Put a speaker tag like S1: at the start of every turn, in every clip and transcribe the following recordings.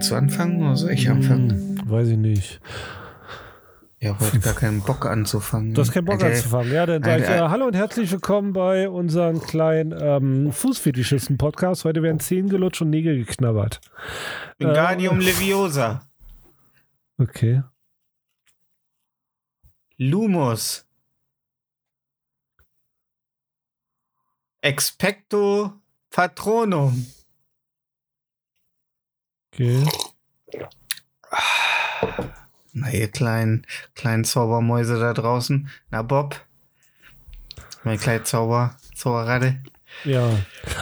S1: Willst du anfangen oder soll ich anfangen?
S2: Hm, weiß ich nicht.
S1: Ich habe heute gar keinen Bock anzufangen.
S2: Du hast keinen Bock
S1: Alter,
S2: anzufangen. Ja, dann sage ich äh, Hallo und herzlich willkommen bei unserem kleinen ähm, Fußfetischisten-Podcast. Heute werden Zehen gelutscht und Nägel geknabbert.
S1: Wingardium
S2: Äh,
S1: Leviosa.
S2: Okay.
S1: Lumos. Expecto Patronum.
S2: Okay.
S1: Na, ihr kleinen, kleinen Zaubermäuse da draußen. Na, Bob. Mein kleiner Zauber, Zauberratte.
S2: Ja.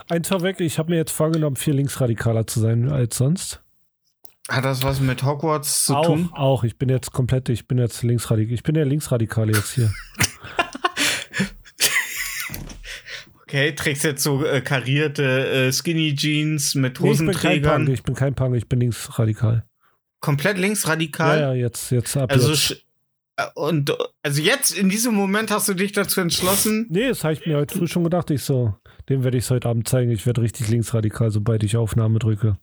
S2: Eins vorweg, ich habe mir jetzt vorgenommen, viel linksradikaler zu sein als sonst.
S1: Hat das was mit Hogwarts zu
S2: auch,
S1: tun?
S2: auch. Ich bin jetzt komplett, ich bin jetzt linksradikal. Ich bin der Linksradikale jetzt hier.
S1: Okay, trägst jetzt so äh, karierte äh, Skinny Jeans mit
S2: Nee, ich bin kein
S1: Hosenträgern.
S2: Punk, ich bin kein Punk, ich bin linksradikal.
S1: komplett linksradikal.
S2: Ja, ja, jetzt, jetzt ab
S1: Also,
S2: jetzt.
S1: äh, und also jetzt in diesem Moment hast du dich dazu entschlossen.
S2: Nee, das habe ich mir heute früh schon gedacht. Ich so, dem werde ich es heute Abend zeigen. Ich werde richtig linksradikal, sobald ich Aufnahme drücke.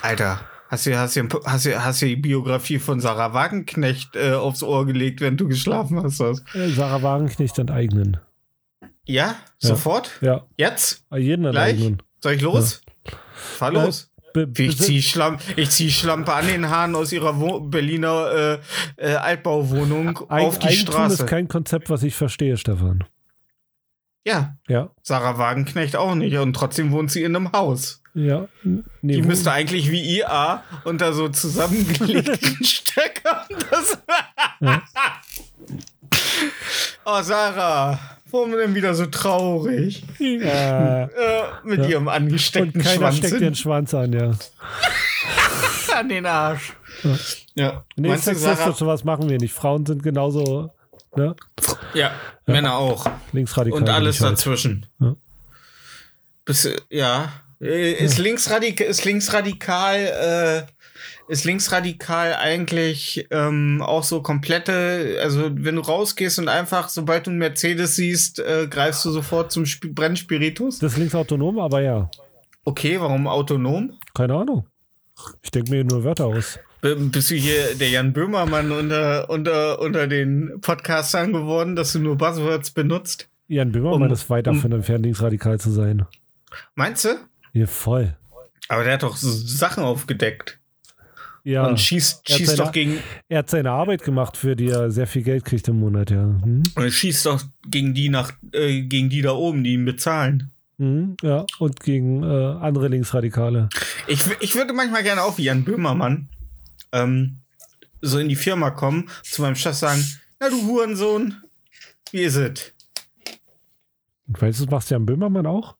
S1: Alter, hast du, hast du, hast du, hast du die Biografie von Sarah Wagenknecht äh, aufs Ohr gelegt, wenn du geschlafen hast?
S2: Äh, Sarah Wagenknecht enteignen.
S1: Ja, sofort?
S2: Ja,
S1: Jetzt?
S2: jeden
S1: Gleich? Soll ich los? Fahr
S2: Ja.
S1: los.
S2: Be
S1: Wie ich
S2: be-
S1: zieh, Schlam ich zieh Schlampe an den Haaren aus ihrer Wo Berliner äh, äh, Altbauwohnung
S2: Eig-
S1: auf die
S2: Eigentum
S1: Straße.
S2: ist kein Konzept, was ich verstehe, Stefan.
S1: ja,
S2: Ja,
S1: Sarah Wagenknecht auch nicht. Und trotzdem wohnt sie in einem Haus.
S2: ja. Nee,
S1: Die müsste eigentlich wie IA unter so zusammengelegten Steckern. Das
S2: Ja.
S1: oh, Sarah, warum denn wieder so traurig?
S2: äh,
S1: Äh, mit
S2: Ja.
S1: ihrem
S2: und
S1: angesteckten
S2: keiner
S1: Schwanz
S2: steckt den Schwanz an, ja.
S1: an den Arsch.
S2: Ja.
S1: Ja.
S2: Nee,
S1: Meinst
S2: sexistisch, sowas machen wir nicht. Frauen sind genauso ne?
S1: Ja, Männer auch.
S2: linksradikal.
S1: Und alles
S2: halt.
S1: dazwischen.
S2: Ja.
S1: Bis, ja. Äh, Ist linksradikal, ist linksradikal, äh, ist linksradikal eigentlich ähm, auch so komplette, also wenn du rausgehst und einfach, sobald du einen Mercedes siehst, äh, greifst du sofort zum Sp Brennspiritus?
S2: Das ist linksautonom, aber ja.
S1: Okay, warum autonom?
S2: Keine Ahnung. Ich denke mir nur Wörter aus.
S1: B bist du hier der Jan Böhmermann unter, unter, unter den Podcastern geworden, dass du nur Buzzwords benutzt?
S2: Jan Böhmermann
S1: Um-
S2: ist weit
S1: um-
S2: davon entfernt, linksradikal zu sein.
S1: Meinst du?
S2: Ja, voll.
S1: Aber der hat doch Sachen aufgedeckt.
S2: Ja.
S1: Und schießt,
S2: Er hat
S1: schießt
S2: seine-
S1: doch gegen,
S2: Er hat seine Arbeit gemacht, für die er sehr viel Geld kriegt im Monat, ja. Hm?
S1: und schießt doch gegen die nach, äh, gegen die da oben, die ihn bezahlen.
S2: Hm? Ja, und gegen äh, andere Linksradikale.
S1: Ich, ich würde manchmal gerne auch wie Jan Böhmermann ähm, so in die Firma kommen, zu meinem Chef sagen, na du Hurensohn, wie ist es?
S2: Weißt du, das machst du Jan Böhmermann auch?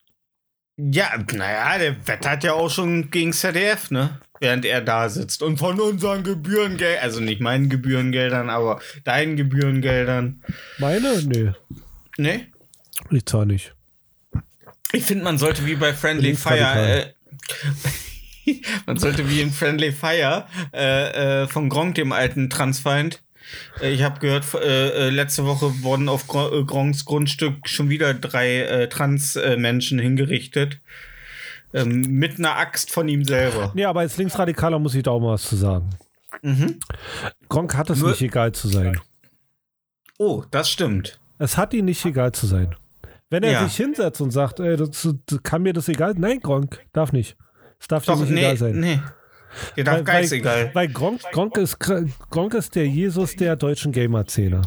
S1: Ja, naja, der wettert ja auch schon gegen ZDF, ne? Während er da sitzt. Und von unseren Gebührengeldern, also nicht meinen Gebührengeldern, aber deinen Gebührengeldern.
S2: Meine? Nee,
S1: Ne?
S2: ich zahle nicht.
S1: Ich finde, man sollte wie bei Friendly. Fire, äh, man sollte wie in Friendly Fire äh, äh, von Gronk, dem alten Transfeind. Äh, ich habe gehört, äh, äh, letzte Woche wurden auf äh, Gronks Grundstück schon wieder drei äh, Trans-Menschen hingerichtet. Ähm, mit einer Axt von ihm selber.
S2: Nee, aber als Linksradikaler muss ich da auch mal was zu sagen.
S1: Mhm.
S2: Gronk hat es
S1: Nur-
S2: nicht egal zu sein.
S1: Oh, das stimmt.
S2: Es hat ihn nicht egal zu sein. Wenn er
S1: Ja.
S2: sich hinsetzt und sagt, ey, das, das kann mir das egal Nein, Gronk, darf nicht. Es darf dir
S1: Doch,
S2: nicht
S1: nee,
S2: egal sein.
S1: nee. Dir darf
S2: Weil- weil. Weil Gronk, Gronk, ist, Gronk ist der Jesus der deutschen Gamer-Szene.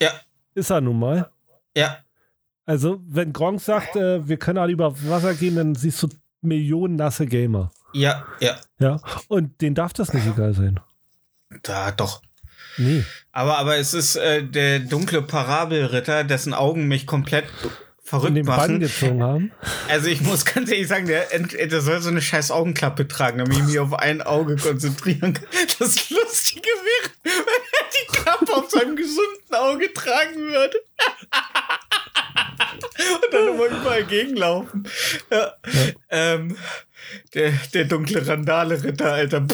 S1: Ja,
S2: Ist er nun mal.
S1: ja.
S2: Also, wenn Gronk sagt, äh, wir können alle über Wasser gehen, dann siehst du Millionen nasse Gamer.
S1: Ja, ja.
S2: Ja. Und denen darf das nicht egal sein.
S1: Da doch.
S2: Nee.
S1: Aber, aber es ist äh, der dunkle Parabelritter, dessen Augen mich komplett verrückt
S2: den Bann
S1: machen.
S2: gezogen haben.
S1: Also ich muss ganz ehrlich sagen, der, der soll so eine scheiß Augenklappe tragen, damit ich mich auf ein Auge konzentrieren kann. Das Lustige wäre, wenn er die Klappe auf seinem gesunden Auge tragen würde. Und dann immer überall gegenlaufen. Ja. Ähm, der, der dunkle Randale-Ritter, Alter.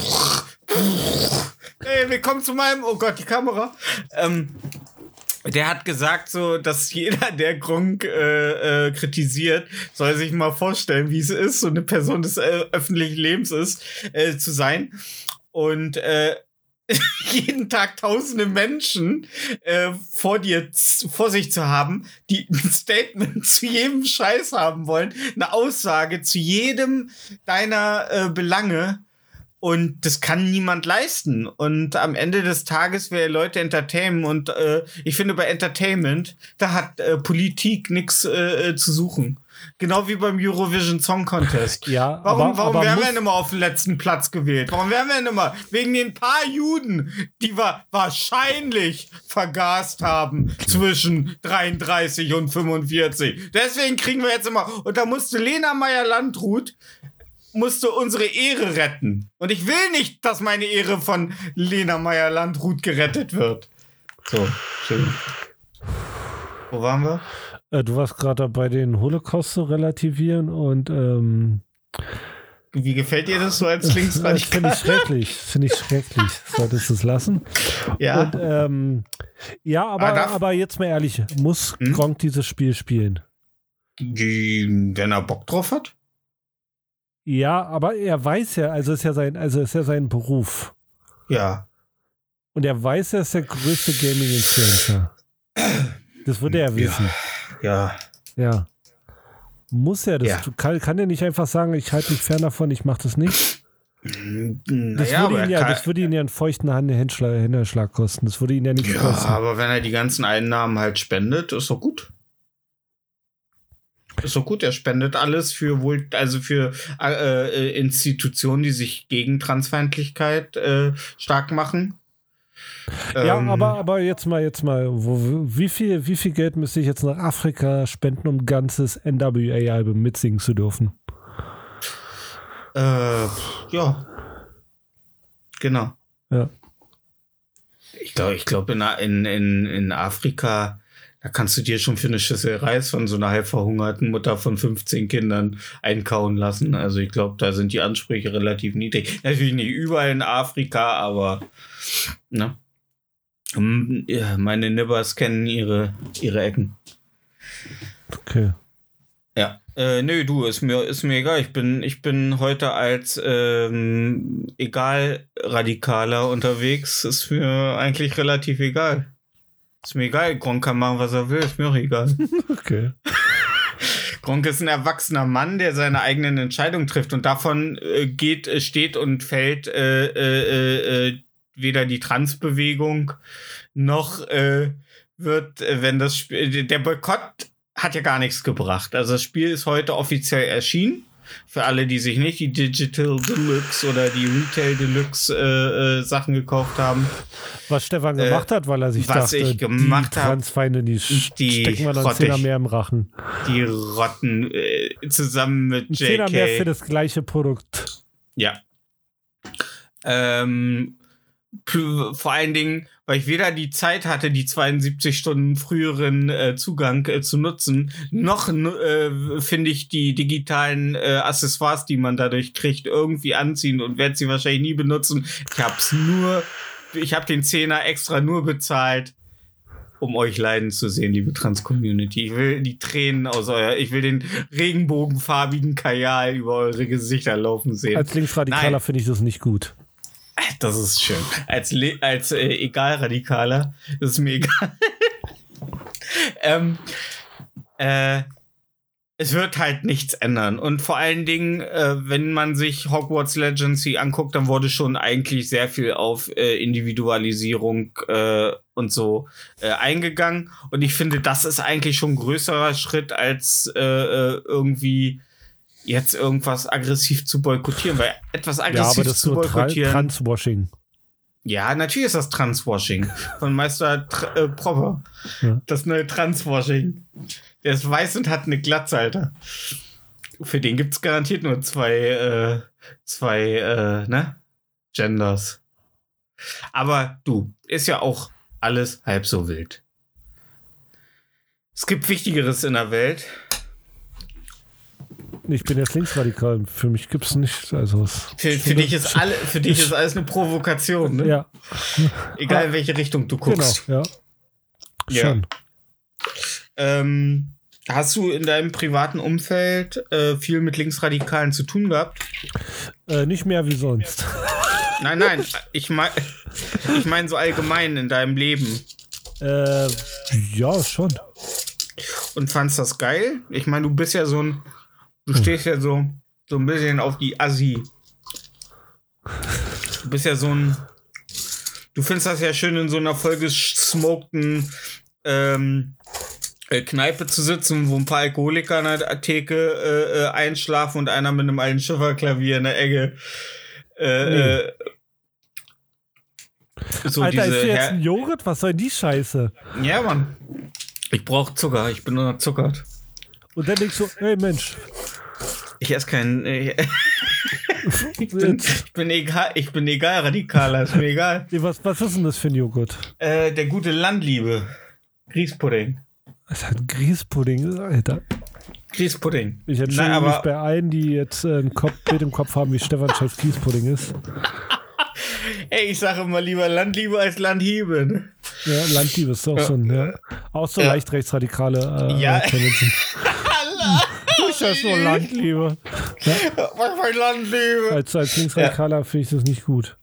S1: Hey, willkommen zu meinem, oh Gott, die Kamera. Ähm, der hat gesagt, so, dass jeder, der Gronk äh, äh, kritisiert, soll sich mal vorstellen, wie es ist, so eine Person des äh, öffentlichen Lebens ist, äh, zu sein. Und äh, jeden Tag tausende Menschen äh, vor dir, vor sich zu haben, die ein Statement zu jedem Scheiß haben wollen, eine Aussage zu jedem deiner äh, Belange. Und das kann niemand leisten. Und am Ende des Tages, wer Leute entertainen und äh, ich finde bei Entertainment, da hat äh, Politik nichts äh, äh, zu suchen. Genau wie beim Eurovision Song Contest.
S2: Ja,
S1: Warum,
S2: aber,
S1: warum
S2: aber
S1: werden wir denn immer auf den letzten Platz gewählt? Warum werden wir denn immer? Wegen den paar Juden, die wir wahrscheinlich vergast haben zwischen 33 und 45. Deswegen kriegen wir jetzt immer. Und da musste Lena Meyer-Landrut musste unsere Ehre retten. Und ich will nicht, dass meine Ehre von Lena Meyer-Landrut gerettet wird. So, schön. Wo waren wir?
S2: äh, du warst gerade dabei, den Holocaust zu relativieren und ähm,
S1: Wie gefällt dir das so als
S2: das finde ich
S1: Linksradikal?
S2: schrecklich. Finde ich schrecklich. Solltest du es lassen.
S1: Ja.
S2: Und, ähm, ja, aber,
S1: Aber darf-
S2: aber jetzt mal ehrlich, muss
S1: Hm?
S2: Gronk dieses Spiel spielen?
S1: Die, wenn er Bock drauf hat?
S2: Ja, aber er weiß ja, also ist ja sein, also ist ja sein Beruf.
S1: Ja.
S2: Und er weiß, er ist der größte Gaming-Influencer. Das würde er wissen.
S1: Ja.
S2: Ja. Muss er das?
S1: Ja.
S2: Kann, kann er nicht einfach sagen, ich halte mich fern davon, ich mache das nicht? Das,
S1: Naja,
S2: würde ihn ja,
S1: kann-
S2: das würde ihn ja einen feuchten Händschlag, Händeschlag kosten. Das würde ihn ja nichts
S1: ja,
S2: kosten.
S1: aber wenn er die ganzen Einnahmen halt spendet, ist doch gut. Ist doch gut, er spendet alles für wohl, also für äh, äh, Institutionen, die sich gegen Transfeindlichkeit äh, stark machen.
S2: Ja,
S1: Ähm,
S2: aber, aber jetzt mal, jetzt mal, wo, wie, viel, wie viel Geld müsste ich jetzt nach Afrika spenden, um ein ganzes NWA-Album mitsingen zu dürfen?
S1: Äh, ja. Genau.
S2: Ja.
S1: Ich glaube, ich glaube, in, in, in, in Afrika, da kannst du dir schon für eine Schüssel Reis von so einer halb verhungerten Mutter von 15 Kindern einkauen lassen. Also ich glaube, da sind die Ansprüche relativ niedrig. Natürlich nicht überall in Afrika, aber ne? Hm, Meine Nibbers kennen ihre, ihre Ecken.
S2: Okay.
S1: Ja. Äh, nö, du, ist mir, ist mir egal. Ich bin, ich bin heute als ähm, egal Radikaler unterwegs. Ist mir eigentlich relativ egal. Ist mir egal. Gronk kann machen, was er will. Ist mir auch egal.
S2: Okay.
S1: Gronk ist ein erwachsener Mann, der seine eigenen Entscheidungen trifft und davon äh, geht, äh, steht und fällt äh, äh, äh, äh, weder die Transbewegung noch äh, wird, äh, wenn das Spiel, der Boykott hat ja gar nichts gebracht. Also das Spiel ist heute offiziell erschienen. Für alle, die sich nicht die Digital Deluxe oder die Retail Deluxe äh, äh, Sachen gekauft haben.
S2: Was Stefan
S1: Äh,
S2: gemacht hat, weil er sich
S1: was
S2: dachte,
S1: ich gemacht
S2: die Transfeinde, die,
S1: die
S2: stecken wir
S1: grottig.
S2: Zehner mehr im Rachen.
S1: Die Rotten äh, zusammen mit
S2: Ein Zehner mehr für
S1: JK.
S2: das gleiche Produkt.
S1: Ja. Ähm, vor allen Dingen, weil ich weder die Zeit hatte, die 72 Stunden früheren äh, Zugang äh, zu nutzen, noch äh, finde ich die digitalen äh, Accessoires, die man dadurch kriegt, irgendwie anziehen und werde sie wahrscheinlich nie benutzen. Ich hab's nur, ich habe den Zehner extra nur bezahlt, um euch leiden zu sehen, liebe Trans-Community. Ich will die Tränen aus euer, ich will den regenbogenfarbigen Kajal über eure Gesichter laufen sehen.
S2: Als Linksradikaler finde ich das nicht gut.
S1: Das ist schön. Als, Le als äh, Egalradikaler ist mir egal. ähm, äh, es wird halt nichts ändern. Und vor allen Dingen, äh, wenn man sich Hogwarts Legacy anguckt, dann wurde schon eigentlich sehr viel auf äh, Individualisierung äh, und so äh, eingegangen. Und ich finde, das ist eigentlich schon ein größerer Schritt als äh, äh, irgendwie jetzt irgendwas aggressiv zu boykottieren, weil etwas
S2: Ja,
S1: aggressiv
S2: aber das ist
S1: zu
S2: nur Tra
S1: boykottieren.
S2: Transwashing.
S1: ja, natürlich ist das Transwashing von Meister Tr äh, Propper.
S2: Ja.
S1: Das neue Transwashing. Der ist weiß und hat eine Glatze, Alter. Für den gibt's garantiert nur zwei, äh, zwei, äh, ne? Genders. Aber du, ist ja auch alles halb so wild. Es gibt Wichtigeres in der Welt.
S2: Ich bin jetzt linksradikal. Für mich gibt es nicht. Also
S1: Für, für, dich ist alle, für dich ist alles eine Provokation, ne?
S2: ja,
S1: Egal in welche Richtung du
S2: genau.
S1: guckst.
S2: Ja.
S1: Ja.
S2: Schon.
S1: Ähm, hast du in deinem privaten Umfeld äh, viel mit Linksradikalen zu tun gehabt?
S2: Äh, nicht mehr wie sonst.
S1: Nein, nein, ich meine ich mein so allgemein in deinem Leben.
S2: äh, ja, schon.
S1: Und fandst das geil? Ich meine, du bist ja so ein, du stehst ja so, so ein bisschen auf die Assi. Du bist ja so ein, du findest das ja schön in so einer vollgesmokten ähm, äh, Kneipe zu sitzen, wo ein paar Alkoholiker an der Theke äh, äh, einschlafen und einer mit einem alten Schifferklavier in der Ecke. Äh,
S2: Nee.
S1: äh, so
S2: Alter, ist hier jetzt ein Joghurt? Was soll die Scheiße?
S1: Ja, Mann. Ich brauche Zucker, ich bin unterzuckert.
S2: Und dann denkst du, hey Mensch,
S1: Ich esse keinen. Ich, ich, bin, ich bin egal, ich bin egal radikaler, ist mir egal.
S2: was, was ist denn das für ein Joghurt?
S1: Äh, der gute Landliebe. Grießpudding.
S2: Halt ein Grießpudding, Alter.
S1: Grießpudding.
S2: Ich entschuldige
S1: Nein,
S2: mich bei allen, die jetzt äh, ein Kopf, Bild im Kopf haben, wie Stefan Scheiß Grießpudding ist.
S1: Ey, ich sage immer lieber Landliebe als Landhiebe. Ne?
S2: Ja, Landliebe ist auch so ein, ja. Auch so
S1: Ja.
S2: leicht rechtsradikale äh,
S1: Ja.
S2: Tendenzen. Ich heiße nur Landliebe.
S1: Was für Landliebe?
S2: Als, als Linksradikaler finde ich das nicht gut.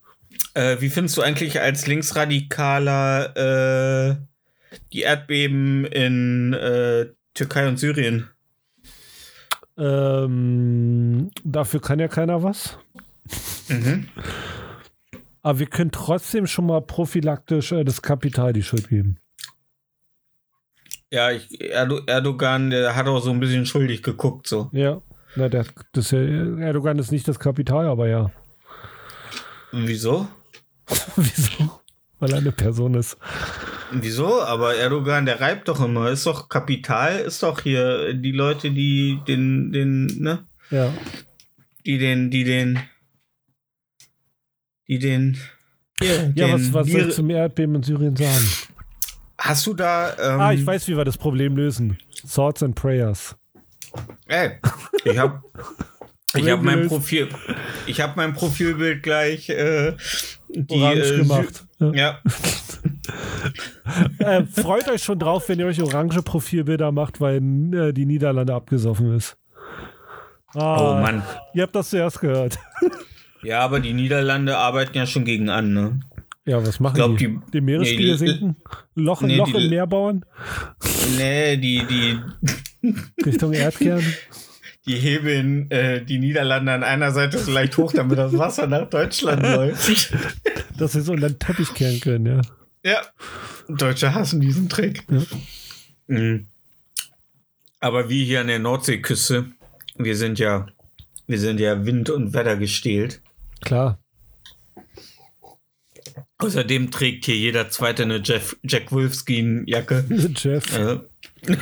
S1: Äh, wie findest du eigentlich als Linksradikaler äh, die Erdbeben in äh, Türkei und Syrien?
S2: Ähm, dafür kann ja keiner was.
S1: Mhm.
S2: Aber wir können trotzdem schon mal prophylaktisch äh, das Kapital die Schuld geben.
S1: Ja, ich, Erdo Erdogan, der hat auch so ein bisschen schuldig geguckt, so.
S2: Ja. Na, der, das, ja- Erdogan ist nicht das Kapital, aber ja.
S1: Wieso?
S2: Wieso? Weil er eine Person ist.
S1: Wieso? Aber Erdogan, der reibt doch immer. Ist doch Kapital, ist doch hier die Leute, die den, den, ne?
S2: Ja.
S1: Die den, die den, die den.
S2: Ja,
S1: den
S2: was, was soll ich zum Erdbeben in Syrien sagen?
S1: Hast du da. Ähm,
S2: Ah, ich weiß, wie wir das Problem lösen. Thoughts and Prayers.
S1: Ey, ich hab. Ich habe mein. Profil, ich habe mein Profilbild gleich äh, die,
S2: Orange
S1: äh,
S2: gemacht. Ja.
S1: Ja,
S2: Äh, freut euch schon drauf, wenn ihr euch orange Profilbilder macht, weil äh, die Niederlande abgesoffen ist. Ah,
S1: oh Mann.
S2: Ihr habt das zuerst gehört.
S1: Ja, aber die Niederlande arbeiten ja schon gegen an, ne?
S2: Ja, was machen
S1: glaub,
S2: die?
S1: die-
S2: Den Meeresspiegel
S1: nee,
S2: sinken? Loch,
S1: nee,
S2: Loch
S1: die-
S2: im Meer bauen?
S1: Nee, die, die,
S2: Richtung Erdkern?
S1: die hebeln äh, die Niederlande an einer Seite so leicht hoch, damit das Wasser nach Deutschland läuft.
S2: Dass sie so unter den Teppich kehren können, ja.
S1: Ja. Deutsche hassen diesen Trick.
S2: Ja.
S1: Mhm. Aber wie hier an der Nordseeküste, wir sind ja, wir sind ja Wind- und Wetter gestählt.
S2: Klar.
S1: Außerdem trägt hier jeder zweite eine Jeff, Jack Wolfskin-Jacke.
S2: Jeff.
S1: Äh,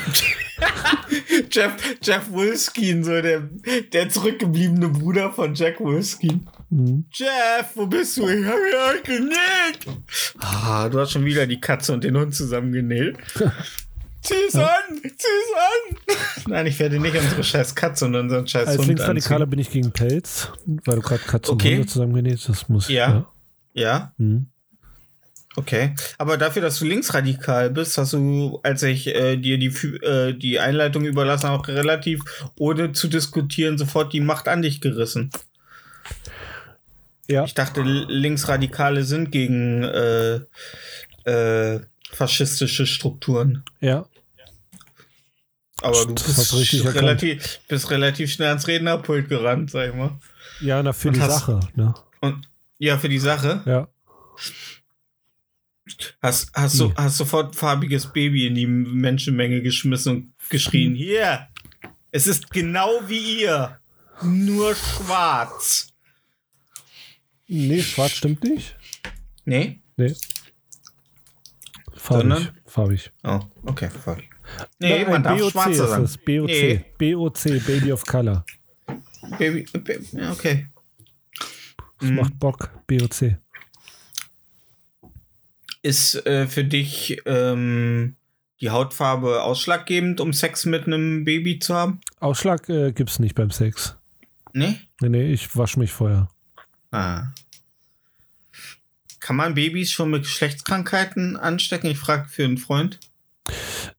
S1: Jeff, Jeff Wolfskin, so der, der zurückgebliebene Bruder von Jack Wolfskin.
S2: Mhm.
S1: Jeff, wo bist du? Ich habe ja euch genäht. Ah, du hast schon wieder die Katze und den Hund zusammengenäht. Zieh's an! Zieh's an! Nein, ich werde nicht unsere scheiß Katze und unseren scheiß
S2: Als
S1: Hund
S2: Linksradikaler bin ich gegen Pelz, weil du gerade Katze
S1: Okay.
S2: und Hunde zusammengenäht Das muss.
S1: Ja. Ja,
S2: Mhm.
S1: okay. Aber dafür, dass du linksradikal bist, hast du, als ich äh, dir die, äh, die Einleitung überlassen, auch relativ, ohne zu diskutieren, sofort die Macht an dich gerissen.
S2: Ja.
S1: Ich dachte, Linksradikale sind gegen äh, äh, faschistische Strukturen.
S2: Ja.
S1: Aber du bist relativ, bist relativ schnell ans Rednerpult gerannt, sag ich mal.
S2: Ja, na, für
S1: Und
S2: die
S1: hast-
S2: Sache. Ne?
S1: Und ja, für die Sache.
S2: Ja.
S1: Hast, hast, du,
S2: Nee.
S1: hast sofort farbiges Baby in die Menschenmenge geschmissen und geschrien, hier, es ist genau wie ihr. nur schwarz.
S2: Nee, schwarz stimmt nicht.
S1: Nee?
S2: Nee. Farbig.
S1: Sondern?
S2: Farbig.
S1: Oh, okay, voll. Nee,
S2: Nein,
S1: man darf
S2: BOC
S1: schwarzer
S2: ist
S1: sagen.
S2: es. BOC.
S1: Nee.
S2: BOC, Baby of Color.
S1: Baby, okay.
S2: Das
S1: Mhm.
S2: macht Bock. BOC.
S1: Ist äh, für dich ähm, die Hautfarbe ausschlaggebend, um Sex mit einem Baby zu haben?
S2: Ausschlag äh, gibt's nicht beim Sex.
S1: Nee?
S2: Nee, nee, ich wasche mich vorher.
S1: Ah. Kann man Babys schon mit Geschlechtskrankheiten anstecken? Ich frage für einen Freund.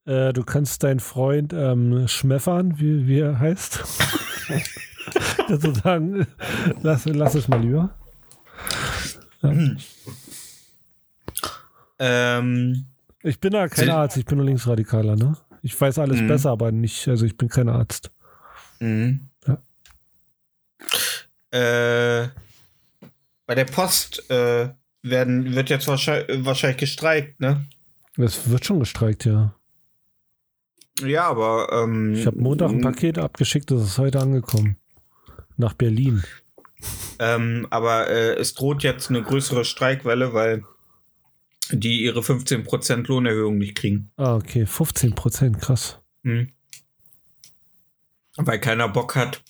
S2: Äh, du kannst deinen Freund ähm, schmeffern, wie, wie er heißt. also sagen, lass, lass es mal lieber.
S1: Ähm,
S2: Ich bin da kein Arzt, ich bin nur Linksradikaler, ne? Ich weiß alles
S1: Mhm.
S2: besser, aber nicht, also ich bin kein Arzt.
S1: mhm.
S2: Ja.
S1: Äh, bei der Post äh, werden, wird jetzt wahrscheinlich, wahrscheinlich gestreikt, ne?
S2: Es wird schon gestreikt, ja.
S1: Ja, aber ähm,
S2: Ich habe Montag ein Paket abgeschickt, das ist heute angekommen. Nach Berlin.
S1: Ähm, aber äh, es droht jetzt eine größere Streikwelle, weil die ihre 15% Lohnerhöhung nicht kriegen.
S2: Ah, okay, 15 Prozent, krass.
S1: Hm. Weil keiner Bock hat,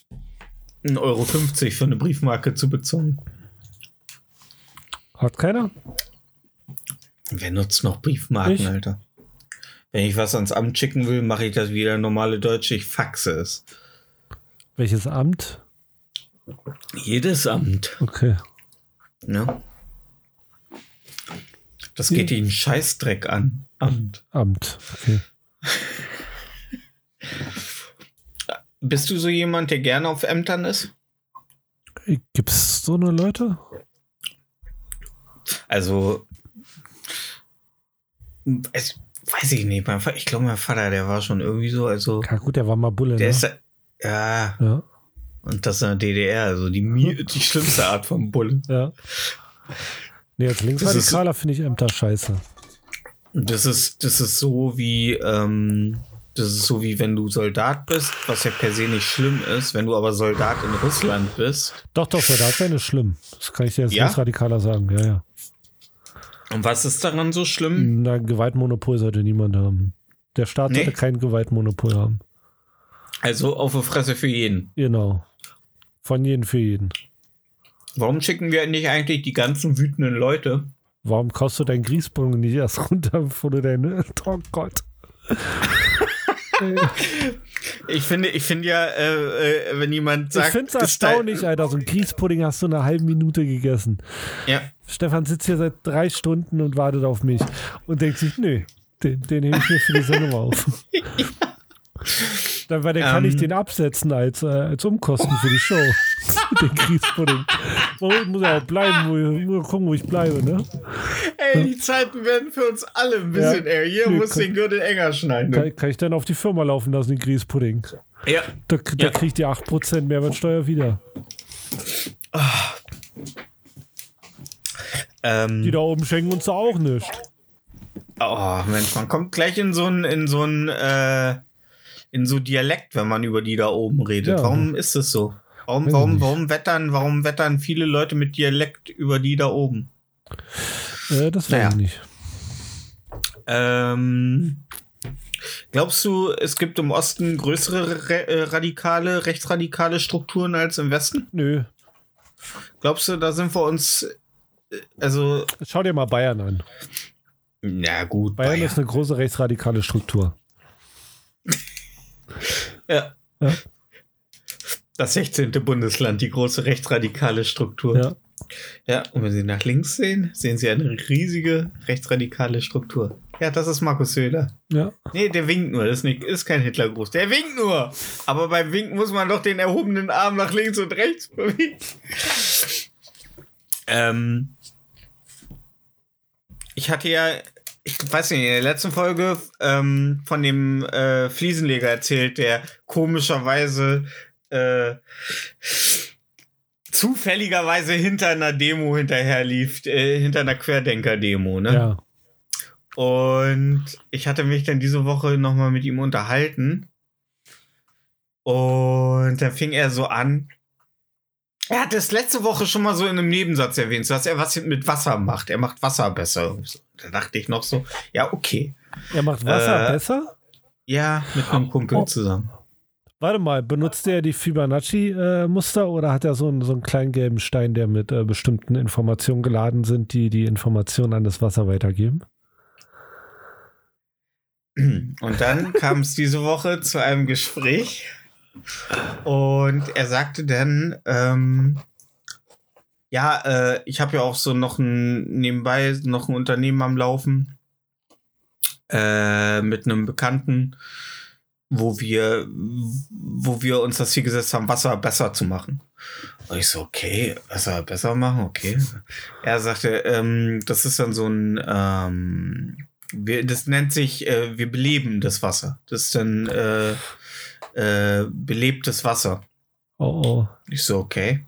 S1: 1,50 Euro für eine Briefmarke zu bezahlen.
S2: Hat keiner?
S1: Wer nutzt noch Briefmarken,
S2: Ich.
S1: Alter? Wenn ich was ans Amt schicken will, mache ich das wie der normale Deutsche. Ich faxe es.
S2: Welches Amt?
S1: Jedes Amt.
S2: Okay.
S1: Ne? Das geht ihnen Scheißdreck an. Amt.
S2: Amt. Okay.
S1: Bist du so jemand, der gerne auf Ämtern ist?
S2: Gibt's so eine Leute?
S1: Also, es, weiß ich nicht. Mein, Vater- ich glaube, mein Vater, der war schon irgendwie so, also,
S2: Ja, gut, der war mal Bulle,
S1: der
S2: ne?
S1: ist, ja,
S2: ja,
S1: und das in der DDR, also die, die schlimmste Art von Bulle.
S2: ja. Nee, als Linksradikaler finde ich Ämter scheiße.
S1: Das ist, das ist so wie, ähm, das ist so wie wenn du Soldat bist, was ja per se nicht schlimm ist, wenn du aber Soldat in Russland bist.
S2: Doch, doch, Soldat wäre nicht schlimm. Das kann ich dir als
S1: Ja?
S2: Linksradikaler sagen. Ja, ja.
S1: Und was ist daran so schlimm?
S2: Na, Gewaltmonopol sollte niemand haben. Der Staat
S1: Nee?
S2: sollte kein Gewaltmonopol haben.
S1: Also auf die Fresse für jeden.
S2: Genau. Von jedem für jeden.
S1: Warum schicken wir nicht eigentlich die ganzen wütenden Leute?
S2: Warum kaufst du deinen Grießbogen nicht erst runter, bevor du deine. Oh Gott.
S1: Ich finde, ich finde ja, äh, äh, wenn jemand sagt,
S2: ich finde es erstaunlich, Alter. So ein Grießpudding hast du in einer halben Minute gegessen.
S1: Ja,
S2: Stefan sitzt hier seit drei Stunden und wartet auf mich und denkt sich, nö, den, den nehme ich mir für die Sendung auf. Dann, weil dann kann
S1: Ähm.
S2: ich den absetzen als, äh, als Umkosten für die Show. den Grießpudding. Wo muss er auch bleiben, wo, muss gucken, wo ich bleibe, ne?
S1: ey, die Zeiten werden für uns alle ein bisschen
S2: Ja.
S1: enger. Hier
S2: Nee,
S1: muss
S2: kann-
S1: den Gürtel enger schneiden.
S2: Kann, kann ich dann auf die Firma laufen lassen, den Grießpudding?
S1: Ja,
S2: Da, da
S1: Ja.
S2: kriegt ihr 8% Mehrwertsteuer wieder.
S1: Ähm,
S2: Die da oben schenken uns da auch nichts.
S1: Oh, Mensch, man kommt gleich in so ein, in so ein, äh, in so Dialekt, wenn man über die da oben redet.
S2: Ja.
S1: Warum ist es so? Warum, warum, warum wettern, warum wettern viele Leute mit Dialekt über die da oben?
S2: Äh, das weiß
S1: Naja.
S2: ich nicht.
S1: Ähm, glaubst du, es gibt im Osten größere re äh, radikale, rechtsradikale Strukturen als im Westen?
S2: Nö.
S1: Glaubst du, da sind wir uns, also,
S2: Schau dir mal Bayern an.
S1: na gut,
S2: Bayern
S1: Bayern.
S2: ist eine große rechtsradikale Struktur.
S1: ja.
S2: Ja.
S1: Das 16. Bundesland, die große rechtsradikale Struktur.
S2: Ja.
S1: Ja, und wenn Sie nach links sehen, sehen Sie eine riesige rechtsradikale Struktur. Ja, das ist Markus Söder.
S2: Ja.
S1: Nee, der winkt nur, das ist, nicht, ist kein Hitlergruß. Der winkt nur. Aber beim Winken muss man doch den erhobenen Arm nach links und rechts bewegen. ähm, ich hatte ja, ich weiß nicht, in der letzten Folge ähm, von dem äh, Fliesenleger erzählt, der komischerweise äh, zufälligerweise hinter einer Demo hinterher lief, äh, hinter einer Querdenker-Demo, ne?
S2: Ja.
S1: Und ich hatte mich dann diese Woche nochmal mit ihm unterhalten. Und dann fing er so an, Er hat das letzte Woche schon mal so in einem Nebensatz erwähnt, dass er was mit Wasser macht. Er macht Wasser besser. Da dachte ich noch so, ja, okay.
S2: Er macht Wasser
S1: Äh,
S2: besser?
S1: Ja, mit einem Kumpel
S2: Oh.
S1: zusammen.
S2: Warte mal, benutzt er die Fibonacci-Muster oder hat er so einen, so einen kleinen gelben Stein, der mit äh, bestimmten Informationen geladen sind, die die Informationen an das Wasser weitergeben?
S1: Und dann kam es diese Woche zu einem Gespräch und er sagte dann, ähm, ja, äh, ich habe ja auch so noch ein nebenbei noch ein Unternehmen am Laufen äh, mit einem Bekannten, wo wir, wo wir uns das Ziel gesetzt haben, Wasser besser zu machen. Und ich so, okay, Wasser besser machen, okay. Er sagte, ähm, das ist dann so ein, ähm, wir, das nennt sich, äh, wir beleben das Wasser. Das ist dann äh, äh, belebtes Wasser.
S2: Oh, oh.
S1: Ich so, okay.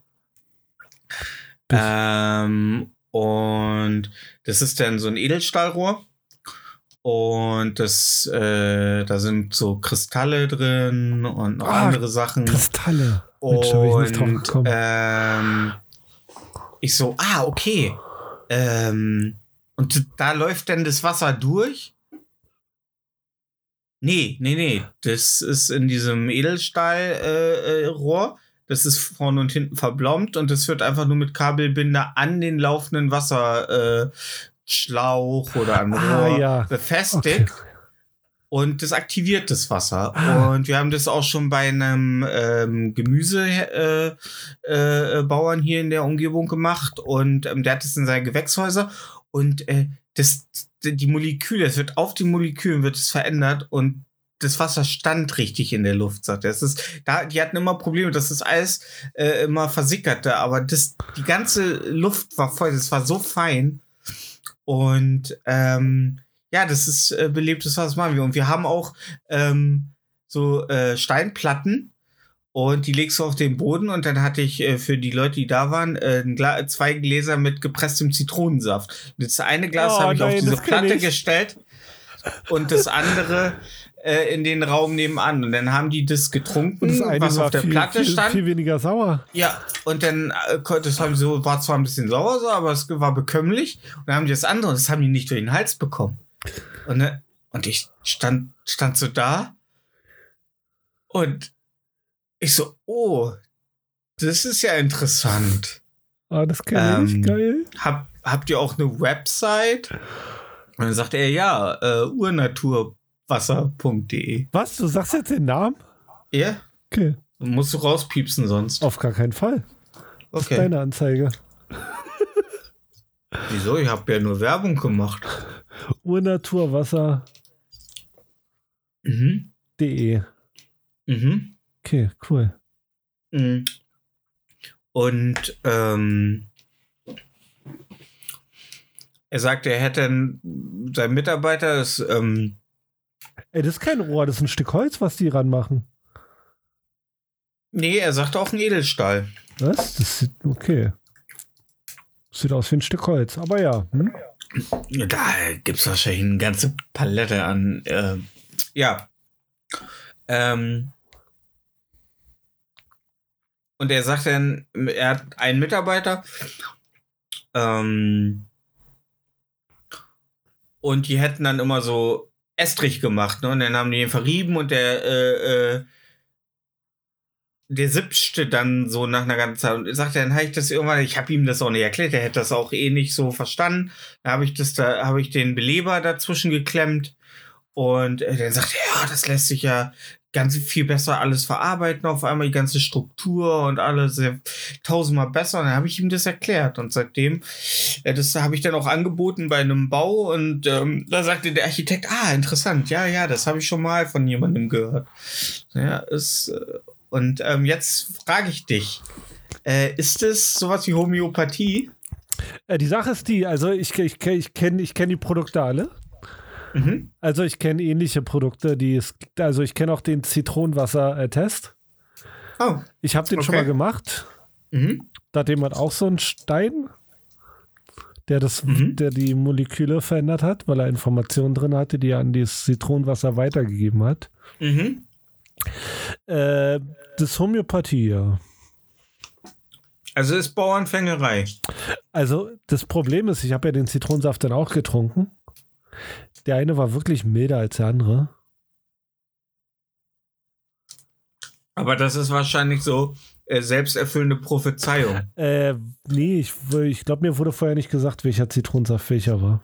S1: Ähm, und das ist dann so ein Edelstahlrohr. Und das, äh, da sind so Kristalle drin und noch
S2: Ah,
S1: andere Sachen.
S2: Kristalle. Mensch, ich
S1: Und
S2: gekommen.
S1: ähm, ich so, ah, okay. Ähm, und da läuft dann das Wasser durch? Nee, nee, nee. Das ist in diesem Edelstahlrohr. Äh, äh, das ist vorne und hinten verblombt und das wird einfach nur mit Kabelbinder an den laufenden Wasserschlauch äh, oder an
S2: Ah,
S1: Rohr
S2: ja.
S1: befestigt.
S2: Okay.
S1: Und das aktiviert das Wasser.
S2: Ah.
S1: Und wir haben das auch schon bei einem ähm, Gemüsebauern äh, äh, Bauern hier in der Umgebung gemacht. Und ähm, der hat es in seinen Gewächshäuser. Und äh, das, die Moleküle, es wird auf den Molekülen wird es verändert und das Wasser stand richtig in der Luft, sagt er. Es ist, da, die hatten immer Probleme, dass das Eis äh, immer versickerte, aber das, die ganze Luft war voll, das war so fein. Und ähm, ja, das ist äh, belebtes Wasser, das machen wir. Und wir haben auch ähm, so äh, Steinplatten und die legst du auf den Boden und dann hatte ich äh, für die Leute, die da waren, äh, zwei Gläser mit gepresstem Zitronensaft. Das eine Glas
S2: Oh,
S1: habe ich auf diese Platte
S2: ich.
S1: gestellt und das andere äh, in den Raum nebenan. Und dann haben die das getrunken,
S2: das
S1: was auf der
S2: viel,
S1: Platte
S2: viel,
S1: stand.
S2: viel weniger sauer.
S1: Ja, und dann äh, das haben sie war zwar ein bisschen sauer so, aber es war bekömmlich. Und dann haben die das andere, das haben die nicht durch den Hals bekommen. Und, ne, und ich stand, stand so da und ich so, oh, das ist ja interessant.
S2: Ah, das kenne ich.
S1: Ähm,
S2: Geil.
S1: Hab, habt ihr auch eine Website? Und dann sagte er, ja, äh, urnaturwasser.de.
S2: Was? Du sagst jetzt den Namen?
S1: Ja,
S2: Okay.
S1: musst du rauspiepsen sonst.
S2: Auf gar keinen Fall. Das ist
S1: Okay.
S2: deine Anzeige.
S1: Wieso? Ich habe ja nur Werbung gemacht.
S2: Urnaturwasser.de.
S1: Mhm. Mhm.
S2: Okay, cool.
S1: Mhm. Und ähm, er sagte, er hätte einen, sein Mitarbeiter, das, ähm,
S2: Ey, das ist kein Rohr, das ist ein Stück Holz, was die ranmachen.
S1: nee, er sagte auch ein Edelstahl.
S2: Was? Das sieht, okay. Sieht aus wie ein Stück Holz, aber ja. Hm?
S1: Da gibt es wahrscheinlich eine ganze Palette an. Äh, ja. Ähm, und er sagt dann, er hat einen Mitarbeiter. Ähm, und die hätten dann immer so Estrich gemacht, ne? Und dann haben die ihn verrieben und der, äh, äh, der sippschte dann so nach einer ganzen Zeit und er sagte, dann habe ich das irgendwann, ich habe ihm das auch nicht erklärt, er hätte das auch eh nicht so verstanden. Da habe ich da habe ich den Beleber dazwischen geklemmt und äh, dann sagte er, ja, das lässt sich ja ganz viel besser alles verarbeiten, auf einmal die ganze Struktur und alles tausendmal besser. Und dann habe ich ihm das erklärt und seitdem, äh, das habe ich dann auch angeboten bei einem Bau und ähm, da sagte der Architekt, ah, interessant, ja, ja, das habe ich schon mal von jemandem gehört. Ja, ist, äh, und ähm, jetzt frage ich dich, äh, ist es sowas wie Homöopathie?
S2: Äh, die Sache ist die, also ich, ich, ich kenne ich kenn die Produkte alle.
S1: Mhm.
S2: Also ich kenne ähnliche Produkte, die es, also ich kenne auch den Zitronenwasser-Test.
S1: Oh.
S2: Ich habe den schon
S1: Okay.
S2: mal gemacht.
S1: Mhm.
S2: Da hat jemand auch so einen Stein, der das,
S1: Mhm.
S2: der die Moleküle verändert hat, weil er Informationen drin hatte, die er an das Zitronenwasser weitergegeben hat.
S1: Mhm.
S2: Äh, das Homöopathie, ja.
S1: Also ist Bauernfängerei.
S2: Also das Problem ist, ich habe ja den Zitronensaft dann auch getrunken. Der eine war wirklich milder als der andere.
S1: Aber das ist wahrscheinlich so äh, selbsterfüllende Prophezeiung.
S2: Äh, nee, ich, ich glaube, mir wurde vorher nicht gesagt, welcher Zitronensaft welcher war.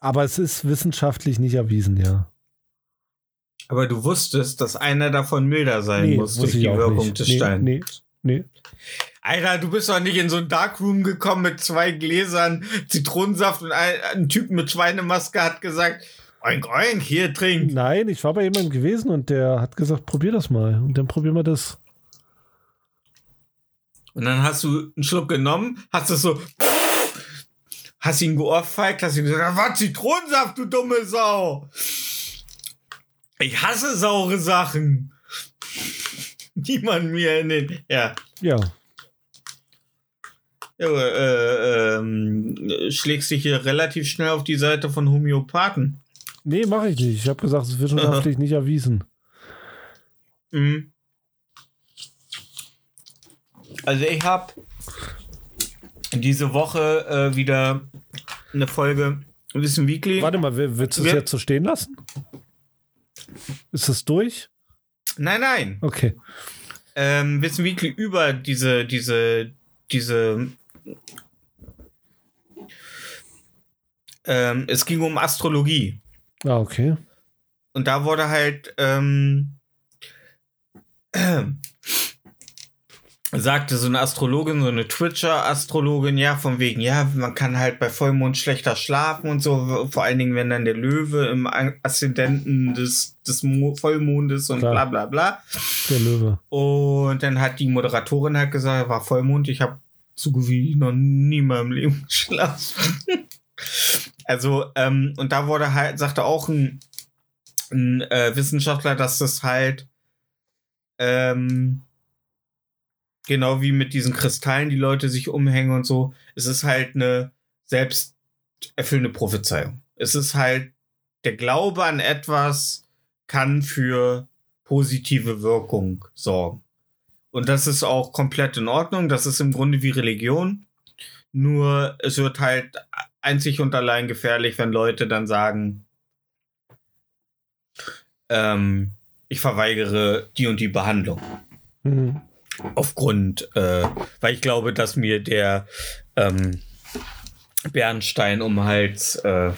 S2: Aber es ist wissenschaftlich nicht erwiesen, ja.
S1: Aber du wusstest, dass einer davon milder sein
S2: Nee,
S1: muss durch die Wirkung
S2: nicht.
S1: des
S2: Nee,
S1: Steins.
S2: nee. Nee.
S1: Alter, du bist doch nicht in so ein Darkroom gekommen mit zwei Gläsern Zitronensaft und ein, ein Typ mit Schweinemaske hat gesagt, oink, oink, hier trink.
S2: Nein, ich war bei jemandem gewesen und der hat gesagt, probier das mal. Und dann probieren wir das.
S1: Und dann hast du einen Schluck genommen, hast es so, hast ihn geohrfeigt, hast ihm gesagt, war Zitronensaft, du dumme Sau. Ich hasse saure Sachen. Die man mir in den, ja.
S2: Ja.
S1: Äh, ähm, schlägst dich hier relativ schnell auf die Seite von Homöopathen.
S2: Nee, mache ich nicht. Ich habe gesagt, es ist wissenschaftlich nicht erwiesen.
S1: Mhm. Also ich habe diese Woche äh, wieder eine Folge Wissen Weekly.
S2: Warte mal, will- willst du es jetzt so stehen lassen? Ist es durch?
S1: Nein, nein.
S2: Okay.
S1: Ähm, Wissen Weekly über diese, diese, diese. Ähm, es ging um Astrologie.
S2: Ah, okay.
S1: Und da wurde halt ähm, sagte so eine Astrologin, so eine Twitcher-Astrologin, ja, von wegen, ja, man kann halt bei Vollmond schlechter schlafen und so, vor allen Dingen, wenn dann der Löwe im Aszendenten des, des Mo Vollmondes und
S2: Klar.
S1: bla bla bla.
S2: Der Löwe.
S1: Und dann hat die Moderatorin halt gesagt, war Vollmond, ich habe so gut wie noch nie in meinem Leben geschlafen. also, ähm, und da wurde halt, sagte auch ein, ein äh, Wissenschaftler, dass das halt ähm, genau wie mit diesen Kristallen, die Leute sich umhängen und so, es ist halt eine selbsterfüllende Prophezeiung. Es ist halt, der Glaube an etwas kann für positive Wirkung sorgen. Und das ist auch komplett in Ordnung. Das ist im Grunde wie Religion. Nur es wird halt einzig und allein gefährlich, wenn Leute dann sagen, ähm, ich verweigere die und die Behandlung.
S2: Mhm.
S1: Aufgrund, äh, weil ich glaube, dass mir der ähm, Bernstein um den Hals äh,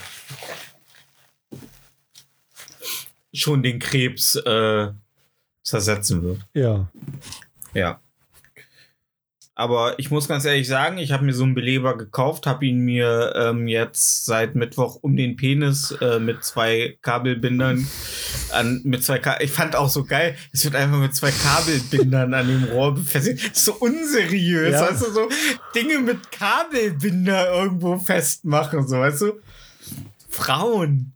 S1: schon den Krebs äh, zersetzen wird.
S2: Ja.
S1: Ja. Aber ich muss ganz ehrlich sagen, ich habe mir so einen Beleber gekauft, habe ihn mir ähm, jetzt seit Mittwoch um den Penis äh, mit zwei Kabelbindern an mit zwei Ka ich fand auch so geil, es wird einfach mit zwei Kabelbindern an dem Rohr befestigt. Das ist so unseriös,
S2: Ja.
S1: weißt du, so Dinge mit Kabelbinder irgendwo festmachen, so, weißt du? Frauen.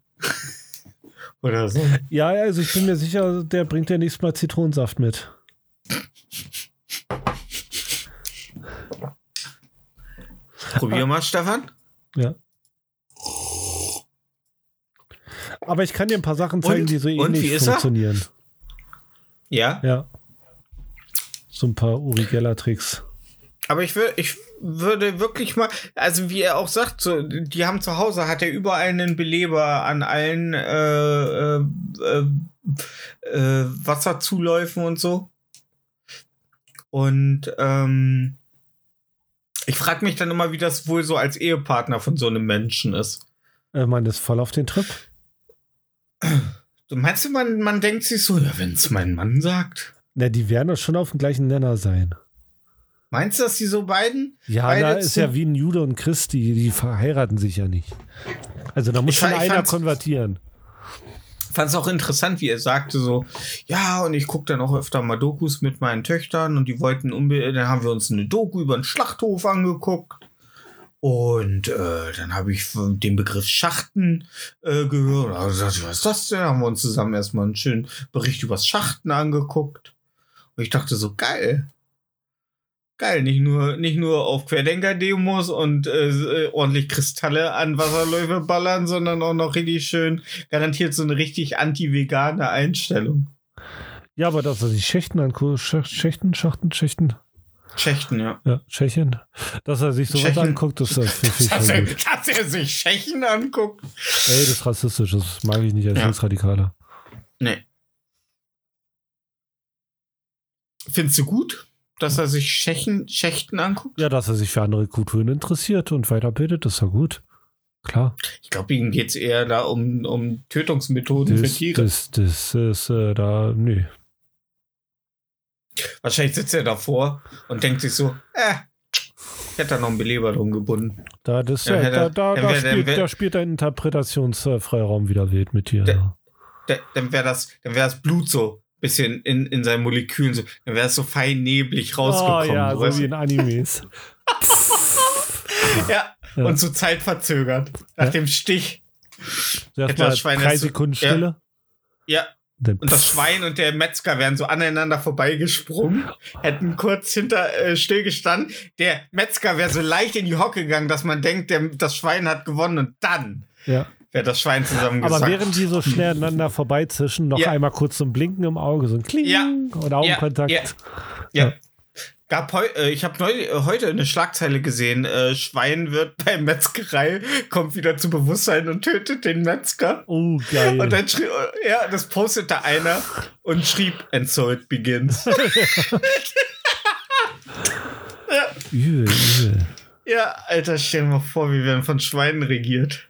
S1: Oder so.
S2: Ja, also ich bin mir sicher, der bringt ja nächstes Mal Zitronensaft mit.
S1: Probier mal, Stefan.
S2: Ja. Aber ich kann dir ein paar Sachen zeigen,
S1: Und?
S2: die so ähnlich
S1: ist er?
S2: funktionieren.
S1: Ja.
S2: Ja. So ein paar Uri Geller-Tricks.
S1: Aber ich, will, ich würde wirklich mal, also wie er auch sagt, so, die haben zu Hause, hat er überall einen Beleber an allen äh, äh, äh, äh, Wasserzuläufen und so. Und ähm, ich frage mich dann immer, wie das wohl so als Ehepartner von so einem Menschen ist.
S2: Äh, man ist voll auf den Trip.
S1: Du meinst du, man, man denkt sich so, ja, wenn es mein Mann sagt.
S2: Na, die werden doch schon auf dem gleichen Nenner sein.
S1: Meinst du, dass die so beiden?
S2: Ja,
S1: Beide
S2: da ist ja wie ein Jude und Christ, die, verheiraten sich ja nicht. Also da muss
S1: Ich
S2: schon
S1: ich
S2: einer konvertieren.
S1: Fand es auch interessant, wie er sagte so, ja, und ich gucke dann auch öfter mal Dokus mit meinen Töchtern und die wollten unbedingt, dann haben wir uns eine Doku über einen Schlachthof angeguckt. Und äh, dann habe ich den Begriff Schachten äh, gehört. Gesagt, was ist das denn? Haben wir uns zusammen erstmal einen schönen Bericht über Schachten angeguckt. Und ich dachte so, geil. Geil, nicht nur, nicht nur auf Querdenker-Demos und äh, äh, ordentlich Kristalle an Wasserläufe ballern, sondern auch noch richtig schön, garantiert so eine richtig anti-vegane Einstellung.
S2: Ja, aber dass er sich Schächten anguckt, Sch- Schächten, Schachten, Schächten,
S1: Tschechen, ja.
S2: ja, Tschechien, dass er sich sowas
S1: Tschechen.
S2: anguckt, das, das ich
S1: Dass er, dass er sich Tschechen anguckt.
S2: Ey, das ist rassistisch, das mag ich nicht als
S1: Ja.
S2: Linksradikaler.
S1: Nee. Findest du gut, dass er sich Tschechen, Schächten anguckt?
S2: Ja, dass er sich für andere Kulturen interessiert und weiterbildet, ist ja gut. Klar.
S1: Ich glaube, ihm geht es eher da um, um Tötungsmethoden für
S2: Das,
S1: Tiere.
S2: das, das ist äh, da, nö.
S1: Wahrscheinlich sitzt er davor und denkt sich so, äh, ich hätte da noch einen Beleber drum gebunden.
S2: Da, das,
S1: Ja,
S2: ja, da, da, da,
S1: wär-
S2: spielt,
S1: wär-
S2: da spielt dein Interpretationsfreiraum wieder wild mit dir.
S1: Der-
S2: ja.
S1: Da- Dann wäre das, dann wäre das Blut so bisschen in, in seinen Molekülen so, dann wäre es so fein neblig rausgekommen.
S2: Oh ja,
S1: so,
S2: so
S1: weißt
S2: wie in Animes.
S1: ja.
S2: Ja.
S1: und so zeitverzögert. Nach
S2: Ja.
S1: dem Stich. Das Schwein
S2: drei
S1: so-
S2: Sekunden
S1: ja.
S2: Stille.
S1: Ja,
S2: Dann
S1: Und das Schwein und der Metzger wären so aneinander vorbeigesprungen, hätten kurz hinter äh, stillgestanden. Der Metzger wäre so leicht in die Hocke gegangen, dass man denkt, der, das Schwein hat gewonnen und dann
S2: ja.
S1: Wäre das Schwein zusammengesackt.
S2: Aber während die so schnell aneinander vorbeizischen, noch
S1: Ja.
S2: einmal kurz so ein Blinken im Auge, so ein Kling
S1: Ja.
S2: und Augenkontakt.
S1: Ja, ja. Gab heu, äh, ich habe äh, heute eine Schlagzeile gesehen. Äh, Schwein wird bei Metzgerei, kommt wieder zu Bewusstsein und tötet den Metzger.
S2: Oh, geil.
S1: Und dann schrieb, äh, ja, das postete einer und schrieb, and so it begins.
S2: übel, übel.
S1: Ja, Alter, stell dir mal vor, wir werden von Schweinen regiert.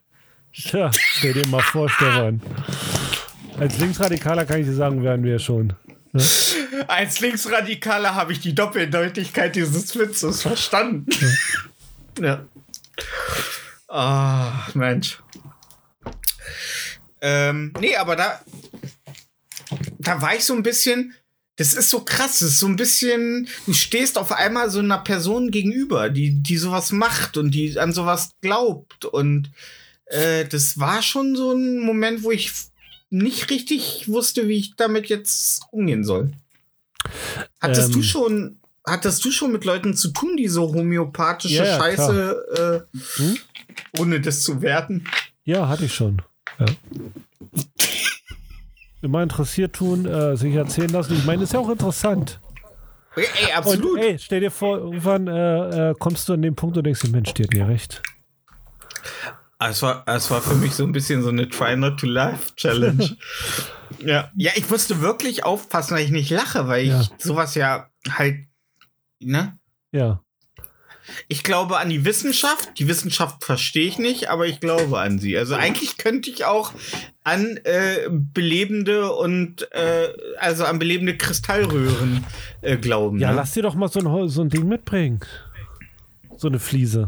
S2: Tja, stell dir mal vor, Stefan. Als Linksradikaler kann ich dir sagen, werden wir schon. Ne?
S1: Als Linksradikaler habe ich die Doppeldeutigkeit dieses Witzes verstanden. ja. Ah, Mensch. Ähm, nee, aber da, da war ich so ein bisschen, das ist so krass, das ist so ein bisschen, du stehst auf einmal so einer Person gegenüber, die, die sowas macht und die an sowas glaubt und äh, das war schon so ein Moment, wo ich nicht richtig wusste, wie ich damit jetzt umgehen soll. Hattest
S2: Ähm.
S1: du schon, hattest du schon mit Leuten zu tun, die so homöopathische
S2: Ja,
S1: Scheiße, äh,
S2: Hm?
S1: ohne das zu werten?
S2: Ja, hatte ich schon. Ja. Immer interessiert tun, äh, sich erzählen lassen. Ich meine, ist ja auch interessant.
S1: Ey, absolut.
S2: Und ey, stell dir vor, irgendwann äh, äh, kommst du an den Punkt und denkst dir, Mensch, die hat ja recht.
S1: Ah, Es war, es war für mich so ein bisschen so eine Try Not to Laugh Challenge. ja. ja, ich musste wirklich aufpassen, weil ich nicht lache, weil ich
S2: Ja.
S1: sowas ja halt, ne?
S2: Ja.
S1: Ich glaube an die Wissenschaft. Die Wissenschaft verstehe ich nicht, aber ich glaube an sie. Also eigentlich könnte ich auch an äh, belebende und äh, also an belebende Kristallröhren äh, glauben.
S2: Ja,
S1: ne?
S2: lass dir doch mal so ein, so ein Ding mitbringen. So eine Fliese.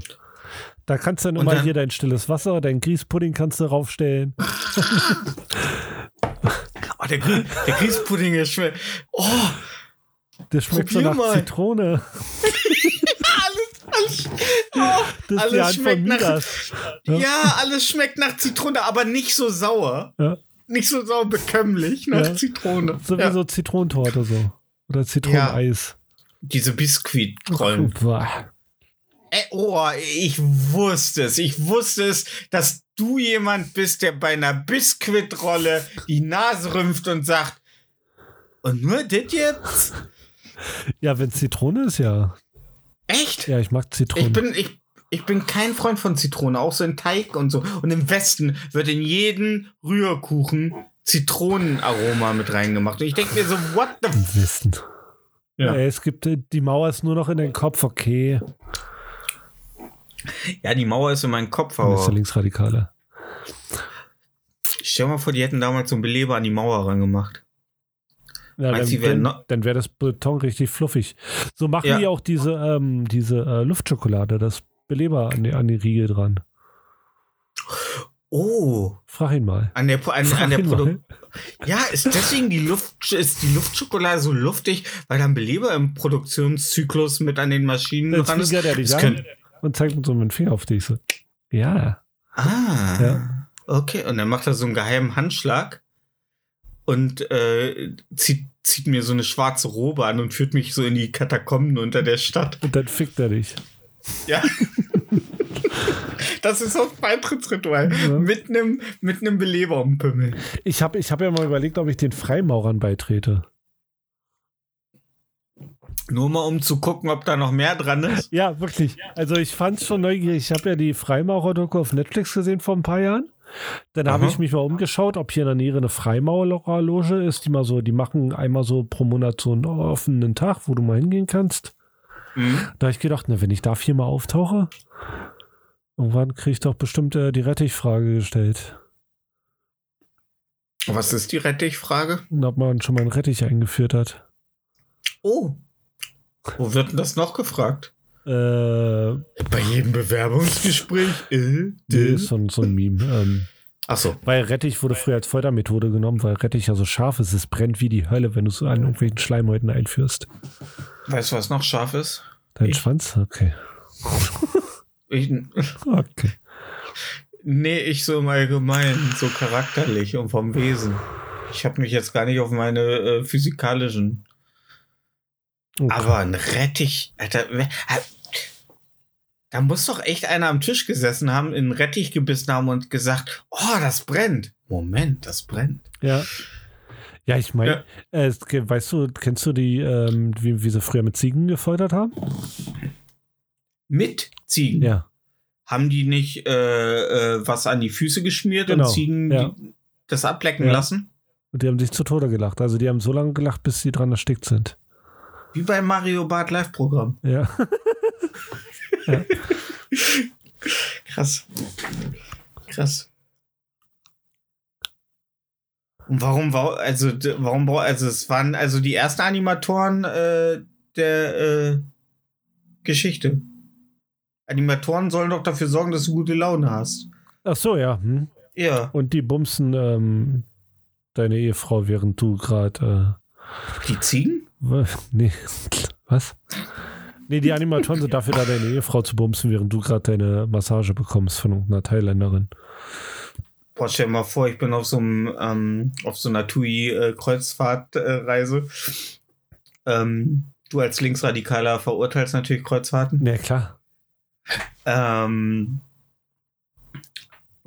S2: Da kannst du dann immer
S1: dann-
S2: hier dein stilles Wasser, dein Grießpudding kannst du raufstellen.
S1: Oh, der, der Grießpudding ist schwer. Oh,
S2: Der schmeckt so nach
S1: mal.
S2: Zitrone.
S1: alles, oh,
S2: Das
S1: alles schmeckt nach,
S2: Midas.
S1: ja, alles schmeckt nach Zitrone, aber nicht so sauer.
S2: Ja.
S1: Nicht so sauer bekömmlich nach
S2: Ja.
S1: Zitrone.
S2: So wie
S1: Ja.
S2: so Zitronentorte so. Oder Zitroneneis.
S1: Diese Biskuitrollen. Ey, oh, ich wusste es. Ich wusste es, dass du jemand bist, der bei einer Biskuitrolle die Nase rümpft und sagt, und nur das jetzt?
S2: Ja, wenn Zitrone ist, ja.
S1: Echt?
S2: Ja, ich mag Zitrone.
S1: Ich bin, ich, ich bin kein Freund von Zitrone, auch so in Teig und so. Und im Westen wird in jeden Rührkuchen Zitronenaroma mit reingemacht. Und ich denke mir so, what the
S2: Im Westen.
S1: Ja.
S2: Ey, es gibt, äh, die Mauer ist nur noch in den Kopf, okay.
S1: Ja, die Mauer ist in meinem Kopf,
S2: Dann ist der
S1: aber
S2: Linksradikale.
S1: stell dir mal vor, die hätten damals so einen Beleber an die Mauer rangemacht.
S2: Ja,
S1: Meinst
S2: dann, dann, dann wäre das Beton richtig fluffig. So machen
S1: Ja.
S2: die auch diese, ähm, diese äh, Luftschokolade, das Beleber an die, an die Riegel dran.
S1: Oh,
S2: Frag ihn mal.
S1: an der, an, an der. Produkt. Ja, ist deswegen die Luft, ist die Luftschokolade so luftig, weil da ein Beleber im Produktionszyklus mit an den Maschinen
S2: Dann
S1: dran ist. Das
S2: an
S1: könnt-
S2: und zeigt mit so mit dem Finger auf dich. So. Ja.
S1: Ah,
S2: Ja.
S1: okay. Und dann macht er so einen geheimen Handschlag und äh, zieht, zieht mir so eine schwarze Robe an und führt mich so in die Katakomben unter der Stadt.
S2: Und dann fickt er dich.
S1: Ja. das ist auch Beitrittsritual.
S2: Ja.
S1: Mit einem mit einem Beleber Pimmel.
S2: Ich habe ich hab ja mal überlegt, ob ich den Freimaurern beitrete.
S1: Nur mal um zu gucken, ob da noch mehr dran ist.
S2: Ja, wirklich. Also ich fand es schon neugierig. Ich habe ja die Freimaurer-Doku auf Netflix gesehen vor ein paar Jahren. Dann habe ich mich mal umgeschaut, ob hier in der Nähe eine Freimaurerloge ist, die mal so, die machen einmal so pro Monat so einen offenen Tag, wo du mal hingehen kannst.
S1: Mhm.
S2: Da habe ich gedacht, ne, wenn ich da hier mal auftauche, irgendwann kriege ich doch bestimmt äh, die Rettichfrage gestellt.
S1: Was ist die Rettichfrage?
S2: Und ob man schon mal einen Rettich eingeführt hat.
S1: Oh. Wo wird denn das noch gefragt?
S2: Äh,
S1: Bei jedem Bewerbungsgespräch? Äh,
S2: nee, ist so, ein- so ein Meme. Ähm,
S1: Achso.
S2: weil Rettich wurde früher als Foltermethode genommen, weil Rettich ja so scharf ist. Es brennt wie die Hölle, wenn du es an irgendwelchen Schleimhäuten einführst.
S1: Weißt du, was noch scharf ist?
S2: Dein
S1: Ich-
S2: Schwanz? Okay.
S1: Ich,
S2: Okay.
S1: nee, ich so im Allgemeinen, so charakterlich und vom Wesen. Ich habe mich jetzt gar nicht auf meine äh, physikalischen.
S2: Okay.
S1: Aber ein Rettich, Alter, da muss doch echt einer am Tisch gesessen haben, in einen Rettich gebissen haben und gesagt, oh, das brennt. Moment, das brennt.
S2: Ja. Ja, ich meine,
S1: Ja.
S2: äh, weißt du, kennst du die, ähm, wie, wie sie früher mit Ziegen gefoltert haben?
S1: Mit Ziegen.
S2: Ja.
S1: Haben die nicht äh, äh, was an die Füße geschmiert
S2: Genau,
S1: und Ziegen
S2: ja.
S1: die, das ablecken
S2: Ja.
S1: lassen?
S2: Und die haben sich zu Tode gelacht. Also die haben so lange gelacht, bis sie dran erstickt sind.
S1: Wie beim Mario Bart Live-Programm.
S2: Ja.
S1: Krass. Krass. Und warum, wa- also, warum, also, es waren also die ersten Animatoren äh, der äh, Geschichte. Animatoren sollen doch dafür sorgen, dass du gute Laune hast.
S2: Ach so, ja. Hm.
S1: Ja.
S2: Und die bumsen ähm, deine Ehefrau, während du gerade.
S1: Die Ziegen?
S2: Äh, nee, was? Nee, die Animatoren sind dafür da, deine Ehefrau zu bumsen, während du gerade deine Massage bekommst von irgendeiner Thailänderin.
S1: Boah, stell dir mal vor, ich bin auf so einem, ähm, auf so einer TUI-Kreuzfahrtreise. ähm, du als Linksradikaler verurteilst natürlich Kreuzfahrten.
S2: Ja, klar.
S1: Ähm,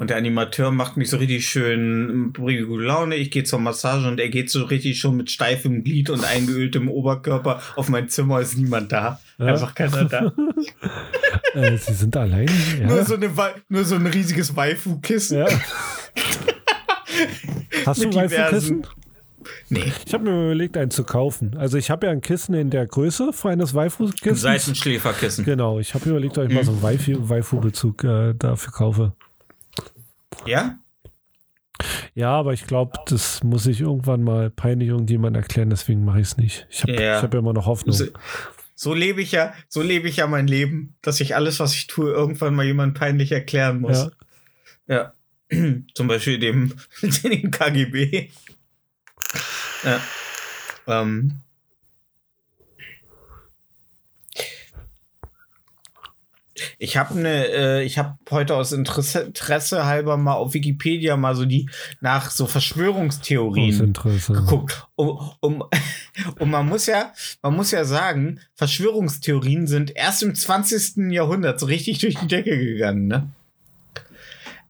S1: und der Animateur macht mich so richtig schön gute Laune. Ich gehe zur Massage und er geht so richtig schon mit steifem Glied und eingeöltem Oberkörper auf mein Zimmer. Ist niemand da.
S2: Ja.
S1: Einfach keiner da.
S2: Äh, sie sind allein?
S1: Nur,
S2: Ja.
S1: so eine, nur so ein riesiges Waifu-Kissen.
S2: ja. Hast du ein Waifu-Kissen?
S1: Nee.
S2: Ich habe mir überlegt, einen zu kaufen. Also ich habe ja ein Kissen in der Größe für eines Waifu-Kissens.
S1: Seitenschläferkissen.
S2: Genau, ich habe mir überlegt, ob ich mal so einen Waifu- Waifu-Bezug äh, dafür kaufe.
S1: Ja?
S2: Ja, aber ich glaube, das muss ich irgendwann mal peinlich irgendjemand erklären, deswegen mache ich es nicht. Ich habe
S1: Ja.
S2: ich hab ja immer noch Hoffnung.
S1: So, so lebe ich ja, so lebe ich ja mein Leben, dass ich alles, was ich tue, irgendwann mal jemand peinlich erklären muss.
S2: Ja.
S1: Ja. Zum Beispiel dem, dem KGB. Ja. Ähm. Ich habe eine, äh, ich habe heute aus Interesse, Interesse halber mal auf Wikipedia mal so die nach so Verschwörungstheorien geguckt. Um, um, und man muss ja, man muss ja sagen, Verschwörungstheorien sind erst im 20. Jahrhundert so richtig durch die Decke gegangen, ne?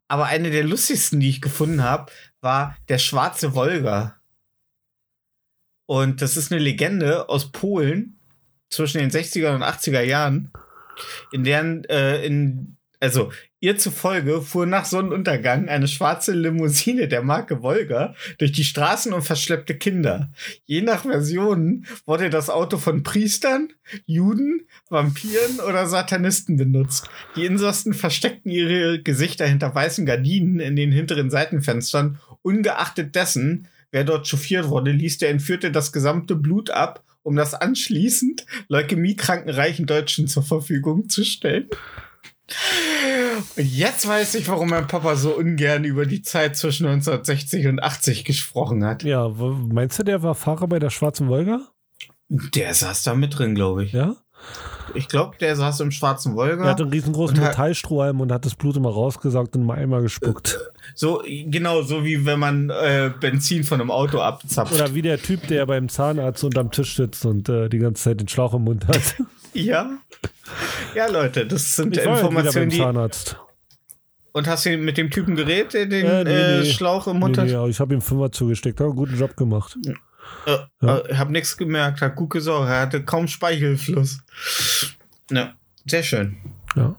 S1: Aber eine der lustigsten, die ich gefunden habe, war der schwarze Wolga. Und das ist eine Legende aus Polen zwischen den 60er und 80er Jahren, in deren, äh, in, also ihr zufolge fuhr nach Sonnenuntergang eine schwarze Limousine der Marke Wolga durch die Straßen und verschleppte Kinder. Je nach Versionen wurde das Auto von Priestern, Juden, Vampiren oder Satanisten benutzt. Die Insassen versteckten ihre Gesichter hinter weißen Gardinen in den hinteren Seitenfenstern. Ungeachtet dessen, wer dort chauffiert wurde, ließ der Entführte das gesamte Blut ab, um das anschließend leukämiekranken reichen Deutschen zur Verfügung zu stellen. Und jetzt weiß ich, warum mein Papa so ungern über die Zeit zwischen 1960 und 80 gesprochen hat.
S2: Ja, meinst du, der war Fahrer bei der Schwarzen Wolga?
S1: Der saß da mit drin, glaube ich.
S2: Ja?
S1: Ich glaube, der saß im schwarzen Wolga.
S2: Er hatte einen riesengroßen Metallstrohhalm und hat das Blut immer rausgesaugt und mal einmal gespuckt.
S1: So, genau, so wie wenn man äh, Benzin von einem Auto abzapft.
S2: Oder wie der Typ, der beim Zahnarzt unterm Tisch sitzt und äh, die ganze Zeit den Schlauch im Mund hat.
S1: ja. Ja, Leute, das sind
S2: Ich
S1: Informationen, die.
S2: Zahnarzt.
S1: Und hast du mit dem Typen geredet, der den
S2: Äh, nee,
S1: äh,
S2: nee.
S1: Schlauch im Mund
S2: nee,
S1: hat?
S2: ja, ich habe ihm Fünfer zugesteckt, hat einen guten Job gemacht.
S1: Äh,
S2: Ja.
S1: äh, hab nichts gemerkt, hat gut gesorgt. Er hatte kaum Speichelfluss. Ja, sehr schön.
S2: Ja.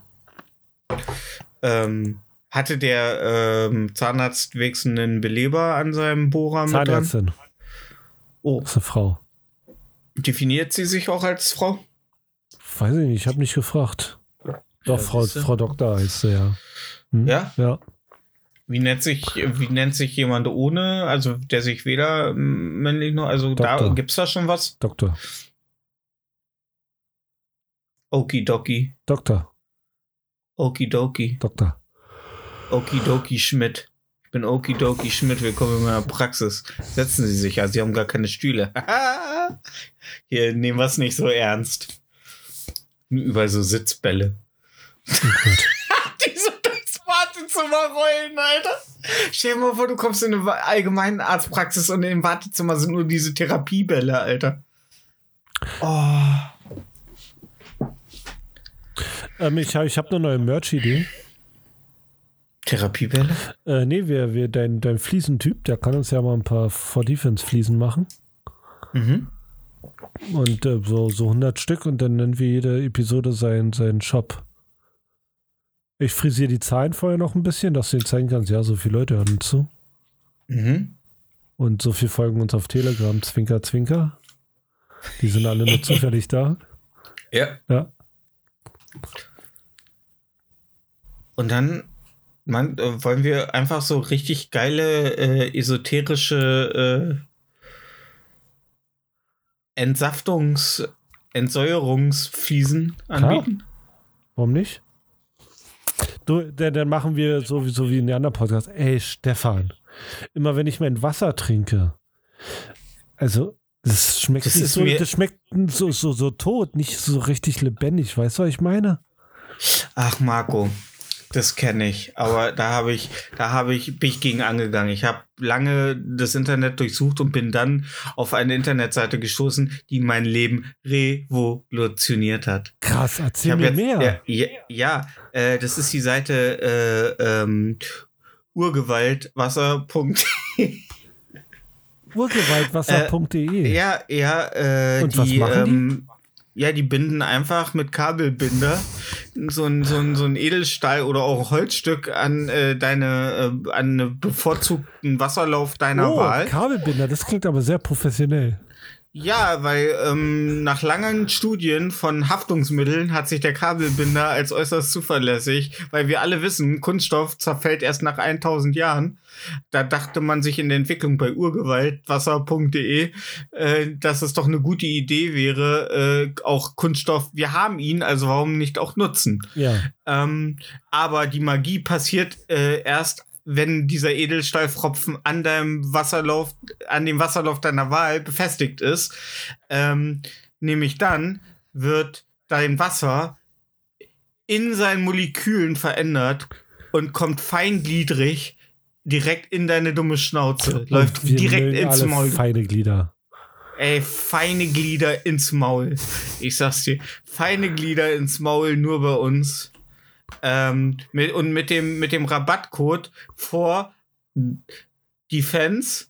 S1: Ähm, hatte der ähm, Zahnarzt wenigstens einen Beleber an seinem Bohrer mit dran?
S2: Zahnärztin.
S1: Oh,
S2: Das ist eine Frau.
S1: definiert sie sich auch als Frau?
S2: Weiß ich nicht, ich habe nicht gefragt. Doch,
S1: Ja,
S2: Frau. Frau Doktor heißt sie ja. Hm?
S1: Ja?
S2: Ja.
S1: Wie nennt sich, wie nennt sich jemand ohne, also der sich weder ähm, männlich noch, also da
S2: Doktor.
S1: gibt's da schon was?
S2: Doktor.
S1: Okidoki,
S2: Doktor.
S1: Okidoki,
S2: Doktor.
S1: Okidoki Schmidt. Ich bin Okidoki Schmidt, willkommen in meiner Praxis. Setzen Sie sich ja, Sie haben gar keine Stühle. Hier nehmen wir es nicht so ernst. Nur Überall so Sitzbälle.
S2: Oh Gott.
S1: Die so durchs Wartezimmer rollen, Alter. Stell dir mal vor, du kommst in eine allgemeine Arztpraxis und im Wartezimmer sind nur diese Therapiebälle, Alter. Oh.
S2: Ähm, ich habe ich hab eine neue Merch-Idee.
S1: Therapiebälle?
S2: Äh, nee, wir, wir, dein, dein Fliesentyp, der kann uns ja mal ein paar For Defense Fliesen machen.
S1: Mhm.
S2: Und äh, so, so 100 Stück und dann nennen wir jede Episode seinen, seinen Shop. Ich frisiere die Zahlen vorher noch ein bisschen, dass du ihnen zeigen kannst, ja, so viele Leute hören uns zu.
S1: Mhm.
S2: Und so viel folgen uns auf Telegram, Zwinker, Zwinker. Die sind alle nur zufällig da.
S1: Ja.
S2: Ja.
S1: Und dann man, äh, wollen wir einfach so richtig geile äh, esoterische äh, Entsaftungs-, Entsäuerungsfliesen anbieten?
S2: Warum nicht? Du, dann, dann machen wir so wie, in den anderen Podcasts. Ey, Stefan, immer wenn ich mein Wasser trinke, also das schmeckt
S1: Das
S2: so, das schmeckt so, so, so tot, nicht so richtig lebendig. Weißt du, was ich meine?
S1: Ach, Marco, das kenne ich. Aber da habe ich, da habe ich, bin ich gegen angegangen. Ich habe lange das Internet durchsucht und bin dann auf eine Internetseite gestoßen, die mein Leben revolutioniert hat.
S2: Krass,
S1: Ich
S2: erzähl
S1: hab
S2: mir
S1: jetzt,
S2: mehr.
S1: Ja, ja, ja äh, das ist die Seite äh, ähm, urgewaltwasser.de.
S2: Urgewaltwasser.de.
S1: Ja, ja, äh,
S2: Und
S1: die,
S2: was machen die?
S1: ähm, ja, die binden einfach mit Kabelbinder so ein, so ein, so ein Edelstahl oder auch Holzstück an äh, deine, äh, an bevorzugten Wasserlauf deiner
S2: oh,
S1: Wahl.
S2: Kabelbinder, das klingt aber sehr professionell.
S1: Ja, weil ähm, nach langen Studien von Haftungsmitteln hat sich der Kabelbinder als äußerst zuverlässig, weil wir alle wissen, Kunststoff zerfällt erst nach 1000 Jahren. Da dachte man sich in der Entwicklung bei urgewaltwasser.de, äh, dass es doch eine gute Idee wäre, äh, auch Kunststoff, wir haben ihn, also warum nicht auch nutzen?
S2: Ja.
S1: Ähm, aber die Magie passiert äh, erst, wenn dieser Edelstahlfropfen an deinem Wasserlauf, an dem Wasserlauf deiner Wahl befestigt ist. Ähm, nämlich dann wird dein Wasser in seinen Molekülen verändert und kommt feingliedrig direkt in deine dumme Schnauze. Läuft
S2: Und wir
S1: direkt ins Maul.
S2: Feine Glieder.
S1: Ey, feine Glieder ins Maul. Ich sag's dir, feine Glieder ins Maul nur bei uns. Ähm, mit, und mit dem, mit dem Rabattcode vor Defense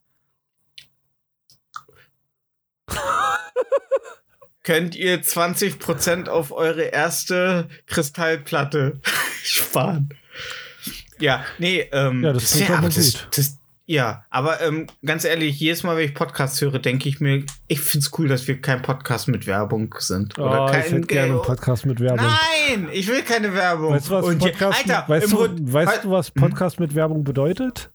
S1: könnt ihr 20% auf eure erste Kristallplatte sparen. Ja, nee, ähm,
S2: Ja, das doch mal
S1: das, das, ja, aber ähm, ganz ehrlich, jedes Mal, wenn ich Podcasts höre, denke ich mir, ich find's cool, dass wir kein Podcast mit Werbung sind. Oder
S2: Oh,
S1: kein
S2: ich hätte gerne einen Podcast mit Werbung.
S1: Nein, ich will keine Werbung.
S2: Weißt du, was
S1: Und
S2: Podcast,
S1: Alter,
S2: weißt, du, weißt du, was Podcast mit Werbung bedeutet?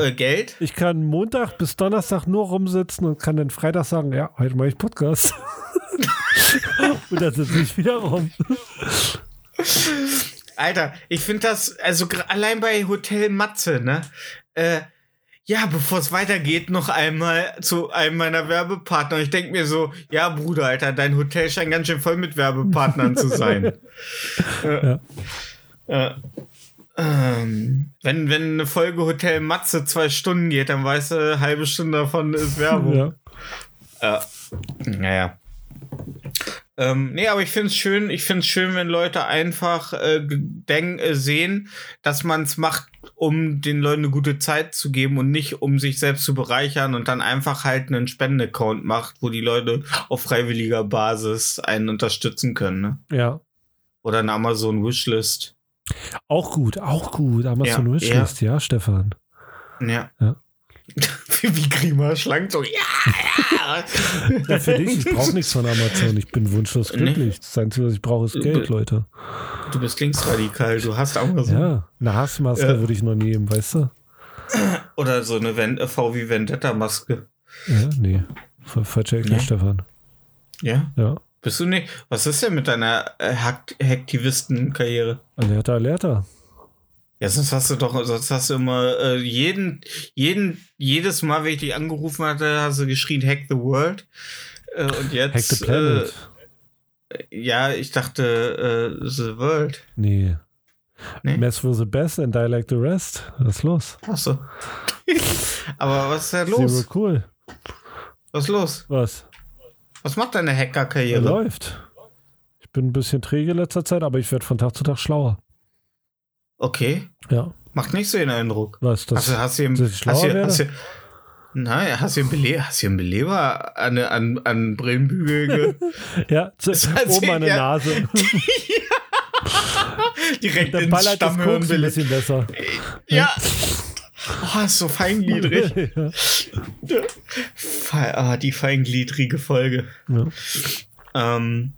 S1: äh, Geld?
S2: Ich kann Montag bis Donnerstag nur rumsitzen und kann dann Freitag sagen, ja, heute mache ich Podcast. und dann sitze ich wieder rum.
S1: Alter, ich finde das, also allein bei Hotel Matze, ne? Äh, ja, bevor es weitergeht, noch einmal zu einem meiner Werbepartner. Ich denke mir so, ja, Bruder, Alter, dein Hotel scheint ganz schön voll mit Werbepartnern zu sein. äh, äh, ähm, wenn, wenn eine Folge Hotel Matze zwei Stunden geht, dann weißt du, eine halbe Stunde davon ist Werbung.
S2: Ja.
S1: Äh, naja. Ähm, nee, aber ich finde es schön, ich finde es schön, wenn Leute einfach äh, denk, äh, sehen, dass man es macht, um den Leuten eine gute Zeit zu geben und nicht um sich selbst zu bereichern und dann einfach halt einen Spendenaccount macht, wo die Leute auf freiwilliger Basis einen unterstützen können. Ne?
S2: Ja.
S1: Oder eine Amazon Wishlist.
S2: Auch gut, auch gut. Amazon
S1: Ja,
S2: Wishlist, ja. Stefan.
S1: Ja.
S2: Ja.
S1: Wie Grima schlank so, ja, ja.
S2: Ja, für dich, ich brauche nichts von Amazon. Ich bin wunschlos
S1: Nee.
S2: glücklich. Das Einzige, was ich brauche, ist Geld, Leute.
S1: Du bist linksradikal, du hast Amazon.
S2: Ja, eine Hassmaske
S1: Ja.
S2: würde ich noch nehmen, weißt du?
S1: Oder so eine Ven äh, VW Vendetta-Maske.
S2: Ja, nee. Ver- Falsche Ecke,
S1: Nee.
S2: Stefan.
S1: Ja.
S2: Ja.
S1: Bist du nicht? Was ist denn mit deiner äh, Hack Hacktivisten-Karriere?
S2: Alerta, alerta.
S1: Ja, sonst hast du doch, sonst hast du immer äh, jeden, jeden, jedes Mal, wenn ich dich angerufen hatte, hast du geschrien, Hack the World. Äh, und jetzt.
S2: Hack the Planet.
S1: Äh, ja, ich dachte, äh, The World.
S2: nee.
S1: Nee?
S2: Mess with the best and I like the rest. Was ist los?
S1: Achso. Aber was ist da
S2: Zero
S1: los?
S2: cool.
S1: Was ist los?
S2: Was?
S1: Was macht deine
S2: Er
S1: Hacker-Karriere?
S2: läuft. Ich bin ein bisschen träge in letzter Zeit, aber ich werde von Tag zu Tag schlauer.
S1: Okay.
S2: Ja.
S1: Macht nicht so den Eindruck.
S2: Was? Das,
S1: Hast du, hast du,
S2: ich
S1: hast du, hast du, nein, hast du einen Beleber, hast du einen Beleber an, an, an Brillenbügel ge
S2: ja, zu, oben an der
S1: ja.
S2: Nase.
S1: direkt
S2: Der
S1: ins
S2: ballert das ein
S1: Stammhirn
S2: bisschen besser.
S1: Ja. Oh, ist so feingliedrig.
S2: ja.
S1: Fe ah, die feingliedrige Folge.
S2: Ja.
S1: Ähm,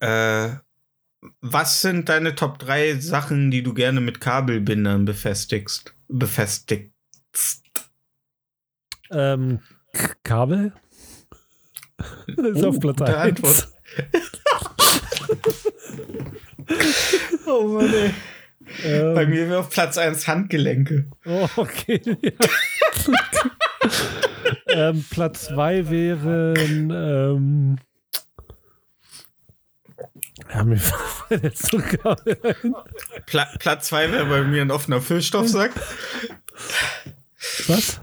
S1: äh, was sind deine Top 3 Sachen, die du gerne mit Kabelbindern befestigst? Befestigst.
S2: Ähm, K- Kabel? Das ist
S1: Oh,
S2: auf Platz
S1: gute
S2: 1.
S1: Antwort. Oh Mann, ey. Bei
S2: Ähm,
S1: mir wäre auf Platz 1 Handgelenke.
S2: oh, okay. Ähm, Platz 2 wären. Ähm, ja, mir jetzt so Kabel ein.
S1: Pla Platz 2 wäre bei mir ein offener Füllstoffsack.
S2: Was?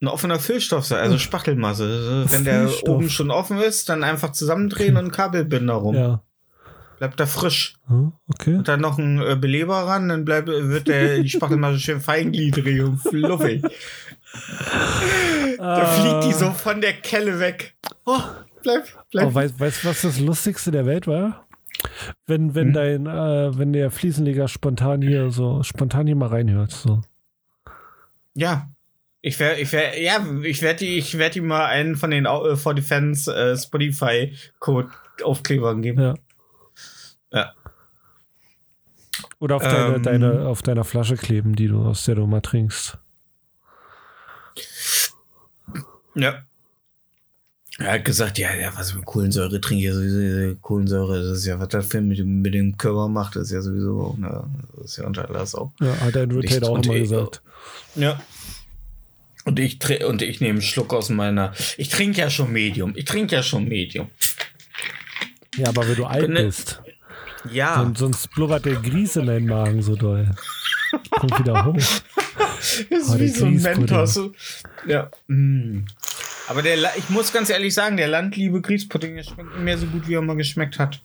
S1: Ein offener Füllstoffsack, also Spachtelmasse. Wenn der oben schon offen ist, dann einfach zusammendrehen und Kabelbinder rum.
S2: Ja.
S1: Bleibt da frisch.
S2: Hm, Okay.
S1: Und dann noch ein äh, Beleber ran, dann bleibt, wird der, die Spachtelmasse schön feingliedrig und fluffig. Da fliegt die so von der Kelle weg. Oh, bleib, bleib.
S2: Oh, weißt weißt du, was das Lustigste der Welt war? Wenn, wenn
S1: Hm?
S2: dein, äh, wenn der Fliesenleger spontan hier so, spontan hier mal reinhört. So.
S1: Ja. Ich werde, ich werde, ja, ich werde die, ich werde ihm mal einen von den äh, For Defense äh, Spotify Code Aufklebern geben.
S2: Ja.
S1: Ja.
S2: Oder auf, deine,
S1: Ähm.
S2: deine, auf deiner Flasche kleben, die du aus der du mal trinkst.
S1: Ja. Er hat gesagt, ja, ja, was mit Kohlensäure trinke ich sowieso. diese Kohlensäure, das ist ja, was das für mit dem, mit dem Körper macht, das ist ja sowieso, ne, das ist ja unter Alles auch.
S2: Ja, hat
S1: ich-
S2: Tate auch
S1: ich-
S2: gesagt.
S1: Ja. Und ich, und ich nehme einen Schluck aus meiner. Ich trinke ja schon Medium. Ich trinke ja schon Medium.
S2: Ja, aber wenn du alt
S1: ne-
S2: bist,
S1: Ja.
S2: sonst, sonst blubbert der Grieß in deinen Magen so doll. Kommt wieder hoch.
S1: Das ist
S2: Oh,
S1: wie
S2: der
S1: so ein. Mentos. Ja. Mm. Aber der, ich muss ganz ehrlich sagen, der Landliebe Grießpudding, der schmeckt nicht mehr so gut, wie er mal geschmeckt hat.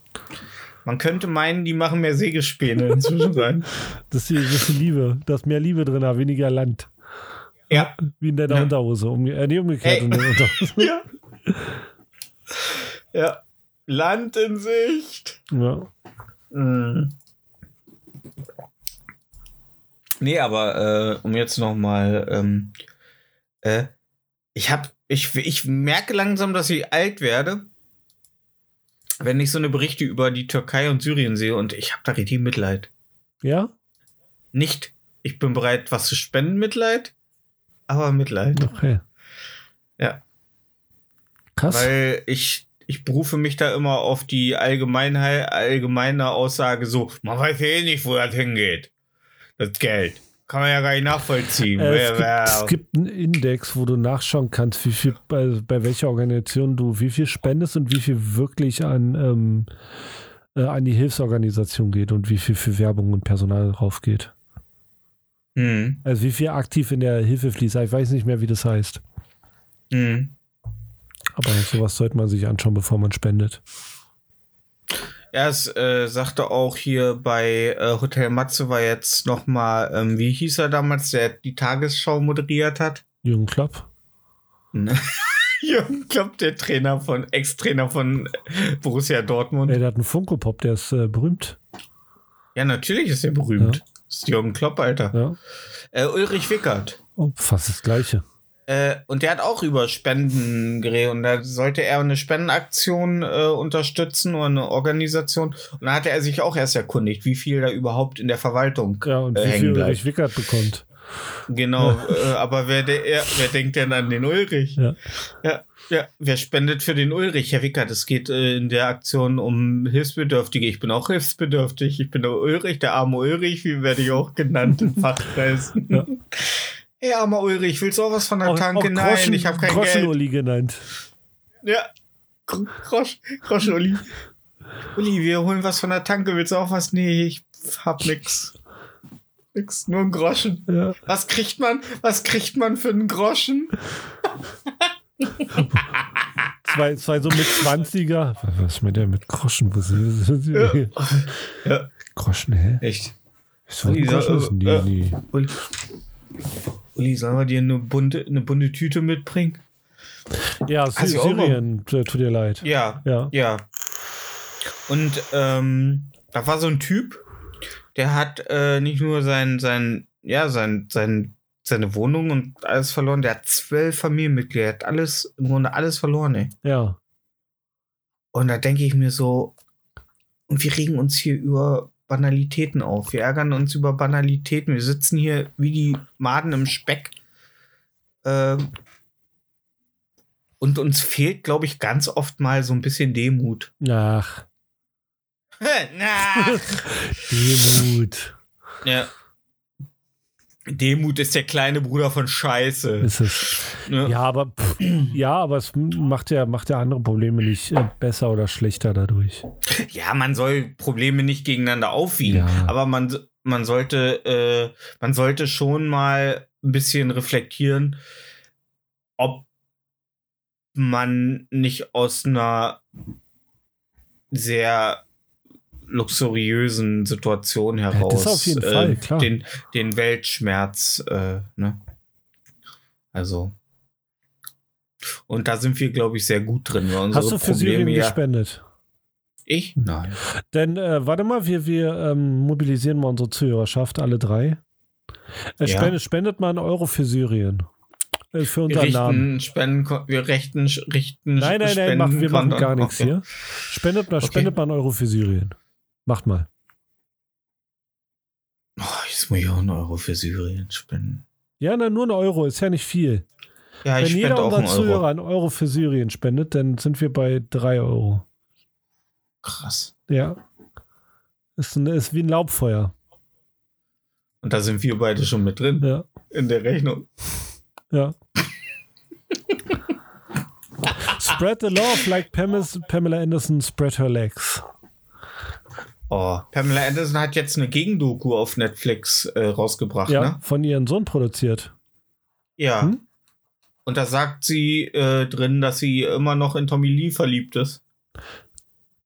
S1: Man könnte meinen, die machen mehr Sägespäne inzwischen rein.
S2: Das ist, die, das ist die Liebe. Da ist mehr Liebe drin, weniger Land.
S1: Ja.
S2: Wie in deiner
S1: Ja.
S2: Unterhose. Umge äh, nee, umgekehrt
S1: Ey.
S2: in Unterhose.
S1: Ja. Ja. Land in Sicht.
S2: Ja.
S1: Mm. Nee, aber äh, um jetzt noch mal, ähm, äh, ich hab, ich, ich merke langsam, dass ich alt werde, wenn ich so eine Berichte über die Türkei und Syrien sehe und ich habe da richtig Mitleid.
S2: ja?
S1: Nicht, ich bin bereit, was zu spenden, Mitleid, aber Mitleid.
S2: Okay.
S1: Ja.
S2: Krass.
S1: Weil ich, ich berufe mich da immer auf die Allgemeinheit, allgemeine Aussage so, man weiß eh nicht, wo das hingeht. Das Geld. Kann man ja gar nicht nachvollziehen.
S2: Äh, es, gibt, es gibt einen Index, wo du nachschauen kannst, wie viel bei, bei welcher Organisation du wie viel spendest und wie viel wirklich an, ähm, äh, an die Hilfsorganisation geht und wie viel für Werbung und Personal drauf geht.
S1: Hm,
S2: Also wie viel aktiv in der Hilfe fließt. Ich weiß nicht mehr, wie das heißt.
S1: hm.
S2: Aber sowas sollte man sich anschauen, bevor man spendet.
S1: Ja, es äh, sagte auch hier bei äh, Hotel Matze war jetzt noch mal, ähm, wie hieß er damals, der die Tagesschau moderiert hat?
S2: Jürgen Klopp.
S1: Ne? Jürgen Klopp, der Trainer von, Ex-Trainer von Borussia Dortmund.
S2: Ey, der hat einen Funko-Pop, der ist äh, berühmt.
S1: Ja, natürlich ist er berühmt.
S2: Ja.
S1: Das ist Jürgen Klopp, Alter.
S2: Ja.
S1: Äh, Ulrich Wickert.
S2: Oh, fast das Gleiche.
S1: Äh, und der hat auch über Spenden geredet und da sollte er eine Spendenaktion äh, unterstützen oder eine Organisation. Und da hatte er sich auch erst erkundigt, wie viel da überhaupt in der Verwaltung
S2: Ja, und
S1: äh,
S2: wie
S1: hängen
S2: viel. Ulrich Wickert bekommt.
S1: Genau, äh, aber wer, der, er, wer denkt denn an den Ulrich?
S2: Ja.
S1: Ja, ja, wer spendet für den Ulrich? Herr Wickert, es geht äh, in der Aktion um Hilfsbedürftige. Ich bin auch hilfsbedürftig. Ich bin der Ulrich, der arme Ulrich, wie werde ich auch genannt in Fachkreisen.
S2: Ja.
S1: Hey, armer Ulrich, willst du auch was von der
S2: Auch,
S1: Tanke?
S2: auch
S1: Nein,
S2: Groschen,
S1: ich habe kein Geld.
S2: Groschen-Uli genannt.
S1: Ja, Gr- Grosch, Groschen, Uli. Uli, wir holen was von der Tanke. Willst du auch was? Nee, ich hab nix. Nix, nur ein Groschen.
S2: Ja.
S1: Was kriegt man? Was kriegt man für einen Groschen?
S2: Zwei, zwei so mit 20er. Was ist mit der mit Groschen? Was ist
S1: Ja. Ja.
S2: Groschen, hä?
S1: Echt?
S2: Ist das ein Groschen?
S1: äh,
S2: Nee,
S1: äh,
S2: nee.
S1: Uli, sollen wir dir eine bunte, eine bunte Tüte mitbringen?
S2: Ja, Sy Syrien, äh, tut dir leid.
S1: Ja,
S2: Ja.
S1: ja. Und ähm, da war so ein Typ, der hat äh, nicht nur sein, sein, ja, sein, sein, seine Wohnung und alles verloren, der hat zwölf Familienmitglieder, der hat alles, im Grunde alles verloren, ey.
S2: Ja.
S1: Und da denke ich mir so, und wir regen uns hier über Banalitäten auf. Wir ärgern uns über Banalitäten. Wir sitzen hier wie die Maden im Speck. Ähm, und uns fehlt, glaube ich, ganz oft mal so ein bisschen Demut.
S2: Ach. Demut
S1: ja. Demut ist der kleine Bruder von Scheiße.
S2: ist es.
S1: Ne?
S2: Ja, aber pff, ja, aber es macht ja, macht ja andere Probleme nicht äh, besser oder schlechter dadurch.
S1: Ja, man soll Probleme nicht gegeneinander aufwiegen,
S2: Ja.
S1: aber man, man sollte, äh, man sollte schon mal ein bisschen reflektieren, ob man nicht aus einer sehr luxuriösen Situation heraus
S2: das auf jeden Fall,
S1: äh,
S2: klar.
S1: Den, den Weltschmerz, äh, ne? Also. Und da sind wir, glaube ich, sehr gut drin.
S2: Hast du für Syrien
S1: Probleme ja-
S2: gespendet?
S1: Ich? Nein.
S2: Denn, äh, warte mal, wir, wir ähm, mobilisieren mal unsere Zuhörerschaft, alle drei. Äh,
S1: Ja.
S2: spendet, spendet mal einen Euro für Syrien. Äh, für unseren Namen.
S1: richten Spenden, wir richten, richten
S2: Nein, nein, nein, machen, wir machen gar nichts
S1: Okay.
S2: hier. Spendet mal,
S1: Okay.
S2: spendet mal einen Euro für Syrien. Macht mal.
S1: Oh, jetzt muss ich auch einen Euro für Syrien spenden.
S2: Ja, na, nur ein Euro, ist ja nicht viel.
S1: Ja, ich
S2: Wenn jeder unserer. Zuhörer einen Euro für Syrien spendet, dann sind wir bei drei Euro.
S1: Krass.
S2: Ja. Ist, ein, ist wie ein Laubfeuer.
S1: Und da sind wir beide schon mit drin
S2: Ja.
S1: in der Rechnung.
S2: Ja. spread the love like Pam- Pamela Anderson spread her legs.
S1: Oh, Pamela Anderson hat jetzt eine Gegendoku auf Netflix äh, rausgebracht,
S2: Ja,
S1: ne?
S2: von ihrem Sohn produziert.
S1: Ja.
S2: Hm?
S1: Und da sagt sie äh, drin, dass sie immer noch in Tommy Lee verliebt ist.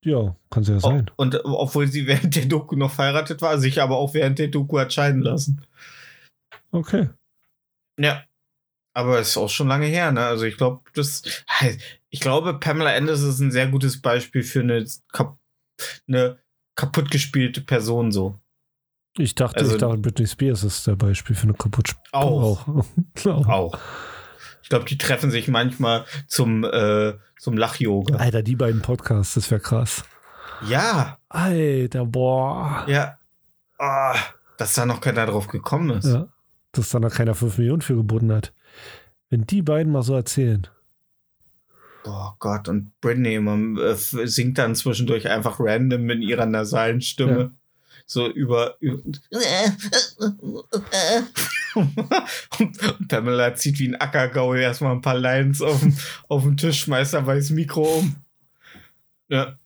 S2: Ja, kann ja
S1: O-
S2: sein.
S1: Und äh, obwohl sie während der Doku noch verheiratet war, sich aber auch während der Doku hat scheiden lassen.
S2: Okay.
S1: Ja. Aber es ist auch schon lange her, ne? Also ich glaube, das. Ich glaube, Pamela Anderson ist ein sehr gutes Beispiel für eine, eine kaputtgespielte Person so.
S2: Ich dachte,
S1: Also-
S2: ich dachte, Britney Spears ist der Beispiel für eine kaputt.
S1: Auch.
S2: Auch. Auch.
S1: Ich glaube, die treffen sich manchmal zum, äh, zum Lach-Yoga.
S2: Alter, die beiden Podcasts, das wäre krass.
S1: Ja,
S2: Alter, boah.
S1: ja. Ah, dass da noch keiner drauf gekommen ist.
S2: Ja. Dass da noch keiner 5 Millionen für geboten hat. Wenn die beiden mal so erzählen.
S1: Oh Gott, und Britney immer, äh, singt dann zwischendurch einfach random in ihrer nasalen Stimme.
S2: Ja.
S1: So über. über und Pamela zieht wie ein Ackergaul erstmal ein paar Lines auf den, auf den Tisch, schmeißt dabei das Mikro um. Ja.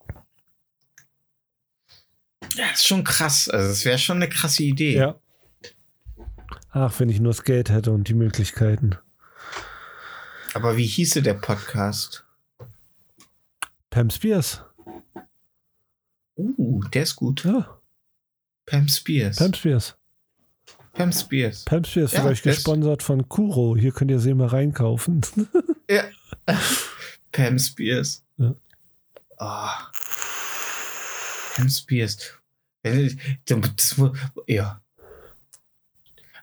S1: Ja, ist schon krass. Also, es wäre schon eine krasse Idee.
S2: Ja. Ach, wenn ich nur das Geld hätte und die Möglichkeiten.
S1: Aber wie hieße der Podcast?
S2: Pam Spears.
S1: Uh, der ist gut.
S2: Ja,
S1: Pam Spears.
S2: Pam Spears.
S1: Pam Spears.
S2: Pam Spears
S1: Ja,
S2: vielleicht gesponsert von Kuro. Hier könnt ihr sie mal reinkaufen.
S1: Ja. Pam Spears.
S2: Ja.
S1: Ah. Pam Spears. Ja.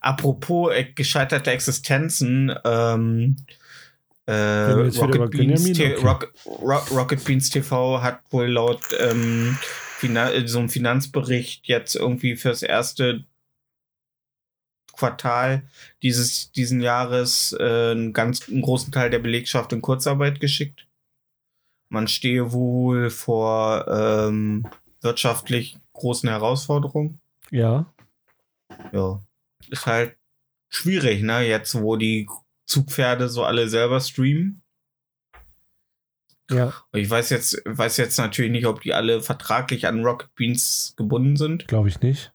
S1: Apropos äh, gescheiterte Existenzen, ähm, äh, Rocket, Beans
S2: Benjamin?
S1: T-
S2: Okay.
S1: Rock, Rock, Rocket Beans TV hat wohl laut ähm, Finan äh, so einem Finanzbericht jetzt irgendwie fürs erste Quartal dieses diesen Jahres äh, einen ganz einen großen Teil der Belegschaft in Kurzarbeit geschickt. Man stehe wohl vor ähm, wirtschaftlich großen Herausforderungen.
S2: ja.
S1: Ja, ist halt schwierig, ne? Jetzt, wo die Zugpferde so alle selber streamen.
S2: Ja,
S1: Und Ich weiß jetzt, weiß jetzt natürlich nicht, ob die alle vertraglich an Rocket Beans gebunden sind.
S2: glaube ich nicht.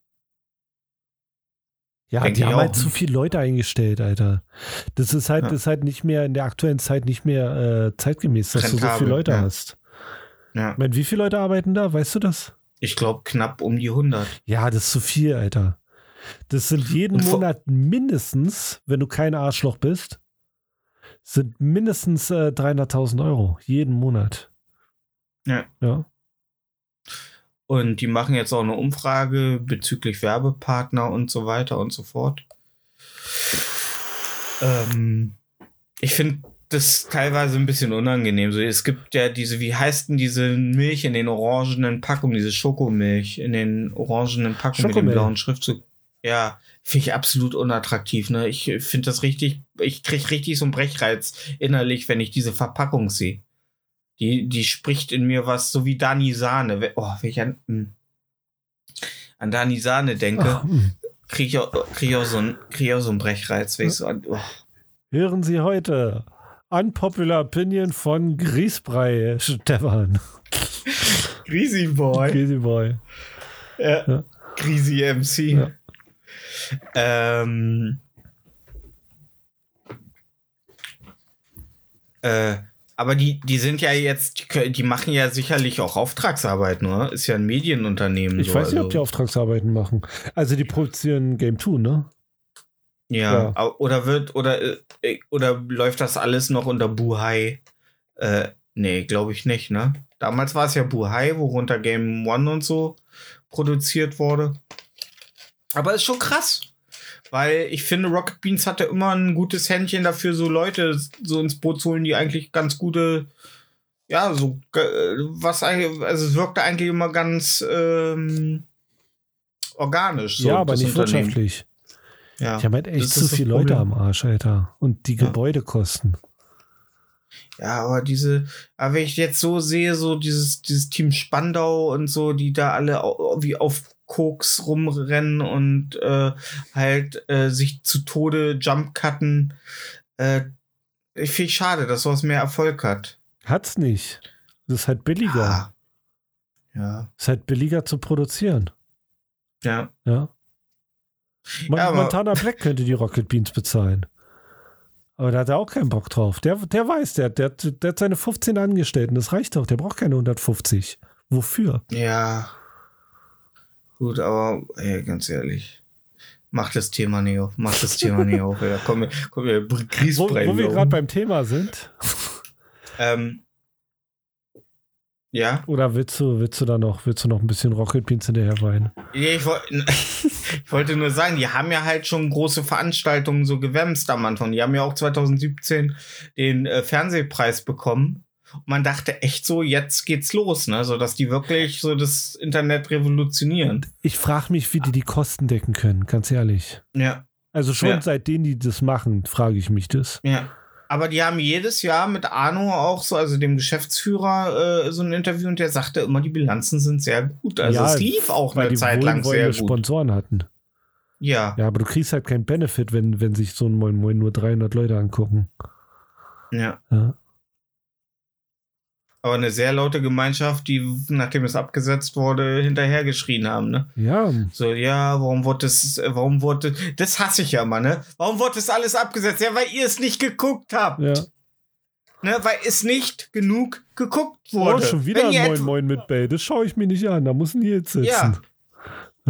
S2: Ja,
S1: Denk
S2: die haben
S1: auch.
S2: halt zu viele Leute eingestellt, Alter. Das ist halt,
S1: Ja.
S2: das ist halt nicht mehr in der aktuellen Zeit nicht mehr äh, zeitgemäß, dass du so
S1: Rentabel,
S2: viele Leute
S1: ja.
S2: hast.
S1: Ja,
S2: Ich meine, wie viele Leute arbeiten da? Weißt du das?
S1: ich glaube knapp um die 100.
S2: Ja, das ist zu viel, Alter. Das sind jeden Monat mindestens, wenn du kein Arschloch bist, sind mindestens äh, 300.000 Euro. Jeden Monat.
S1: Ja.
S2: Ja.
S1: Und die machen jetzt auch eine Umfrage bezüglich Werbepartner und so weiter und so fort. Ähm, ich finde das teilweise ein bisschen unangenehm. So, es gibt ja diese, wie heißt denn diese Milch in den orangenen Packungen, diese Schokomilch in den orangenen Packungen mit dem blauen Schriftzug. Ja, finde ich absolut unattraktiv. Ne? Ich finde das richtig, ich kriege richtig so einen Brechreiz innerlich, wenn ich diese Verpackung sehe. Die, die spricht in mir was, so wie Dani Sahne. Oh, wenn ich an, hm, an Dani Sahne denke,
S2: hm.
S1: kriege ich, auch- krieg ich, auch so einen- krieg ich auch so einen Brechreiz. Wenn ich so an, oh.
S2: Hören Sie heute Unpopular Opinion von Grießbrei, Stefan.
S1: Greasy Boy.
S2: Greasy Boy.
S1: Ja.
S2: Ja.
S1: Greasy MC.
S2: Ja.
S1: Ähm, äh, aber die, die sind ja jetzt, die, machen ja sicherlich auch Auftragsarbeit, nur ist ja ein Medienunternehmen.
S2: Ich
S1: so,
S2: weiß nicht, ob
S1: also-
S2: die Auftragsarbeiten machen. Also die produzieren Game 2, ne?
S1: Ja,
S2: Ja.
S1: oder wird, oder, äh, oder läuft das alles noch unter Buhai? Äh, nee, glaube ich nicht, ne? Damals war es ja Buhai, worunter Game One und so produziert wurde. Aber ist schon krass. Weil ich finde, Rocket Beans hatte immer ein gutes Händchen dafür, so Leute so ins Boot zu holen, die eigentlich ganz gute, ja, so, was eigentlich, also es wirkte eigentlich immer ganz ähm, organisch. So,
S2: ja, aber nicht wirtschaftlich.
S1: Ja.
S2: Die haben halt echt zu viele Leute am Arsch, Alter. Und die
S1: Ja.
S2: Gebäudekosten.
S1: Ja, aber diese, aber wenn ich jetzt so sehe, so dieses, dieses Team Spandau und so, die da alle wie auf Koks rumrennen und äh, halt äh, sich zu Tode Jump cutten, äh, ich finde ich schade, dass sowas mehr Erfolg hat.
S2: Hat's nicht. Das ist halt billiger.
S1: Ja. Ja.
S2: Ist halt billiger zu produzieren.
S1: Ja.
S2: Ja. Man,
S1: Ja,
S2: Montana Black könnte die Rocket Beans bezahlen. Aber da hat er auch keinen Bock drauf. Der, der weiß, der, der, der hat seine 15 Angestellten. Das reicht doch. Der braucht keine 150. Wofür?
S1: Ja. Gut, aber ey, ganz ehrlich. Mach das Thema nicht auf. Mach das Thema nicht auf. Ja, komm, komm, wir
S2: Wo,
S1: Grießbrei
S2: wo wir gerade beim Thema sind.
S1: Ähm, ja.
S2: Oder willst du, willst du da noch, willst du noch ein bisschen Rocket Beans hinterher weinen?
S1: Ja, ich, ich wollte nur sagen, die haben ja halt schon große Veranstaltungen so gewämst am Anfang. Die haben ja auch 2017 den äh, Fernsehpreis bekommen. Und man dachte echt so, jetzt geht's los, ne? So dass die wirklich so das Internet revolutionieren.
S2: Ich frage mich, wie die die Kosten decken können, ganz ehrlich.
S1: Ja,
S2: Also schon
S1: Ja.
S2: seitdem die das machen, frage ich mich das.
S1: ja. Aber die haben jedes Jahr mit Arno auch so, also dem Geschäftsführer, äh, so ein Interview und der sagte immer, die Bilanzen sind sehr gut. Also
S2: Ja,
S1: es lief auch eine Zeit lang sehr gut.
S2: Sponsoren hatten.
S1: Ja,
S2: Ja, aber du kriegst halt keinen Benefit, wenn, wenn sich so ein Moin Moin nur 300 Leute angucken.
S1: ja.
S2: Ja.
S1: Aber eine sehr laute Gemeinschaft, die, nachdem es abgesetzt wurde, hinterhergeschrien haben, ne?
S2: Ja,
S1: So, ja, warum wurde das, warum wurde, das hasse ich ja mal, ne? Warum wurde das alles abgesetzt? Ja, weil ihr es nicht geguckt habt.
S2: ja.
S1: Ne, weil es nicht genug geguckt
S2: Oh,
S1: wurde.
S2: schon wieder ein Moin Moin mit Bell. Das schaue ich mir nicht an. Da muss Nils sitzen.
S1: Ja.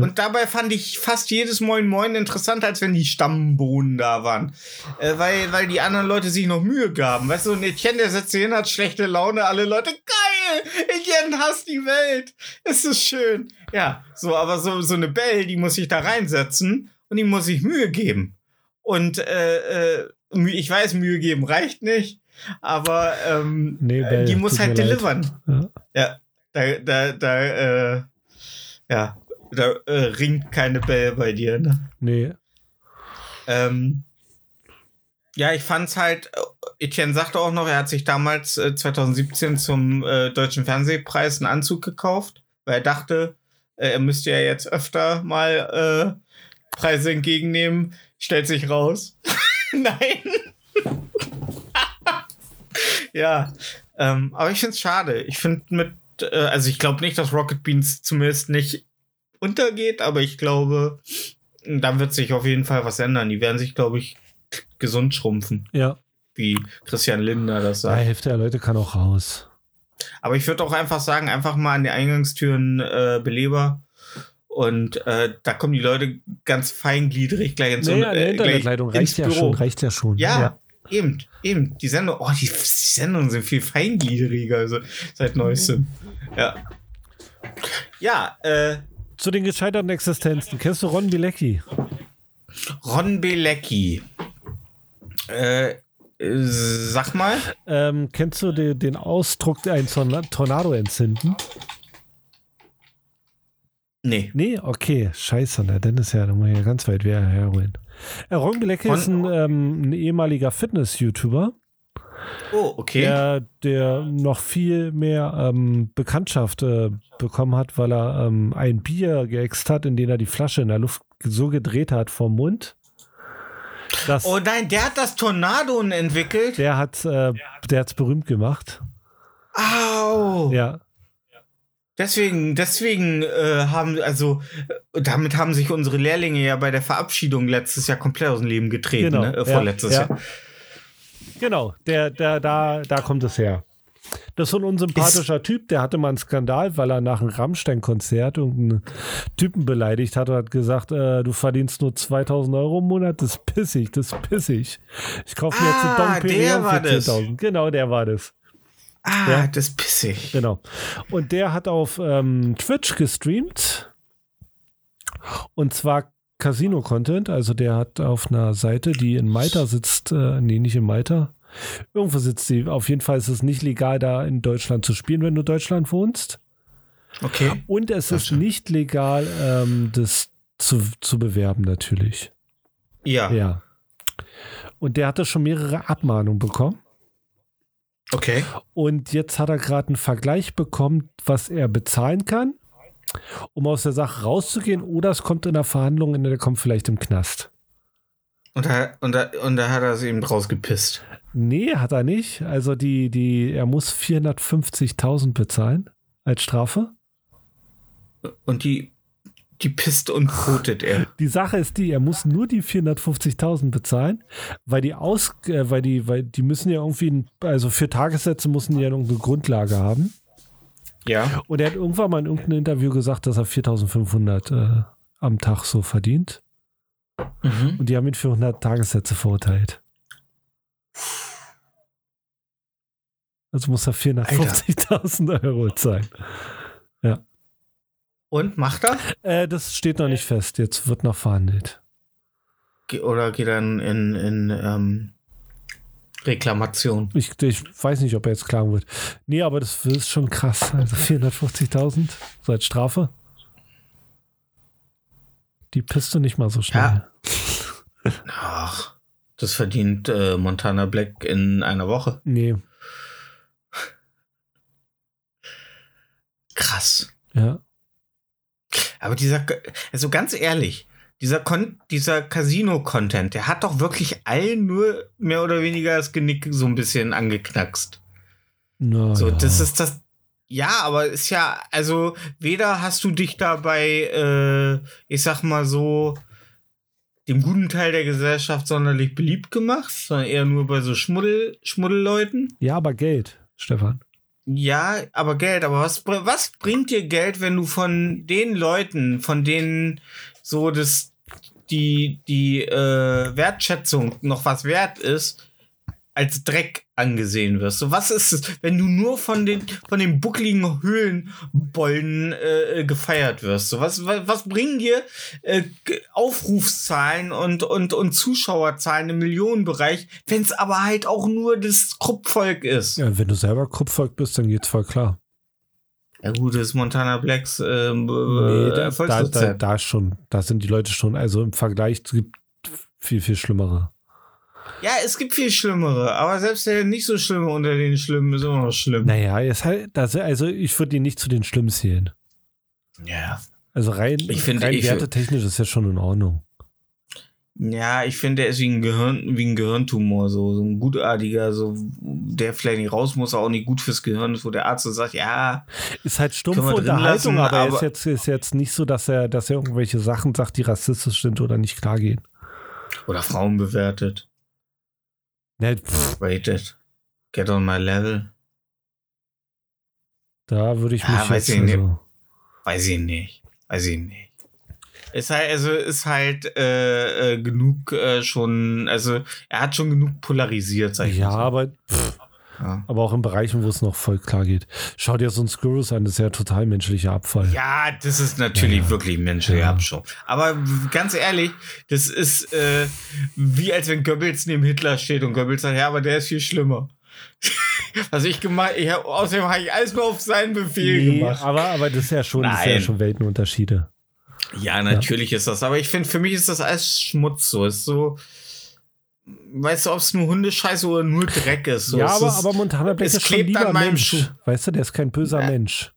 S1: Und dabei fand ich fast jedes Moin Moin interessanter, als wenn die Stammbohnen da waren. Äh, weil, weil die anderen Leute sich noch Mühe gaben. Weißt du, und Etienne, der setzt sich hin, hat schlechte Laune, alle Leute, geil! Etienne hasst die Welt! Es ist schön. Ja, so, aber so, so eine Bell, die muss ich da reinsetzen und die muss sich Mühe geben. Und äh, äh, ich weiß, Mühe geben reicht nicht, aber ähm,
S2: Nee, Bell,
S1: die muss halt delivern.
S2: Ja.
S1: Ja, da, da, da, äh, ja, da äh, ringt keine Bell bei dir, ne?
S2: Nee.
S1: Ähm, ja, ich fand's halt, äh, Etienne sagte auch noch, er hat sich damals äh, 2017 zum äh, Deutschen Fernsehpreis einen Anzug gekauft, weil er dachte, äh, er müsste ja jetzt öfter mal äh, Preise entgegennehmen. Stellt sich raus. Nein. ja, ähm, aber ich find's schade. Ich finde mit, also ich glaube nicht, dass Rocket Beans zumindest nicht untergeht, aber ich glaube, da wird sich auf jeden Fall was ändern. Die werden sich, glaube ich, gesund schrumpfen,
S2: Ja.
S1: wie Christian Lindner das
S2: Die
S1: sagt.
S2: Hälfte der Leute kann auch raus.
S1: Aber ich würde auch einfach sagen, einfach mal an die Eingangstüren äh, Beleber. Und äh, da kommen die Leute ganz feingliedrig gleich ins
S2: Naja, eine
S1: äh,
S2: Internetleitung
S1: ins
S2: reicht ja
S1: Büro.
S2: schon. Reicht ja schon.
S1: Ja, eben, eben. Die Sendung, oh, die, die Sendungen sind viel feingliedriger also seit neuestem. Ja. Ja, äh,
S2: Zu den gescheiterten Existenzen. Kennst du Ron Bilecki?
S1: Ron Belecki. Äh, sag mal.
S2: Ähm, kennst du den, den Ausdruck, ein Torna- Tornado entzünden?
S1: Nee.
S2: Nee, okay, scheiße, na, dann ist ja, dann muss ich ja ganz weit wer herholen. Äh, Ron Bilecki
S1: Ron-
S2: ist ein, ähm, ein ehemaliger Fitness-YouTuber,
S1: Oh, okay.
S2: der, der noch viel mehr ähm, Bekanntschaft äh, bekommen hat, weil er ähm, ein Bier geäxt hat, in dem er die Flasche in der Luft so gedreht hat vom Mund. Dass
S1: Oh nein, der hat das Tornado entwickelt.
S2: der hat äh, der hat's berühmt gemacht.
S1: Au.
S2: Ja.
S1: Deswegen, deswegen äh, haben, also, äh, damit haben sich unsere Lehrlinge ja bei der Verabschiedung letztes Jahr komplett aus dem Leben getreten,
S2: Genau,
S1: ne? Äh,
S2: ja,
S1: vorletztes
S2: ja.
S1: Jahr.
S2: Genau, der, der, da, da kommt es her. Das ist so ein unsympathischer Typ, der hatte mal einen Skandal, weil er nach einem Rammstein-Konzert irgendeinen Typen beleidigt hat und hat gesagt, äh, du verdienst nur 2000 Euro im Monat, das ist pissig, das ist pissig. Ich kaufe mir jetzt
S1: Ah,
S2: einen Dom
S1: der
S2: Perignon
S1: war
S2: für
S1: das.
S2: 10.000. Genau, der war das.
S1: Ah,
S2: Ja.
S1: das ist pissig.
S2: Genau. Und der hat auf ähm, Twitch gestreamt. Und zwar Casino-Content. Also der hat auf einer Seite, die in Malta sitzt, äh, nee, nicht in Malta. Irgendwo sitzt sie. Auf jeden Fall ist es nicht legal, da in Deutschland zu spielen, wenn du in Deutschland wohnst.
S1: Okay.
S2: Und es ist nicht legal, ähm, das zu, zu bewerben, natürlich.
S1: Ja.
S2: Ja. Und der hatte schon mehrere Abmahnungen bekommen.
S1: Okay.
S2: Und jetzt hat er gerade einen Vergleich bekommen, was er bezahlen kann, um aus der Sache rauszugehen, oder es kommt in der Verhandlung und er kommt vielleicht im Knast.
S1: Und da, und, da, und da hat er es eben rausgepisst.
S2: Nee, hat er nicht. Also die, die, er muss 450.000 bezahlen als Strafe.
S1: Und die, die pisst und kotet er.
S2: Die Sache ist die, er muss nur die 450.000 bezahlen, weil die aus, äh, weil die, weil die müssen ja irgendwie, also für Tagessätze müssen die ja irgendeine Grundlage haben.
S1: Ja.
S2: Und er hat irgendwann mal in irgendeinem Interview gesagt, dass er 4.500 äh, am Tag so verdient.
S1: Mhm.
S2: Und die haben ihn für 100 Tagessätze verurteilt. Also muss er 450.000 Euro zahlen.
S1: Und macht er?
S2: Äh, das steht noch nicht fest. Jetzt wird noch verhandelt.
S1: Ge- Oder geht er in, in, in ähm, Reklamation?
S2: Ich, ich weiß nicht, ob er jetzt klagen wird. Nee, aber das ist schon krass. Also 450.000 so als Strafe. Die pisst du nicht mal so schnell.
S1: Ja. Ach, das verdient äh, Montana Black in einer Woche.
S2: Nee,
S1: Krass.
S2: ja.
S1: Aber dieser, also ganz ehrlich, dieser, dieser Casino-Content, der hat doch wirklich allen nur mehr oder weniger das Genick so ein bisschen angeknackst.
S2: Na,
S1: So,
S2: ja.
S1: das ist das. Ja, aber ist ja, also weder hast du dich dabei, äh, ich sag mal so, dem guten Teil der Gesellschaft sonderlich beliebt gemacht, sondern eher nur bei so Schmuddel, Schmuddelleuten.
S2: Ja, aber Geld, Stefan.
S1: Ja, aber Geld, aber was, was bringt dir Geld, wenn du von den Leuten, von denen so das, die, die äh, Wertschätzung noch was wert ist, als Dreck angesehen wirst? So, was ist es, wenn du nur von den, von den buckligen Höhlenbollen äh, gefeiert wirst? So, was, was, bringen dir äh, Aufrufszahlen und, und, und Zuschauerzahlen im Millionenbereich, wenn es aber halt auch nur das Kruppvolk ist?
S2: Ja, wenn du selber Kruppvolk bist, dann geht's voll klar.
S1: Ja gut, das Montana Blacks ähm,
S2: Nee,
S1: äh,
S2: da, da, da, schon, da sind die Leute schon, also im Vergleich es gibt viel, viel schlimmere.
S1: Ja, es gibt viel Schlimmere, aber selbst der nicht so Schlimme unter den Schlimmen ist immer noch schlimm.
S2: Naja, ist halt, das, also ich würde ihn nicht zu den Schlimmen zählen.
S1: Ja.
S2: Also rein,
S1: Ich finde,
S2: rein wertetechnisch ist ja schon in Ordnung.
S1: Ja, ich finde, der ist wie ein Gehirn, wie ein Gehirntumor, so, so ein gutartiger, so, der vielleicht nicht raus muss, auch nicht gut fürs Gehirn ist, wo der Arzt so sagt, ja,
S2: Ist halt
S1: drin
S2: Unterhaltung,
S1: lassen,
S2: aber, er ist
S1: aber-
S2: jetzt, ist jetzt nicht so, dass er, dass er irgendwelche Sachen sagt, die rassistisch sind oder nicht klar gehen.
S1: oder Frauen bewertet,
S2: Ne,
S1: rated, get on my level,
S2: da würde ich
S1: Ja,
S2: mich
S1: weiß
S2: jetzt,
S1: ich nicht.
S2: also,
S1: weiß ich nicht, weiß ich nicht. Ist halt, also ist halt äh, äh, genug äh, schon, also er hat schon genug polarisiert, sag ich
S2: ja,
S1: mal. so.
S2: aber, pff,
S1: Ja.
S2: aber auch in Bereichen, wo es noch voll klar geht. Schau dir so ein Skurrus an, das ist ja total menschlicher Abfall.
S1: Ja, das ist natürlich
S2: Ja,
S1: wirklich menschlicher
S2: Ja.
S1: Abschaum. Aber ganz ehrlich, das ist äh, wie als wenn Goebbels neben Hitler steht und Goebbels sagt, ja, aber der ist viel schlimmer. Was ich gemacht, ich hab, außerdem habe ich alles nur auf seinen Befehl
S2: Nee,
S1: gemacht.
S2: aber, aber das ist ja schon, das ist ja schon Weltenunterschiede.
S1: Ja, natürlich ist das. Aber ich finde, für mich ist das alles Schmutz. So ist so. Weißt du, ob es nur Hundescheiße oder nur Dreck ist? So,
S2: ja, aber,
S1: ist,
S2: aber Montana Black ist schon lieber Mensch.
S1: Schuh.
S2: Weißt du, der ist kein böser
S1: Ja.
S2: Mensch.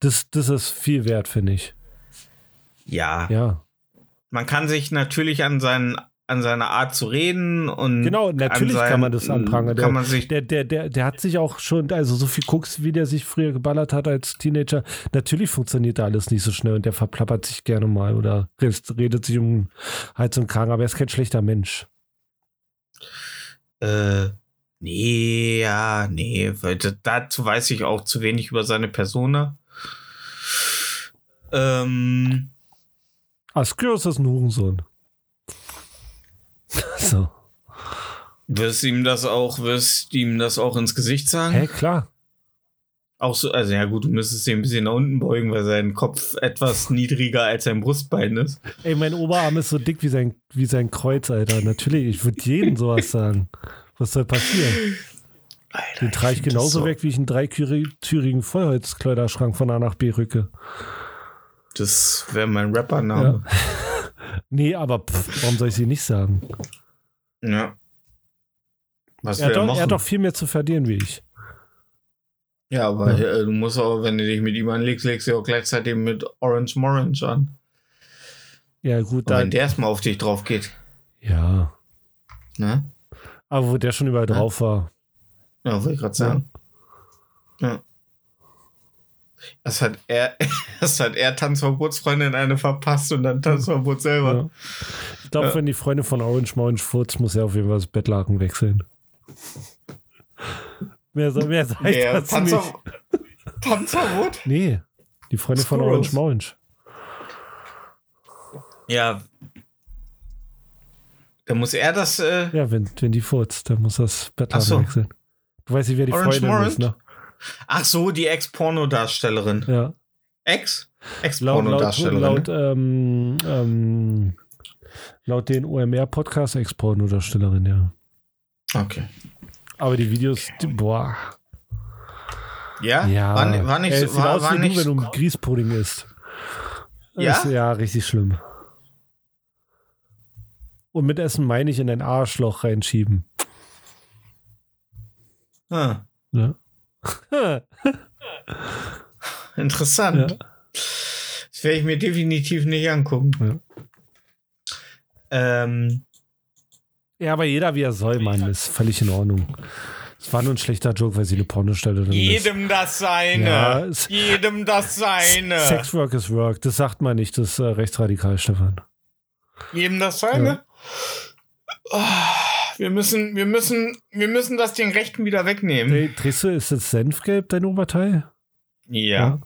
S2: Das, das ist viel wert, finde ich.
S1: ja,
S2: Ja.
S1: man kann sich natürlich an seinen an seine Art zu reden und
S2: Genau, natürlich
S1: an
S2: kann man das anprangern.
S1: Kann
S2: Der-
S1: man sich
S2: Der, der, der, der hat sich auch schon, also so viel guckst, wie der sich früher geballert hat als Teenager. Natürlich funktioniert da alles nicht so schnell und der verplappert sich gerne mal oder redet, sich um Hals und Kragen, aber er ist kein schlechter Mensch.
S1: Äh, nee, ja, nee, weil da- dazu weiß ich auch zu wenig über seine Persona. Ähm,
S2: Askyros ist ein Hurensohn. so.
S1: wirst du ihm das auch, wirst ihm das auch ins Gesicht sagen?
S2: Hä, klar.
S1: Auch so, also ja gut, du müsstest ihn ein bisschen nach unten beugen, weil sein Kopf etwas niedriger als sein Brustbein ist.
S2: Ey, mein Oberarm ist so dick wie sein, wie sein Kreuz, Alter. Natürlich, ich würde jedem sowas sagen. Was soll passieren?
S1: Alter,
S2: Den trage ich
S1: das
S2: genauso
S1: so-
S2: weg, wie ich einen dreitürigen Vollholzkleiderschrank von A nach B rücke.
S1: Das wäre mein Rappername.
S2: Nee, aber pff, warum soll ich sie nicht sagen?
S1: Ja. Was
S2: Er
S1: wir
S2: hat, doch, er hat doch viel mehr zu verlieren wie ich.
S1: ja, aber
S2: Ja.
S1: Äh, du musst auch, wenn du dich mit ihm anlegst, legst du auch gleichzeitig mit Orange Morange an.
S2: Ja, gut,
S1: Und wenn
S2: dann.
S1: der erstmal auf dich drauf geht.
S2: Ja.
S1: Ne?
S2: Aber wo der schon überall
S1: Ja.
S2: drauf war.
S1: Ja, wollte ich gerade sagen. Ja. Das hat er, das hat er Tanzverbotsfreundin eine verpasst und dann Tanzverbot selber.
S2: Ja. Ich glaube,
S1: Ja.
S2: wenn die Freundin von Orange Morange furzt, muss er auf jeden Fall das Bettlaken wechseln. Mehr, sa- mehr sag ich
S1: Ja,
S2: dazu nicht.
S1: Tanzer, Tanzverbot?
S2: Nee, die Freundin von. Orange Morange.
S1: Ja. Dann muss er das, äh,
S2: Ja, wenn, wenn die furzt, dann muss das Bettlaken
S1: so.
S2: wechseln. Du weißt nicht, wer die
S1: Orange
S2: Freundin ist, ne?
S1: Ach so, die Ex-Pornodarstellerin.
S2: Ja.
S1: Ex?
S2: Laut, laut,
S1: Ex-Pornodarstellerin.
S2: laut,
S1: ne?
S2: ähm, ähm, laut den OMR-Podcast Ex-Porno-Darstellerin, ja.
S1: Okay.
S2: Aber die Videos, die, boah.
S1: Ja?
S2: Ja,
S1: War, war nicht so, war, war nicht
S2: du, wenn du ein Grießpudding isst.
S1: Ja?
S2: Ist, ja, richtig schlimm. Und mit Essen meine ich in ein Arschloch reinschieben.
S1: Ah,
S2: Ne?
S1: interessant.
S2: Ja.
S1: Das werde ich mir definitiv nicht angucken. Ähm,
S2: ja, aber jeder wie er soll, Mann, ist völlig in Ordnung. Es war nur ein schlechter Joke, weil sie eine Pornostellerin ist.
S1: jedem das seine.
S2: Ja,
S1: jedem das seine.
S2: Sex Work is Work, das sagt man nicht, das ist äh, rechtsradikal, Stefan.
S1: Jedem das seine. Oh, wir müssen, wir müssen, wir müssen das den Rechten wieder wegnehmen.
S2: Hey, du, ist das Senfgelb dein Oberteil?
S1: Ja.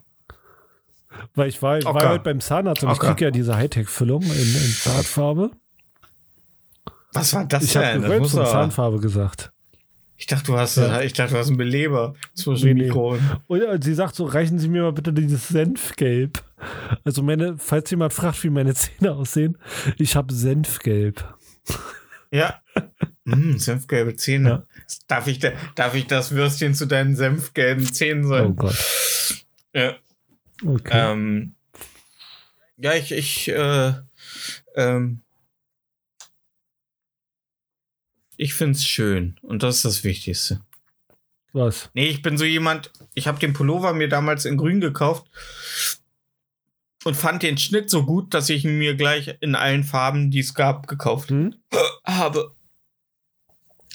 S2: Weil ich war, ich war
S1: Okay.
S2: heute beim Zahnarzt und ich
S1: Okay.
S2: kriege ja diese Hightech-Füllung in, in Zahnfarbe.
S1: Was war das
S2: Ich habe
S1: denn?
S2: Gerülpst
S1: muss
S2: und Zahnfarbe gesagt.
S1: ich dachte, du hast,
S2: Ja.
S1: ich dachte, du hast einen Beleber zwischen
S2: Nee,
S1: den
S2: nee.
S1: Mikro.
S2: Und äh, sie sagt so, reichen Sie mir mal bitte dieses Senfgelb. Also meine, falls jemand fragt, wie meine Zähne aussehen, ich habe Senfgelb.
S1: Ja. Mm, senfgelbe Zähne.
S2: Ja.
S1: Darf, ich, da- darf ich das Würstchen zu deinen senfgelben Zähnen
S2: Oh
S1: sein?
S2: Gott.
S1: Ja.
S2: Okay.
S1: Ähm, ja, ich, ich, äh, ähm, ich find's schön und das ist das Wichtigste.
S2: Was?
S1: Nee, ich bin so jemand, ich habe den Pullover mir damals in grün gekauft und fand den Schnitt so gut, dass ich ihn mir gleich in allen Farben, die es gab, gekauft
S2: Hm?
S1: habe.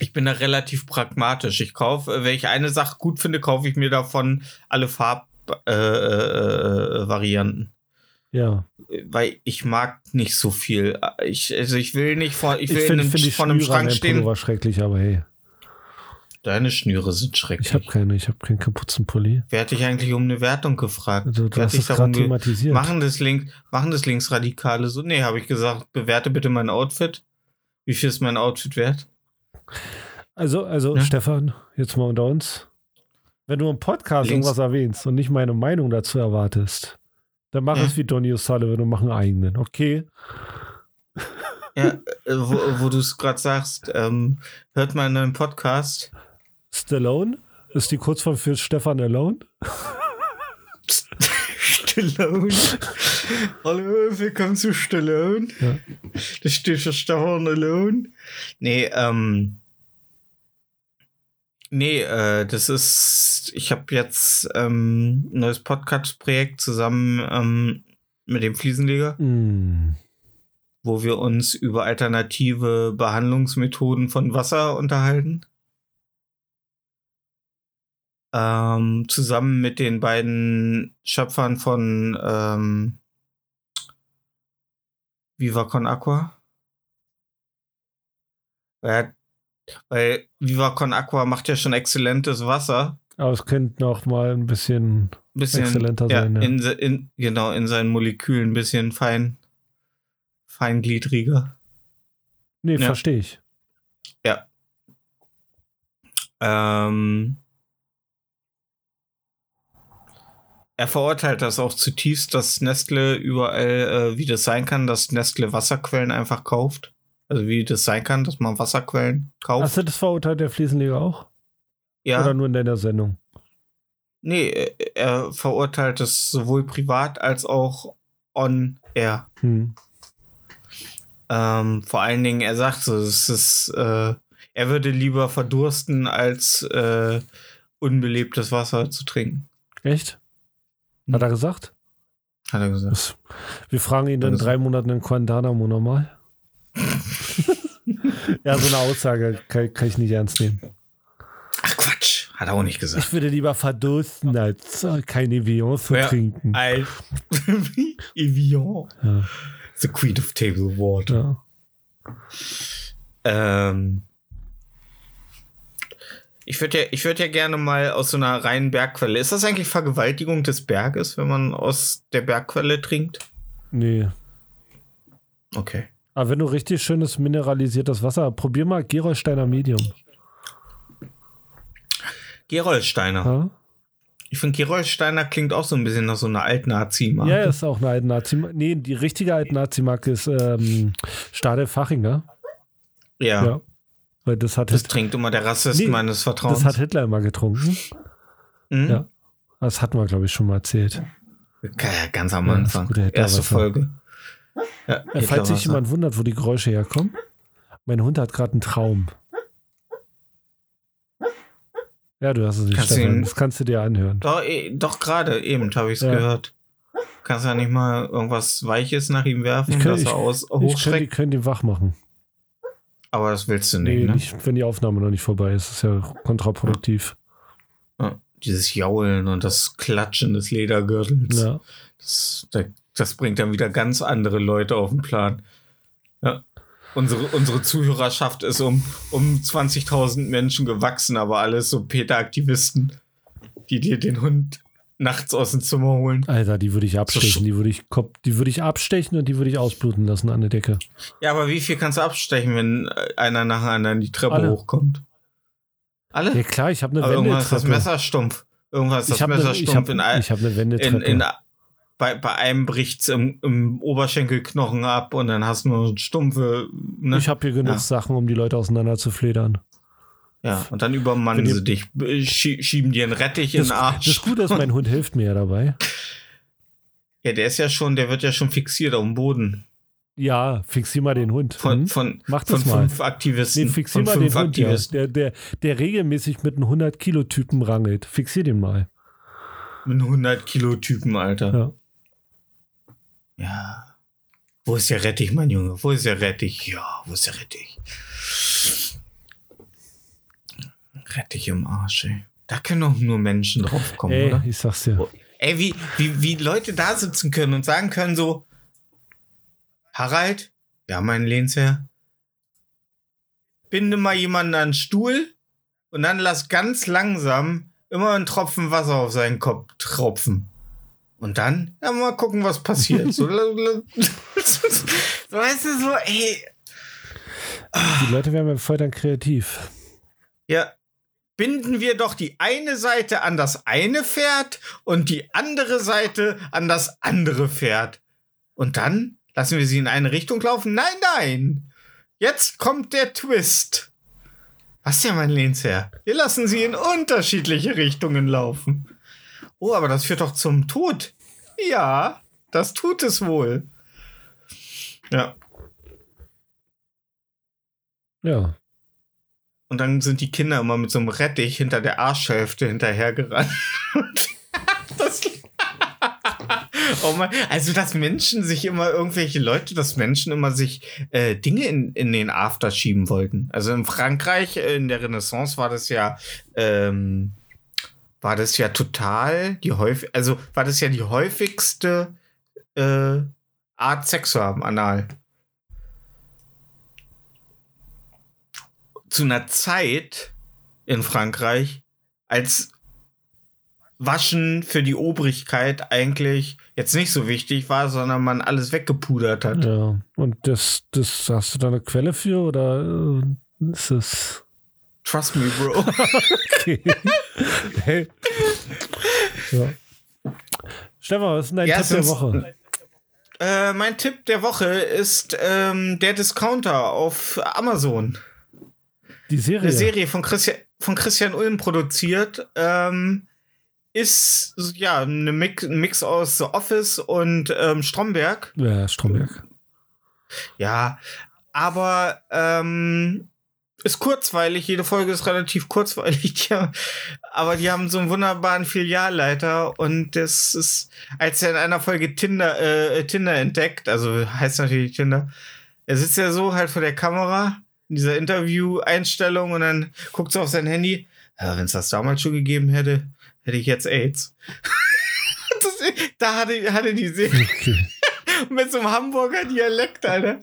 S1: Ich bin da relativ pragmatisch. Ich kaufe, wenn ich eine Sache gut finde, kaufe ich mir davon alle Farbvarianten. Äh, äh.
S2: Ja.
S1: weil ich mag nicht so viel. Ich, also ich will nicht vor, ich will
S2: Ich
S1: in einem,
S2: find
S1: vor einem
S2: Schnüre an
S1: Schrank stehen.
S2: Pullover schrecklich, aber hey.
S1: Deine Schnüre sind schrecklich.
S2: Ich habe keine, ich habe keinen Kapuzenpulli.
S1: Wer hat dich eigentlich um eine Wertung gefragt?
S2: Also, du hast es gerade thematisiert.
S1: Machen das links, machen das Linksradikale so? Nee, habe ich gesagt, bewerte bitte mein Outfit. Wie viel ist mein Outfit wert?
S2: Also, also
S1: Ja.
S2: Stefan, jetzt mal unter uns. Wenn du im Podcast
S1: Links.
S2: irgendwas erwähnst und nicht meine Meinung dazu erwartest, dann mach
S1: Ja.
S2: es wie Donny O'Sullivan und mach einen eigenen, okay?
S1: Ja, äh, wo, wo du es gerade sagst, ähm, hört mal in einem Podcast.
S2: Stallone? Ist die Kurzform für Stefan Alone?
S1: Stallone. Hallo, willkommen zu Stallone.
S2: Ja.
S1: Das steht für Stefan Alone. Nee, ähm. Nee, äh, das ist. Ich habe jetzt ähm, ein neues Podcast-Projekt zusammen ähm, mit dem Fliesenleger,
S2: Mm.
S1: wo wir uns über alternative Behandlungsmethoden von Wasser unterhalten. Ähm, zusammen mit den beiden Schöpfern von ähm, Viva Con Aqua. Weil, weil Viva Con Aqua macht ja schon exzellentes Wasser.
S2: Aber es könnte noch mal ein bisschen.
S1: Bisschen,
S2: Exzellenter
S1: ja,
S2: sein, ja.
S1: In, in, genau, in seinen Molekülen ein bisschen fein, feingliedriger.
S2: Nee,
S1: Ja.
S2: verstehe ich.
S1: Ähm, er verurteilt das auch zutiefst, dass Nestle überall, äh, wie das sein kann, dass Nestle Wasserquellen einfach kauft. Also wie das sein kann, dass man Wasserquellen kauft.
S2: Hast du das verurteilt, der Fliesenleger auch?
S1: ja,
S2: Oder nur in deiner Sendung?
S1: nee, er- er verurteilt es sowohl privat als auch on air.
S2: Hm.
S1: Ähm, vor allen Dingen, er sagt so, es ist, äh, er würde lieber verdursten, als äh, unbelebtes Wasser zu trinken,
S2: Echt? Hat er gesagt?
S1: hat er gesagt.
S2: Das, wir fragen ihn in
S1: Also-
S2: drei Monaten in Guantanamo nochmal. ja, so eine Aussage kann, kann ich nicht ernst nehmen.
S1: Ach Quatsch, hat er auch nicht gesagt.
S2: Ich würde lieber verdursten, als äh, kein Evian zu
S1: Ja.
S2: trinken.
S1: Al Evian.
S2: Ja,
S1: The Queen of Table Water.
S2: ja.
S1: Ähm, ich würde ja, ich würde ja gerne mal aus so einer reinen Bergquelle. Ist das eigentlich Vergewaltigung des Berges, wenn man aus der Bergquelle trinkt?
S2: Nee.
S1: Okay.
S2: Aber wenn du richtig schönes mineralisiertes Wasser, probier mal Gerolsteiner Medium.
S1: Gerolsteiner.
S2: Ja,
S1: Ich finde, Gerolsteiner klingt auch so ein bisschen nach so einer alten Nazi-Marke.
S2: ja ist auch eine alte Nazi. Nee, die richtige alte Nazi-Marke ist ähm, Stade Fachinger.
S1: ja.
S2: Ja. Weil das hat,
S1: Das
S2: Hit-
S1: trinkt immer der Rassist
S2: Nee,
S1: meines Vertrauens.
S2: das hat Hitler immer getrunken.
S1: Hm?
S2: ja. Das hatten wir, glaube ich, schon mal erzählt.
S1: Ja, Ganz am
S2: Ja,
S1: Anfang.
S2: Hitlerwasser.
S1: Erste Folge. Ja,
S2: Falls sich jemand wundert, wo die Geräusche herkommen, mein Hund hat gerade einen Traum. Ja, du hast es nicht, Stefan.
S1: ihn-
S2: Das kannst du dir anhören.
S1: Doch, eh, doch gerade eben habe ich es
S2: Ja.
S1: gehört. Kannst du ja nicht mal irgendwas Weiches nach ihm werfen,
S2: Ich kann-
S1: dass
S2: ich-
S1: er aus
S2: Ich könnte
S1: hochschreckt?
S2: können die wach machen.
S1: Aber das willst du
S2: Nee,
S1: nicht, ne?
S2: nicht, wenn die Aufnahme noch nicht vorbei ist. Das ist ja kontraproduktiv.
S1: Ja, dieses Jaulen und das Klatschen des Ledergürtels.
S2: Ja.
S1: Das, das bringt dann wieder ganz andere Leute auf den Plan. Ja. Unsere, unsere Zuhörerschaft ist um, um 20.000 Menschen gewachsen, aber alles so Peter-Aktivisten, die dir den Hund nachts aus dem Zimmer holen.
S2: Alter, die würde ich abstechen, die würde ich, die würde ich abstechen und die würde ich ausbluten lassen an der Decke.
S1: Ja, aber wie viel kannst du abstechen, wenn einer nach anderen die Treppe
S2: Alle.
S1: hochkommt? Alle?
S2: Ja klar, ich habe eine
S1: aber irgendwann ist das. Messer stumpf. Irgendwann ist das
S2: Ich habe
S1: Messer stumpf in,
S2: ich hab eine
S1: in,
S2: Wendeltreppe.
S1: in, bei, bei einem bricht's im, im Oberschenkelknochen ab und dann hast du nur stumpfe, ne?
S2: ich habe hier genug
S1: Ja.
S2: Sachen, um die Leute auseinander zu fledern.
S1: Ja, und dann übermannen sie dich, schie schieben dir einen Rettich in
S2: Das,
S1: den Arsch.
S2: das ist, mein Hund hilft mir ja dabei.
S1: Ja, der ist ja schon, der wird ja schon fixiert auf dem Boden.
S2: Ja, fixier mal den Hund.
S1: Von,
S2: Hm?
S1: von,
S2: Mach
S1: von
S2: das mal.
S1: fünf Aktivisten.
S2: Nee, fixier
S1: von
S2: mal den Hund, ja. Der, der, der regelmäßig mit einem 100-Kilo-Typen rangelt. Fixier den mal.
S1: Mit 100 Kilo Typen, Alter.
S2: Ja.
S1: Ja. Wo ist der Rettich, mein Junge? Wo ist der Rettich? Ja, wo ist der Rettich? Rettich im Arsch, ey. Da können doch nur Menschen draufkommen,
S2: Ey,
S1: oder?
S2: ich sag's dir.
S1: Ey, wie, wie, wie Leute da sitzen können und sagen können so, Harald, ja, mein Lehnsherr, binde mal jemanden an den Stuhl und dann lass ganz langsam immer einen Tropfen Wasser auf seinen Kopf tropfen. Und dann, ja, mal gucken, was passiert. so, so, weißt du, so, ey,
S2: Die Leute werden beim Fördern kreativ.
S1: ja, binden wir doch die eine Seite an das eine Pferd und die andere Seite an das andere Pferd. Und dann lassen wir sie in eine Richtung laufen? Nein, nein. Jetzt kommt der Twist. Was denn, mein Lehnsherr? Wir lassen sie in unterschiedliche Richtungen laufen. Oh, aber das führt doch zum Tod. Ja, das tut es wohl. Ja.
S2: Ja.
S1: Und dann sind die Kinder immer mit so einem Rettich hinter der Arschhälfte hinterhergerannt. das oh Mann. Also, dass Menschen sich immer, irgendwelche Leute, dass Menschen immer sich äh, Dinge in, in den After schieben wollten. Also in Frankreich, äh, in der Renaissance war das ja, ähm, war das ja total die häufig, also war das ja die häufigste äh, Art, Sex zu haben, anal. Zu einer Zeit in Frankreich, als Waschen für die Obrigkeit eigentlich jetzt nicht so wichtig war, sondern man alles weggepudert hat.
S2: Ja. Und das, das hast du da eine Quelle für oder äh, ist es
S1: Trust me, Bro.
S2: okay? hey. ja. Stefan, was ist denn dein
S1: Ja,
S2: Tipp der Woche?
S1: äh, mein Tipp der Woche ist ähm, der Discounter auf Amazon.
S2: Die Serie.
S1: Eine Serie von Christian, von Christian Ulm produziert. Ähm, ist ja eine Mix, ein Mix aus The Office und ähm, Stromberg.
S2: Ja, Stromberg.
S1: Ja, aber ähm, ist kurzweilig. Jede Folge ist relativ kurzweilig. Haben, aber die haben so einen wunderbaren Filialleiter und das ist, als er in einer Folge Tinder, äh, Tinder entdeckt, also heißt natürlich Tinder, er sitzt ja so halt vor der Kamera in dieser Interview-Einstellung und dann guckt so auf sein Handy. Ja, wenn es das damals schon gegeben hätte, hätte ich jetzt AIDS. das, da hatte, hatte die Serie
S2: Okay.
S1: mit so einem Hamburger Dialekt, Alter.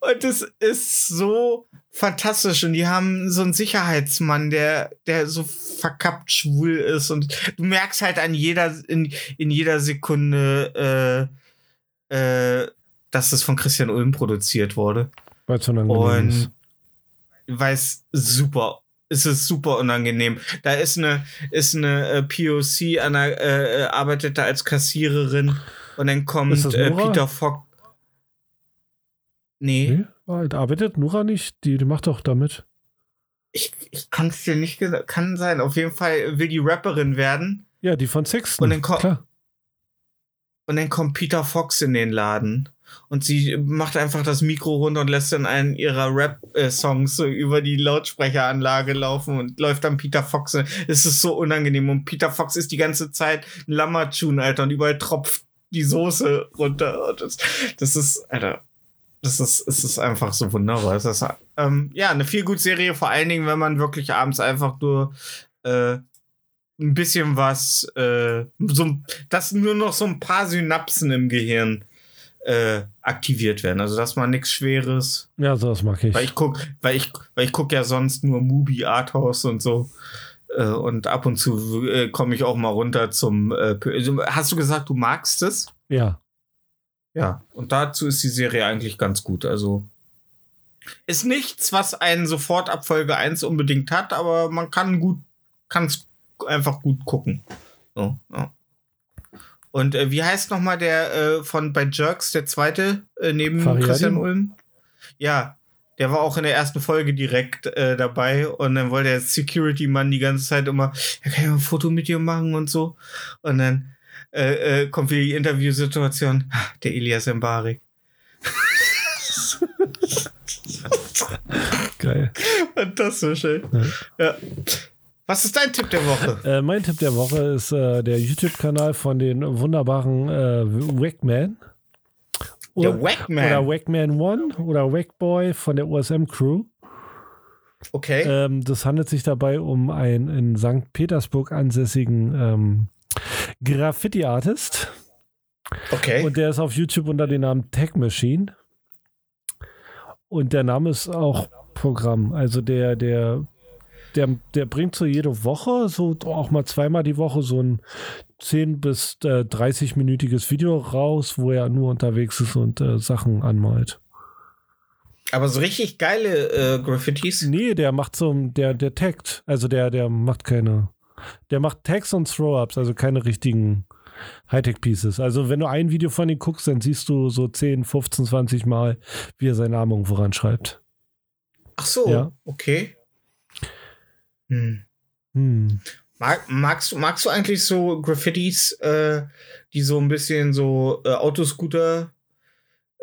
S1: Und das ist so fantastisch. Und die haben so einen Sicherheitsmann, der, der so verkappt schwul ist. Und du merkst halt an jeder, in, in jeder Sekunde, äh, äh, dass es von Christian Ulm produziert wurde.
S2: Weil es so unangenehm ist.
S1: Weil es super, es ist super unangenehm. Da ist eine, ist eine äh, POC, der, äh, äh, arbeitet da als Kassiererin und dann kommt äh? Peter Fock. Nee,
S2: Nee? Arbeitet Nora nicht? Die, die macht doch damit.
S1: ich, ich kann es dir nicht gesagt. Kann sein. Auf jeden Fall will die Rapperin werden.
S2: Ja, die von Sexton.
S1: Und dann ko-
S2: Klar.
S1: Und dann kommt Peter Fox in den Laden. Und sie macht einfach das Mikro runter und lässt dann einen ihrer Rap-Songs so über die Lautsprecheranlage laufen und läuft dann Peter Fox. Es ist so unangenehm. Und Peter Fox ist die ganze Zeit ein Lammertune, Alter. Und überall tropft die Soße runter. Das, das ist, Alter. Das ist, es ist einfach so wunderbar. Es ist, ähm, ja, eine viel gut Serie, vor allen Dingen, wenn man wirklich abends einfach nur äh, ein bisschen was, äh, so, dass nur noch so ein paar Synapsen im Gehirn äh, aktiviert werden. Also dass man nichts Schweres.
S2: Ja, sowas mag ich.
S1: Weil ich guck, weil ich, weil ich guck ja sonst nur Mubi Arthouse und so. Äh, und ab und zu äh, komme ich auch mal runter zum. Äh, P- hast du gesagt, du magst es?
S2: Ja.
S1: Ja. Und dazu ist die Serie eigentlich ganz gut. Also ist nichts, was einen sofort ab Folge 1 unbedingt hat, aber man kann gut, kann es einfach gut gucken. So, ja. Und äh, wie heißt noch mal der äh, von bei Jerks, der zweite, äh, neben
S2: Fariadi?
S1: Christian Ulm? Ja, der war auch in der ersten Folge direkt äh, dabei und dann wollte der Security-Mann die ganze Zeit immer, ja, kann ich mal ein Foto mit dir machen und so. Und dann äh, äh, kommt wieder die Interviewsituation. Ah, Der Elias Mbarek.
S2: Geil.
S1: Fantastisch, ey. Ja. Was ist dein Tipp der Woche?
S2: Äh, mein Tipp der Woche ist äh, der YouTube-Kanal von den wunderbaren äh, Wackman.
S1: Der Wackman.
S2: Oder Wackman One oder Wackboy von der USM Crew.
S1: Okay.
S2: Ähm, das handelt sich dabei um einen in St. Petersburg ansässigen ähm, Graffiti-Artist.
S1: okay.
S2: Und der ist auf YouTube unter dem Namen Tech Machine. Und der Name ist auch Programm. Also der, der, der, der bringt so jede Woche, so auch mal zweimal die Woche, so ein 10 bis äh, 30-minütiges Video raus, wo er nur unterwegs ist und äh, Sachen anmalt.
S1: Aber so richtig geile äh, Graffitis.
S2: Nee, der macht so, der, der taggt. Also der, der macht keine, der macht Tags und Throw-Ups, also keine richtigen Hightech-Pieces. Also wenn du ein Video von ihm guckst, dann siehst du so 10, 15, 20 Mal, wie er seinen Namen irgendwo ranschreibt.
S1: Ach so,
S2: Ja.
S1: okay. Hm.
S2: Hm.
S1: Mag, magst, du- magst du eigentlich so Graffitis, äh, die so ein bisschen so äh, Autoscooter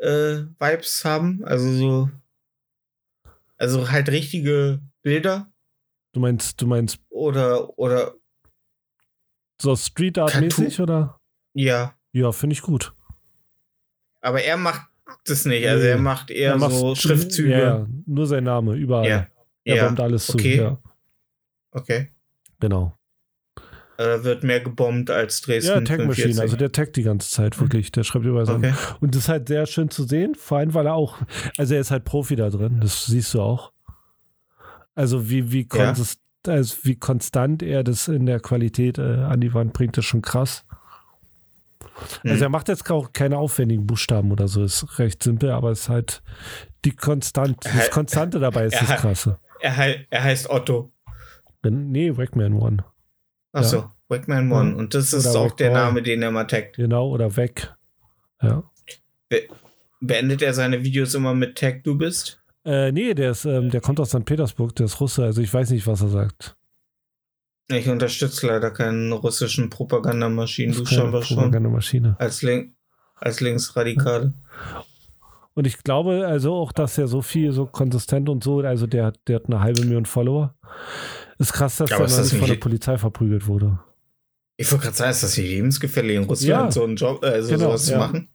S1: äh, haben? Also so. Also halt richtige Bilder
S2: Du meinst, du meinst
S1: oder oder
S2: so Street Art-mäßig oder?
S1: ja.
S2: Ja, finde ich gut.
S1: Aber er macht das nicht. Also er macht eher
S2: Er
S1: so Schriftzüge.
S2: Ja, nur sein Name, überall.
S1: Ja.
S2: Er
S1: Ja,
S2: alles
S1: okay.
S2: zu. Ja,
S1: Okay.
S2: genau.
S1: Äh, wird mehr gebombt als Dresden.
S2: Ja, Tag Machine,
S1: 45.
S2: also der taggt die ganze Zeit, wirklich. Der schreibt überall Sachen.
S1: Okay.
S2: Und das ist halt sehr schön zu sehen, vor allem, weil er auch, also er ist halt Profi da drin, das siehst du auch. Also wie, wie,
S1: Ja.
S2: konsist, also wie konstant er das in der Qualität äh, an die Wand bringt, ist schon krass.
S1: Hm.
S2: Also er macht jetzt auch keine aufwendigen Buchstaben oder so, ist recht simpel, aber es ist halt die Konstant, das Konstante dabei ist
S1: er-
S2: das Krasse.
S1: Er, er heißt Otto.
S2: Nee, Wackman One.
S1: Achso, Wackman One.
S2: Ja.
S1: Und das ist
S2: Oder
S1: auch der
S2: Wackboy.
S1: Name, den er mal taggt.
S2: Genau, oder Weg. Ja.
S1: Beendet er seine Videos immer mit Tag Du bist?
S2: Äh, nee, der ist, ähm, der kommt aus St. Petersburg, der ist Russe, also ich weiß nicht, was er sagt.
S1: Ich unterstütze leider keinen russischen Propagandamaschinen. Du scheinbar schon.
S2: Propagandamaschine.
S1: Als, Link als Linksradikale.
S2: Und ich glaube also auch, dass er so viel, so konsistent und so, also der, hat- der hat eine halbe Million Follower. Ist krass, dass
S1: das
S2: nicht von der Polizei verprügelt wurde.
S1: Ich wollte gerade sagen, ist das nicht lebensgefährlich in
S2: Ja.
S1: Russland, so einen Job, äh, so
S2: Genau,
S1: sowas zu
S2: ja.
S1: machen?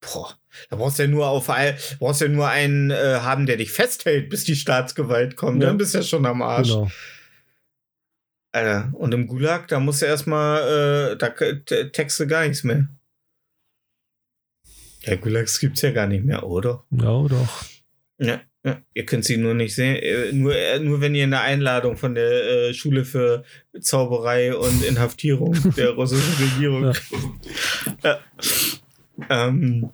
S1: Boah, da brauchst du ja nur auf all, brauchst ja nur einen äh, haben, der dich festhält, bis die Staatsgewalt kommt.
S2: Ja.
S1: Dann bist du ja schon am Arsch.
S2: Genau.
S1: Alter, und im Gulag, da musst du erstmal, äh, da texte gar nichts mehr. Ja, Gulags gibt's ja gar nicht mehr, oder?
S2: Ja, doch.
S1: Ja, ja. ihr könnt sie nur nicht sehen. äh, Nur, äh, nur wenn ihr eine Einladung von der äh, Schule für Zauberei und Inhaftierung der russischen Regierung
S2: Ja.
S1: Ja. Ähm,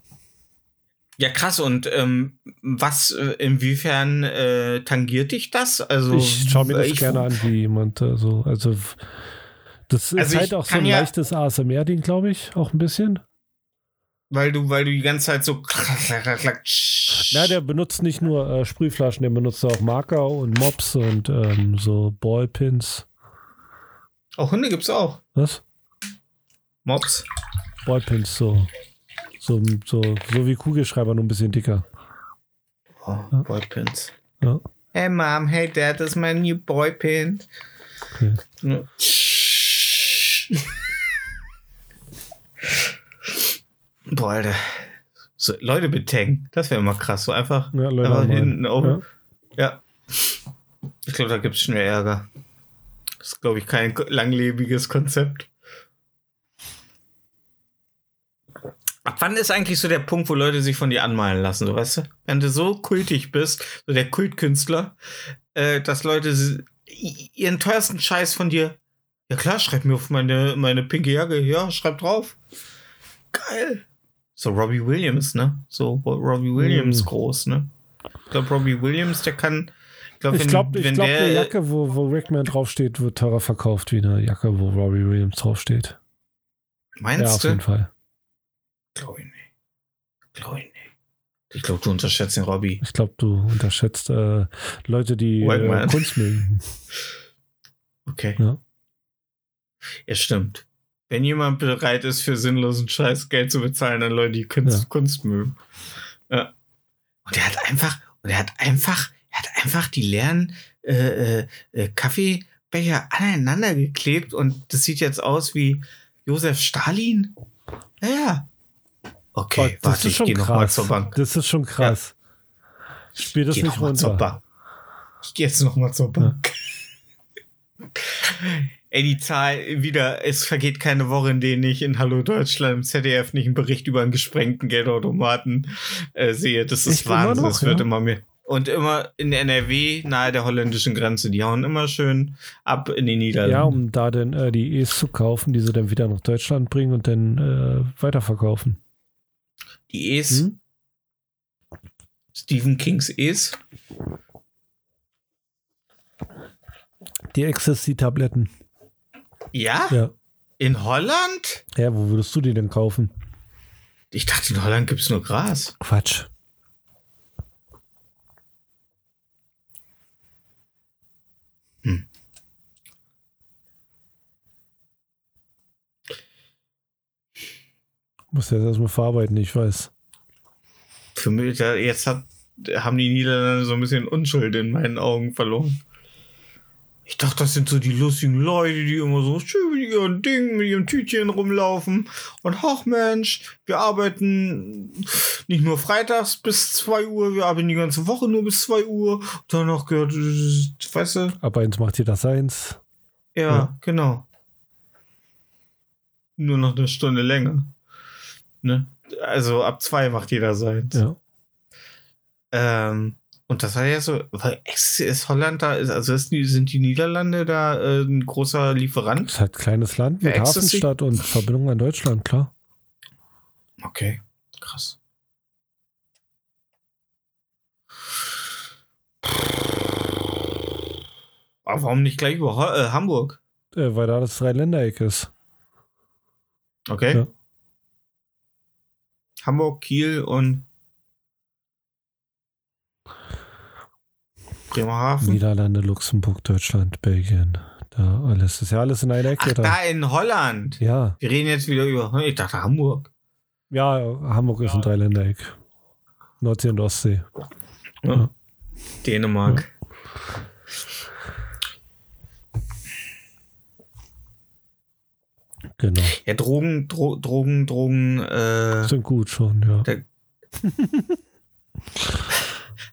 S1: ja, krass. Und ähm, was, äh, inwiefern äh, tangiert dich das? Also,
S2: ich schaue mir das
S1: ich-
S2: gerne an, wie jemand äh, so, also f- das ist
S1: Also
S2: halt auch so ein
S1: ja-
S2: leichtes ASMR-Ding, glaube ich, auch ein bisschen.
S1: Weil du, weil du die ganze Zeit so.
S2: Na, der benutzt nicht nur äh, Sprühflaschen, der benutzt auch Marker und Mops und ähm, so Ballpins.
S1: Auch Hunde gibt's auch.
S2: Was?
S1: Mops.
S2: Ballpins, so. So, so, so wie Kugelschreiber, nur ein bisschen dicker.
S1: Oh,
S2: Ja.
S1: Boypins.
S2: Ja.
S1: Hey Mom, hey Dad, das ist mein new Boypin.
S2: Okay.
S1: Ja. Boah, Alter. So, Leute betaggen, das wäre mal krass. So einfach,
S2: Ja, Leute
S1: einfach hinten oben.
S2: Ja.
S1: Ja. Ich glaube, da gibt es schnell Ärger. Das ist, glaube ich, kein langlebiges Konzept. Ab wann ist eigentlich so der Punkt, wo Leute sich von dir anmalen lassen, so weißt du? Wenn du so kultig bist, so der Kultkünstler, äh, dass Leute ihren teuersten Scheiß von dir, ja klar, schreib mir auf meine, meine pinke Jacke, ja, schreib drauf. Geil. So Robbie Williams, ne? So Ro- Robbie Williams
S2: Mm.
S1: groß, ne? Ich glaube, Robbie Williams, der kann. Ich glaube,
S2: Ich glaube, ich glaub, eine Jacke, wo, wo Rickman draufsteht, wird teurer verkauft wie eine Jacke, wo Robbie Williams draufsteht. Ja,
S1: Meinst
S2: auf
S1: du?
S2: jeden Fall.
S1: Glaube ich nicht. Glaube ich nicht. Ich glaube, du unterschätzt den Robbie.
S2: Ich glaube, du unterschätzt äh, Leute, die äh. Kunst mögen.
S1: Okay.
S2: Ja.
S1: Ja, stimmt. Wenn jemand bereit ist, für sinnlosen Scheiß Geld zu bezahlen, dann Leute, die Kunst,
S2: Ja.
S1: Kunst mögen. Ja. Und er hat einfach, und er hat einfach, er hat einfach die leeren äh, äh, äh, Kaffeebecher aneinander geklebt und das sieht jetzt aus wie Josef Stalin. Ja, ja. Okay,
S2: Boah,
S1: warte, ich gehe nochmal zur Bank.
S2: Das ist schon krass. Spiel das nicht
S1: mal zur
S2: runter.
S1: Bank. Ich gehe jetzt noch mal zur Bank. Ey, die Zahl wieder, es vergeht keine Woche, in der ich in Hallo Deutschland im ZDF nicht einen Bericht über einen gesprengten Geldautomaten äh, sehe. Das ist
S2: immer
S1: Wahnsinn. Es wird
S2: ja?
S1: immer mehr. Und immer in NRW, nahe der holländischen Grenze, die hauen immer schön ab in die Niederlande.
S2: Ja, um da dann äh, die E's zu kaufen, die sie dann wieder nach Deutschland bringen und dann äh, weiterverkaufen.
S1: die Es,
S2: Hm?
S1: Stephen Kings Es.
S2: Die Ecstasy-Tabletten.
S1: Ja?
S2: Ja.
S1: In Holland?
S2: Ja, wo würdest du die denn kaufen?
S1: Ich dachte, in Holland gibt es nur Gras.
S2: Quatsch. Muss das erstmal verarbeiten, ich weiß.
S1: Für mich, jetzt hat, haben die Niederlande so ein bisschen Unschuld in meinen Augen verloren. Ich dachte, das sind so die lustigen Leute, die immer so schön mit ihren Dingen, mit ihrem Tütchen rumlaufen. Und ach Mensch, wir arbeiten nicht nur freitags bis 2 Uhr, wir arbeiten die ganze Woche nur bis 2 Uhr. Und dann noch gehört, weißt du,
S2: Aber eins macht jeder seins.
S1: ja,
S2: Ja.
S1: genau. Nur noch eine Stunde länger. Ne? Also ab zwei macht jeder sein.
S2: Ja.
S1: Ähm, und das war ja so, weil ist, Holland da, also ist, sind die Niederlande da äh, ein großer Lieferant?
S2: Ist halt ein kleines Land mit. Hafenstadt und Verbindung an Deutschland, klar.
S1: Okay, krass. Aber warum nicht gleich über Ho- äh, Hamburg?
S2: Äh, weil da das Dreiländereck ist.
S1: Okay.
S2: Ja.
S1: Hamburg, Kiel und Bremerhaven.
S2: Niederlande, Luxemburg, Deutschland, Belgien. Da alles. Ist ja alles in einer Ecke
S1: Ach,
S2: da.
S1: da in Holland.
S2: Ja.
S1: Wir reden jetzt wieder über. Ich dachte Hamburg.
S2: Ja, Hamburg ist ein Dreiländereck. Nordsee und Ostsee. Ja.
S1: Dänemark.
S2: Genau.
S1: Ja, Drogen, Dro Drogen, Drogen, äh,
S2: Sind gut schon, ja.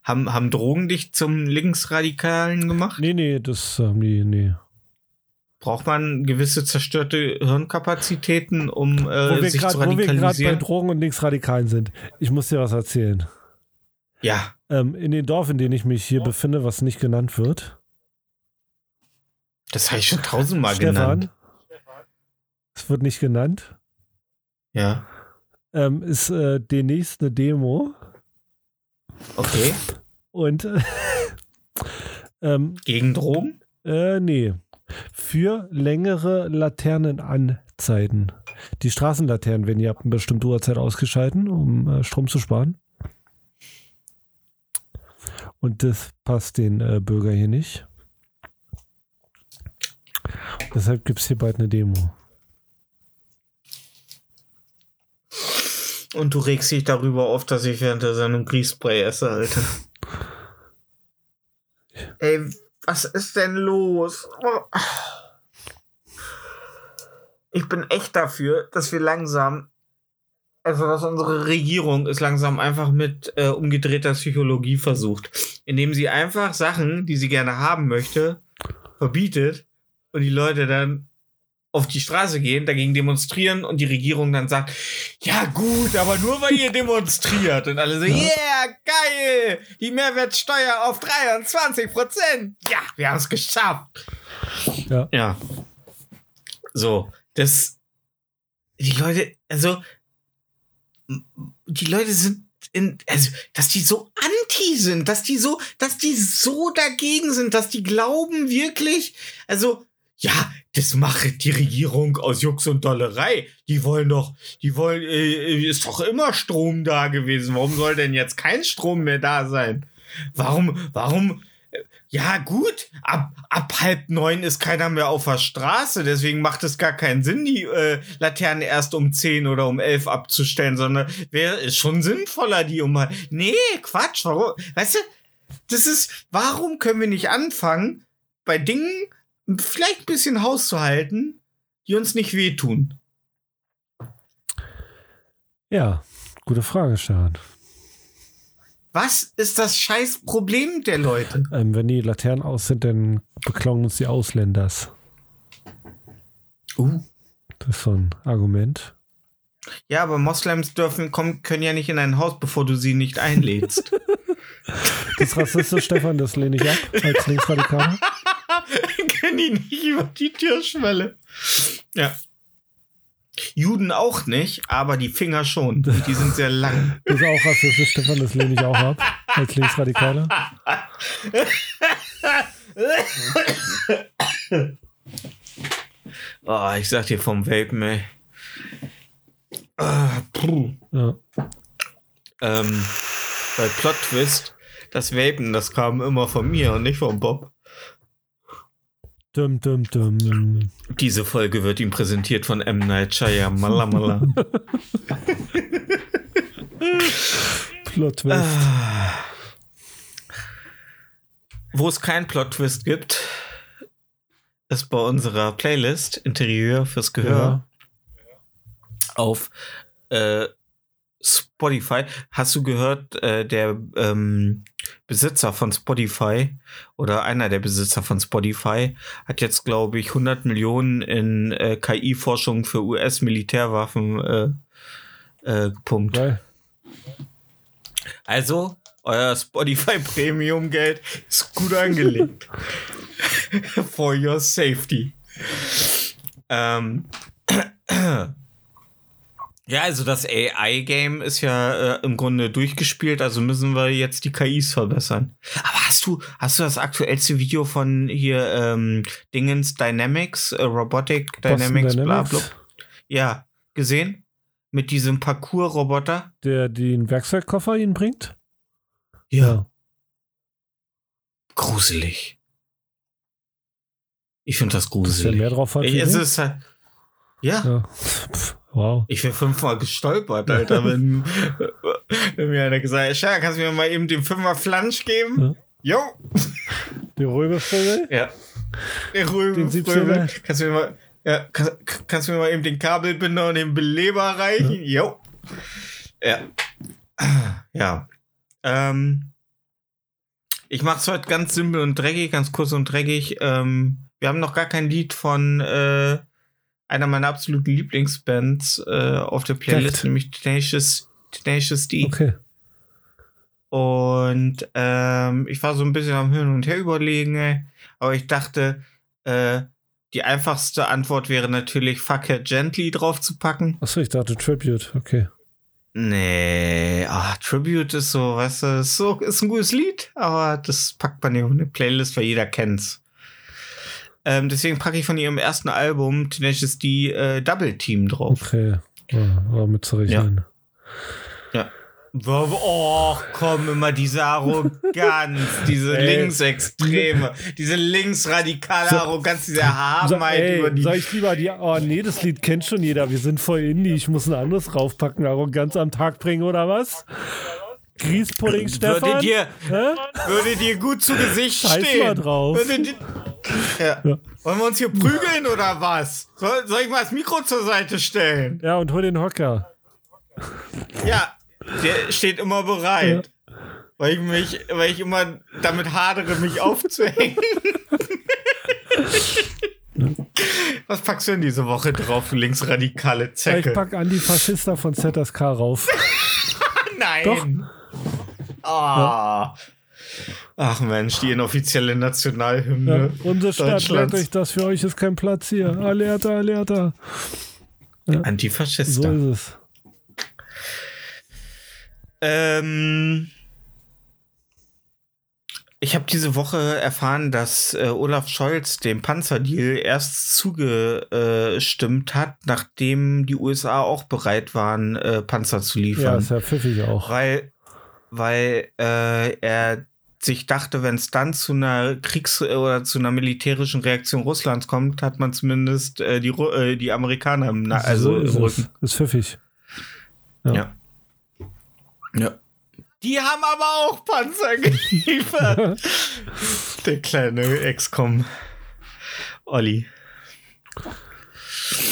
S1: Haben, haben Drogen dich zum Linksradikalen gemacht?
S2: Nee, nee, das haben die, nee.
S1: Braucht man gewisse zerstörte Hirnkapazitäten, um äh, sich
S2: grad-
S1: zu
S2: wo wir gerade bei
S1: radikalisieren?
S2: Drogen und Linksradikalen sind. Ich muss dir was erzählen.
S1: ja,
S2: Ähm, in dem Dorf, in dem ich mich hier befinde, was nicht genannt wird.
S1: das habe ich schon tausendmal
S2: Stefan.
S1: genannt.
S2: Es wird nicht genannt.
S1: Ja,
S2: Ähm, ist äh, demnächst eine Demo.
S1: Okay.
S2: Und ähm,
S1: Gegen Drogen?
S2: Äh, nee. Für längere Laternenanzeiten. Die Straßenlaternen werden ja ab einer bestimmten Uhrzeit ausgeschalten, um äh, Strom zu sparen. Und das passt den äh, Bürger hier nicht. Deshalb gibt es hier bald eine Demo.
S1: Und du regst dich darüber auf, dass ich während der Sendung Grießspray esse, Alter. Ey, was ist denn los? Ich bin echt dafür, dass wir langsam, also dass unsere Regierung es langsam einfach mit äh, umgedrehter Psychologie versucht, indem sie einfach Sachen, die sie gerne haben möchte, verbietet und die Leute dann auf die Straße gehen, dagegen demonstrieren und die Regierung dann sagt, ja gut, aber nur weil ihr demonstriert. Und alle so, yeah, geil, die Mehrwertsteuer auf 23 Prozent. Ja, wir haben es geschafft.
S2: Ja.
S1: Ja. So, das, die Leute, also, die Leute sind in, also, dass die so anti sind, dass die so, dass die so dagegen sind, dass die glauben wirklich, also, ja, das macht die Regierung aus Jux und Dollerei. Die wollen doch, die wollen, äh, ist doch immer Strom da gewesen. Warum soll denn jetzt kein Strom mehr da sein? Warum, warum, äh, ja gut, ab, ab halb neun ist keiner mehr auf der Straße, deswegen macht es gar keinen Sinn, die äh, Laterne erst um zehn oder um elf abzustellen, sondern wäre ist schon sinnvoller, die um Nee, Quatsch, warum? Weißt du, das ist, warum können wir nicht anfangen, bei Dingen vielleicht ein bisschen Haus zu halten, die uns nicht wehtun?
S2: Ja, gute Frage, Stefan.
S1: Was ist das scheiß Problem der Leute?
S2: Ähm, wenn die Laternen aus sind, dann beklauen uns die Ausländers.
S1: Uh.
S2: Das ist so ein Argument.
S1: Ja, aber Moslems dürfen, kommen, können ja nicht in ein Haus, bevor du sie nicht einlädst.
S2: Das ist rassistisch, Stefan, das lehne ich ab als Linksradikaler.
S1: Die nicht über die Türschwelle. Ja. Juden auch nicht, aber die Finger schon. Die sind sehr lang.
S2: Das ist auch rassistisch, Stefan, das lehne ich auch ab als Linksradikaler.
S1: Oh, ich sag dir vom Vapen, ey. Ah, puh.
S2: Ja.
S1: Ähm, bei Plot Twist, das Vapen, das kam immer von mir und nicht von Bob.
S2: Dum, dum, dum.
S1: Diese Folge wird ihm präsentiert von M. Night Shyamalan.
S2: Plot Twist.
S1: Wo es keinen Plot-Twist gibt, ist bei unserer Playlist Interieur fürs Gehör auf äh, Spotify. Hast du gehört, äh, der ähm, Besitzer von Spotify oder einer der Besitzer von Spotify hat jetzt, glaube ich, 100 Millionen in äh, KI-Forschung für US-Militärwaffen äh, äh, gepumpt.
S2: Geil.
S1: Also, euer Spotify Premium Geld ist gut angelegt. For your safety. Ähm. Ja, also das AI-Game ist ja äh, im Grunde durchgespielt, also müssen wir jetzt die KIs verbessern. Aber hast du, hast du das aktuellste Video von hier ähm, Dingens Dynamics, äh, Robotic
S2: Boston
S1: Dynamics, bla
S2: Dynamics,
S1: bla, ja, gesehen? Mit diesem Parcours-Roboter?
S2: Der den Werkzeugkoffer ihnen bringt?
S1: gruselig. Ich finde das
S2: ja
S1: gruselig.
S2: mehr drauf hat.
S1: ich, es ist halt, ja,
S2: ja. Wow.
S1: ich wäre fünfmal gestolpert, Alter, wenn, wenn mir einer gesagt hat, Scha, kannst du mir mal eben den Fünfer Flansch geben? Jo.
S2: Die Röbelvögel?
S1: Ja.
S2: Den 17er.
S1: Kannst du mir mal, ja, kann, kannst du mir mal eben den Kabelbinder und den Beleber reichen? Jo. Ja. Ja. Ähm, ich mach's heute ganz simpel und dreckig, ganz kurz und dreckig. Ähm, wir haben noch gar kein Lied von äh, einer meiner absoluten Lieblingsbands äh, auf der Playlist,
S2: Echt?
S1: nämlich Tenacious, Tenacious D.
S2: Okay.
S1: Und ähm, ich war so ein bisschen am Hin und Her überlegen, aber ich dachte, äh, die einfachste Antwort wäre natürlich Fuck Her Gently draufzupacken.
S2: Achso, ich dachte Tribute. Okay.
S1: Nee, ah, Tribute ist so, weißt du, ist, so, ist ein gutes Lied, aber das packt man nicht auf eine Playlist, weil jeder kennt's. Ähm, deswegen packe ich von ihrem ersten Album Tenacious D äh, Double Team drauf.
S2: Okay. Ja, war mit zu rechnen.
S1: Oh, komm, immer diese Arroganz, diese
S2: Ey.
S1: Linksextreme, diese linksradikale
S2: So-
S1: Arroganz, diese
S2: So, ey,
S1: über die.
S2: soll ich lieber die. Oh nee, das Lied kennt schon jeder. Wir sind voll Indie. Ich muss ein anderes raufpacken. Arroganz am Tag bringen oder was? Grießpudding, Stefan?
S1: Würde dir,
S2: Hä?
S1: würde dir gut zu Gesicht
S2: Scheiß mal
S1: stehen.
S2: drauf.
S1: Würde dir, ja.
S2: Ja.
S1: Wollen wir uns hier prügeln oder was? Soll, soll ich mal das Mikro zur Seite stellen?
S2: Ja, und hol den Hocker.
S1: Ja, der steht immer bereit. Weil ich mich, weil ich immer damit hadere, mich aufzuhängen. Was packst du denn diese Woche drauf, du linksradikale
S2: Ich
S1: Zecke?
S2: pack Antifaschista von ZSK rauf.
S1: Nein! Ah. Ach Mensch, die inoffizielle Nationalhymne
S2: Ja, unsere Stadt,
S1: Deutschlands.
S2: euch das, für euch ist kein Platz hier. Alerta, alerta.
S1: Antifaschista.
S2: So ist es.
S1: Ähm, ich habe diese Woche erfahren, dass äh, Olaf Scholz dem Panzerdeal erst zugestimmt hat, nachdem die USA auch bereit waren, äh, Panzer zu
S2: Ja,
S1: liefern.
S2: ist ja pfiffig auch.
S1: weil weil äh, er sich dachte, wenn es dann zu einer Kriegs- oder zu einer militärischen Reaktion Russlands kommt, hat man zumindest äh, die, Ru äh, die Amerikaner im, Na also
S2: so ist
S1: im Rücken.
S2: es. Ist pfiffig.
S1: Ja. Ja. Die haben aber auch Panzer geliefert. Der kleine Ex-Com. Olli.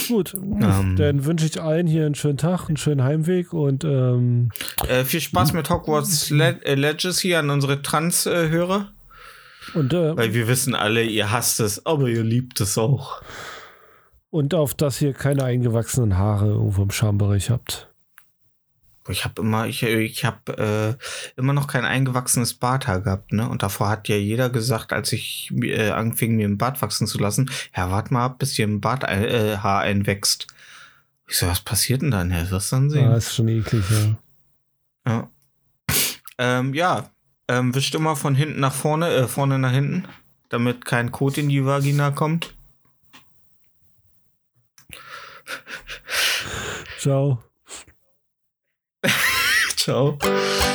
S2: Gut,
S1: Ähm.
S2: dann wünsche ich allen hier einen schönen Tag, einen schönen Heimweg und ähm,
S1: Äh, viel Spaß mit Hogwarts Le äh, Legacy an unsere Trans-Hörer.
S2: und, äh,
S1: Weil wir wissen alle, ihr hasst es, aber ihr liebt es auch.
S2: und auf dass ihr keine eingewachsenen Haare irgendwo im Schambereich habt.
S1: Ich habe immer, ich, ich habe äh, immer noch kein eingewachsenes Barthaar gehabt, ne? Und davor hat ja jeder gesagt, als ich äh, anfing, mir ein Bart wachsen zu lassen, ja, warte mal ab, bis hier ein Barthaar äh, Haar einwächst. Ich so, was passiert denn dann? Ja, das dann sehen.
S2: Ah, ist schon eklig, ja.
S1: Ja. Ähm, ja. Ähm, wischt immer von hinten nach vorne, äh, vorne nach hinten, damit kein Kot in die Vagina kommt.
S2: Ciao.
S1: Ciao.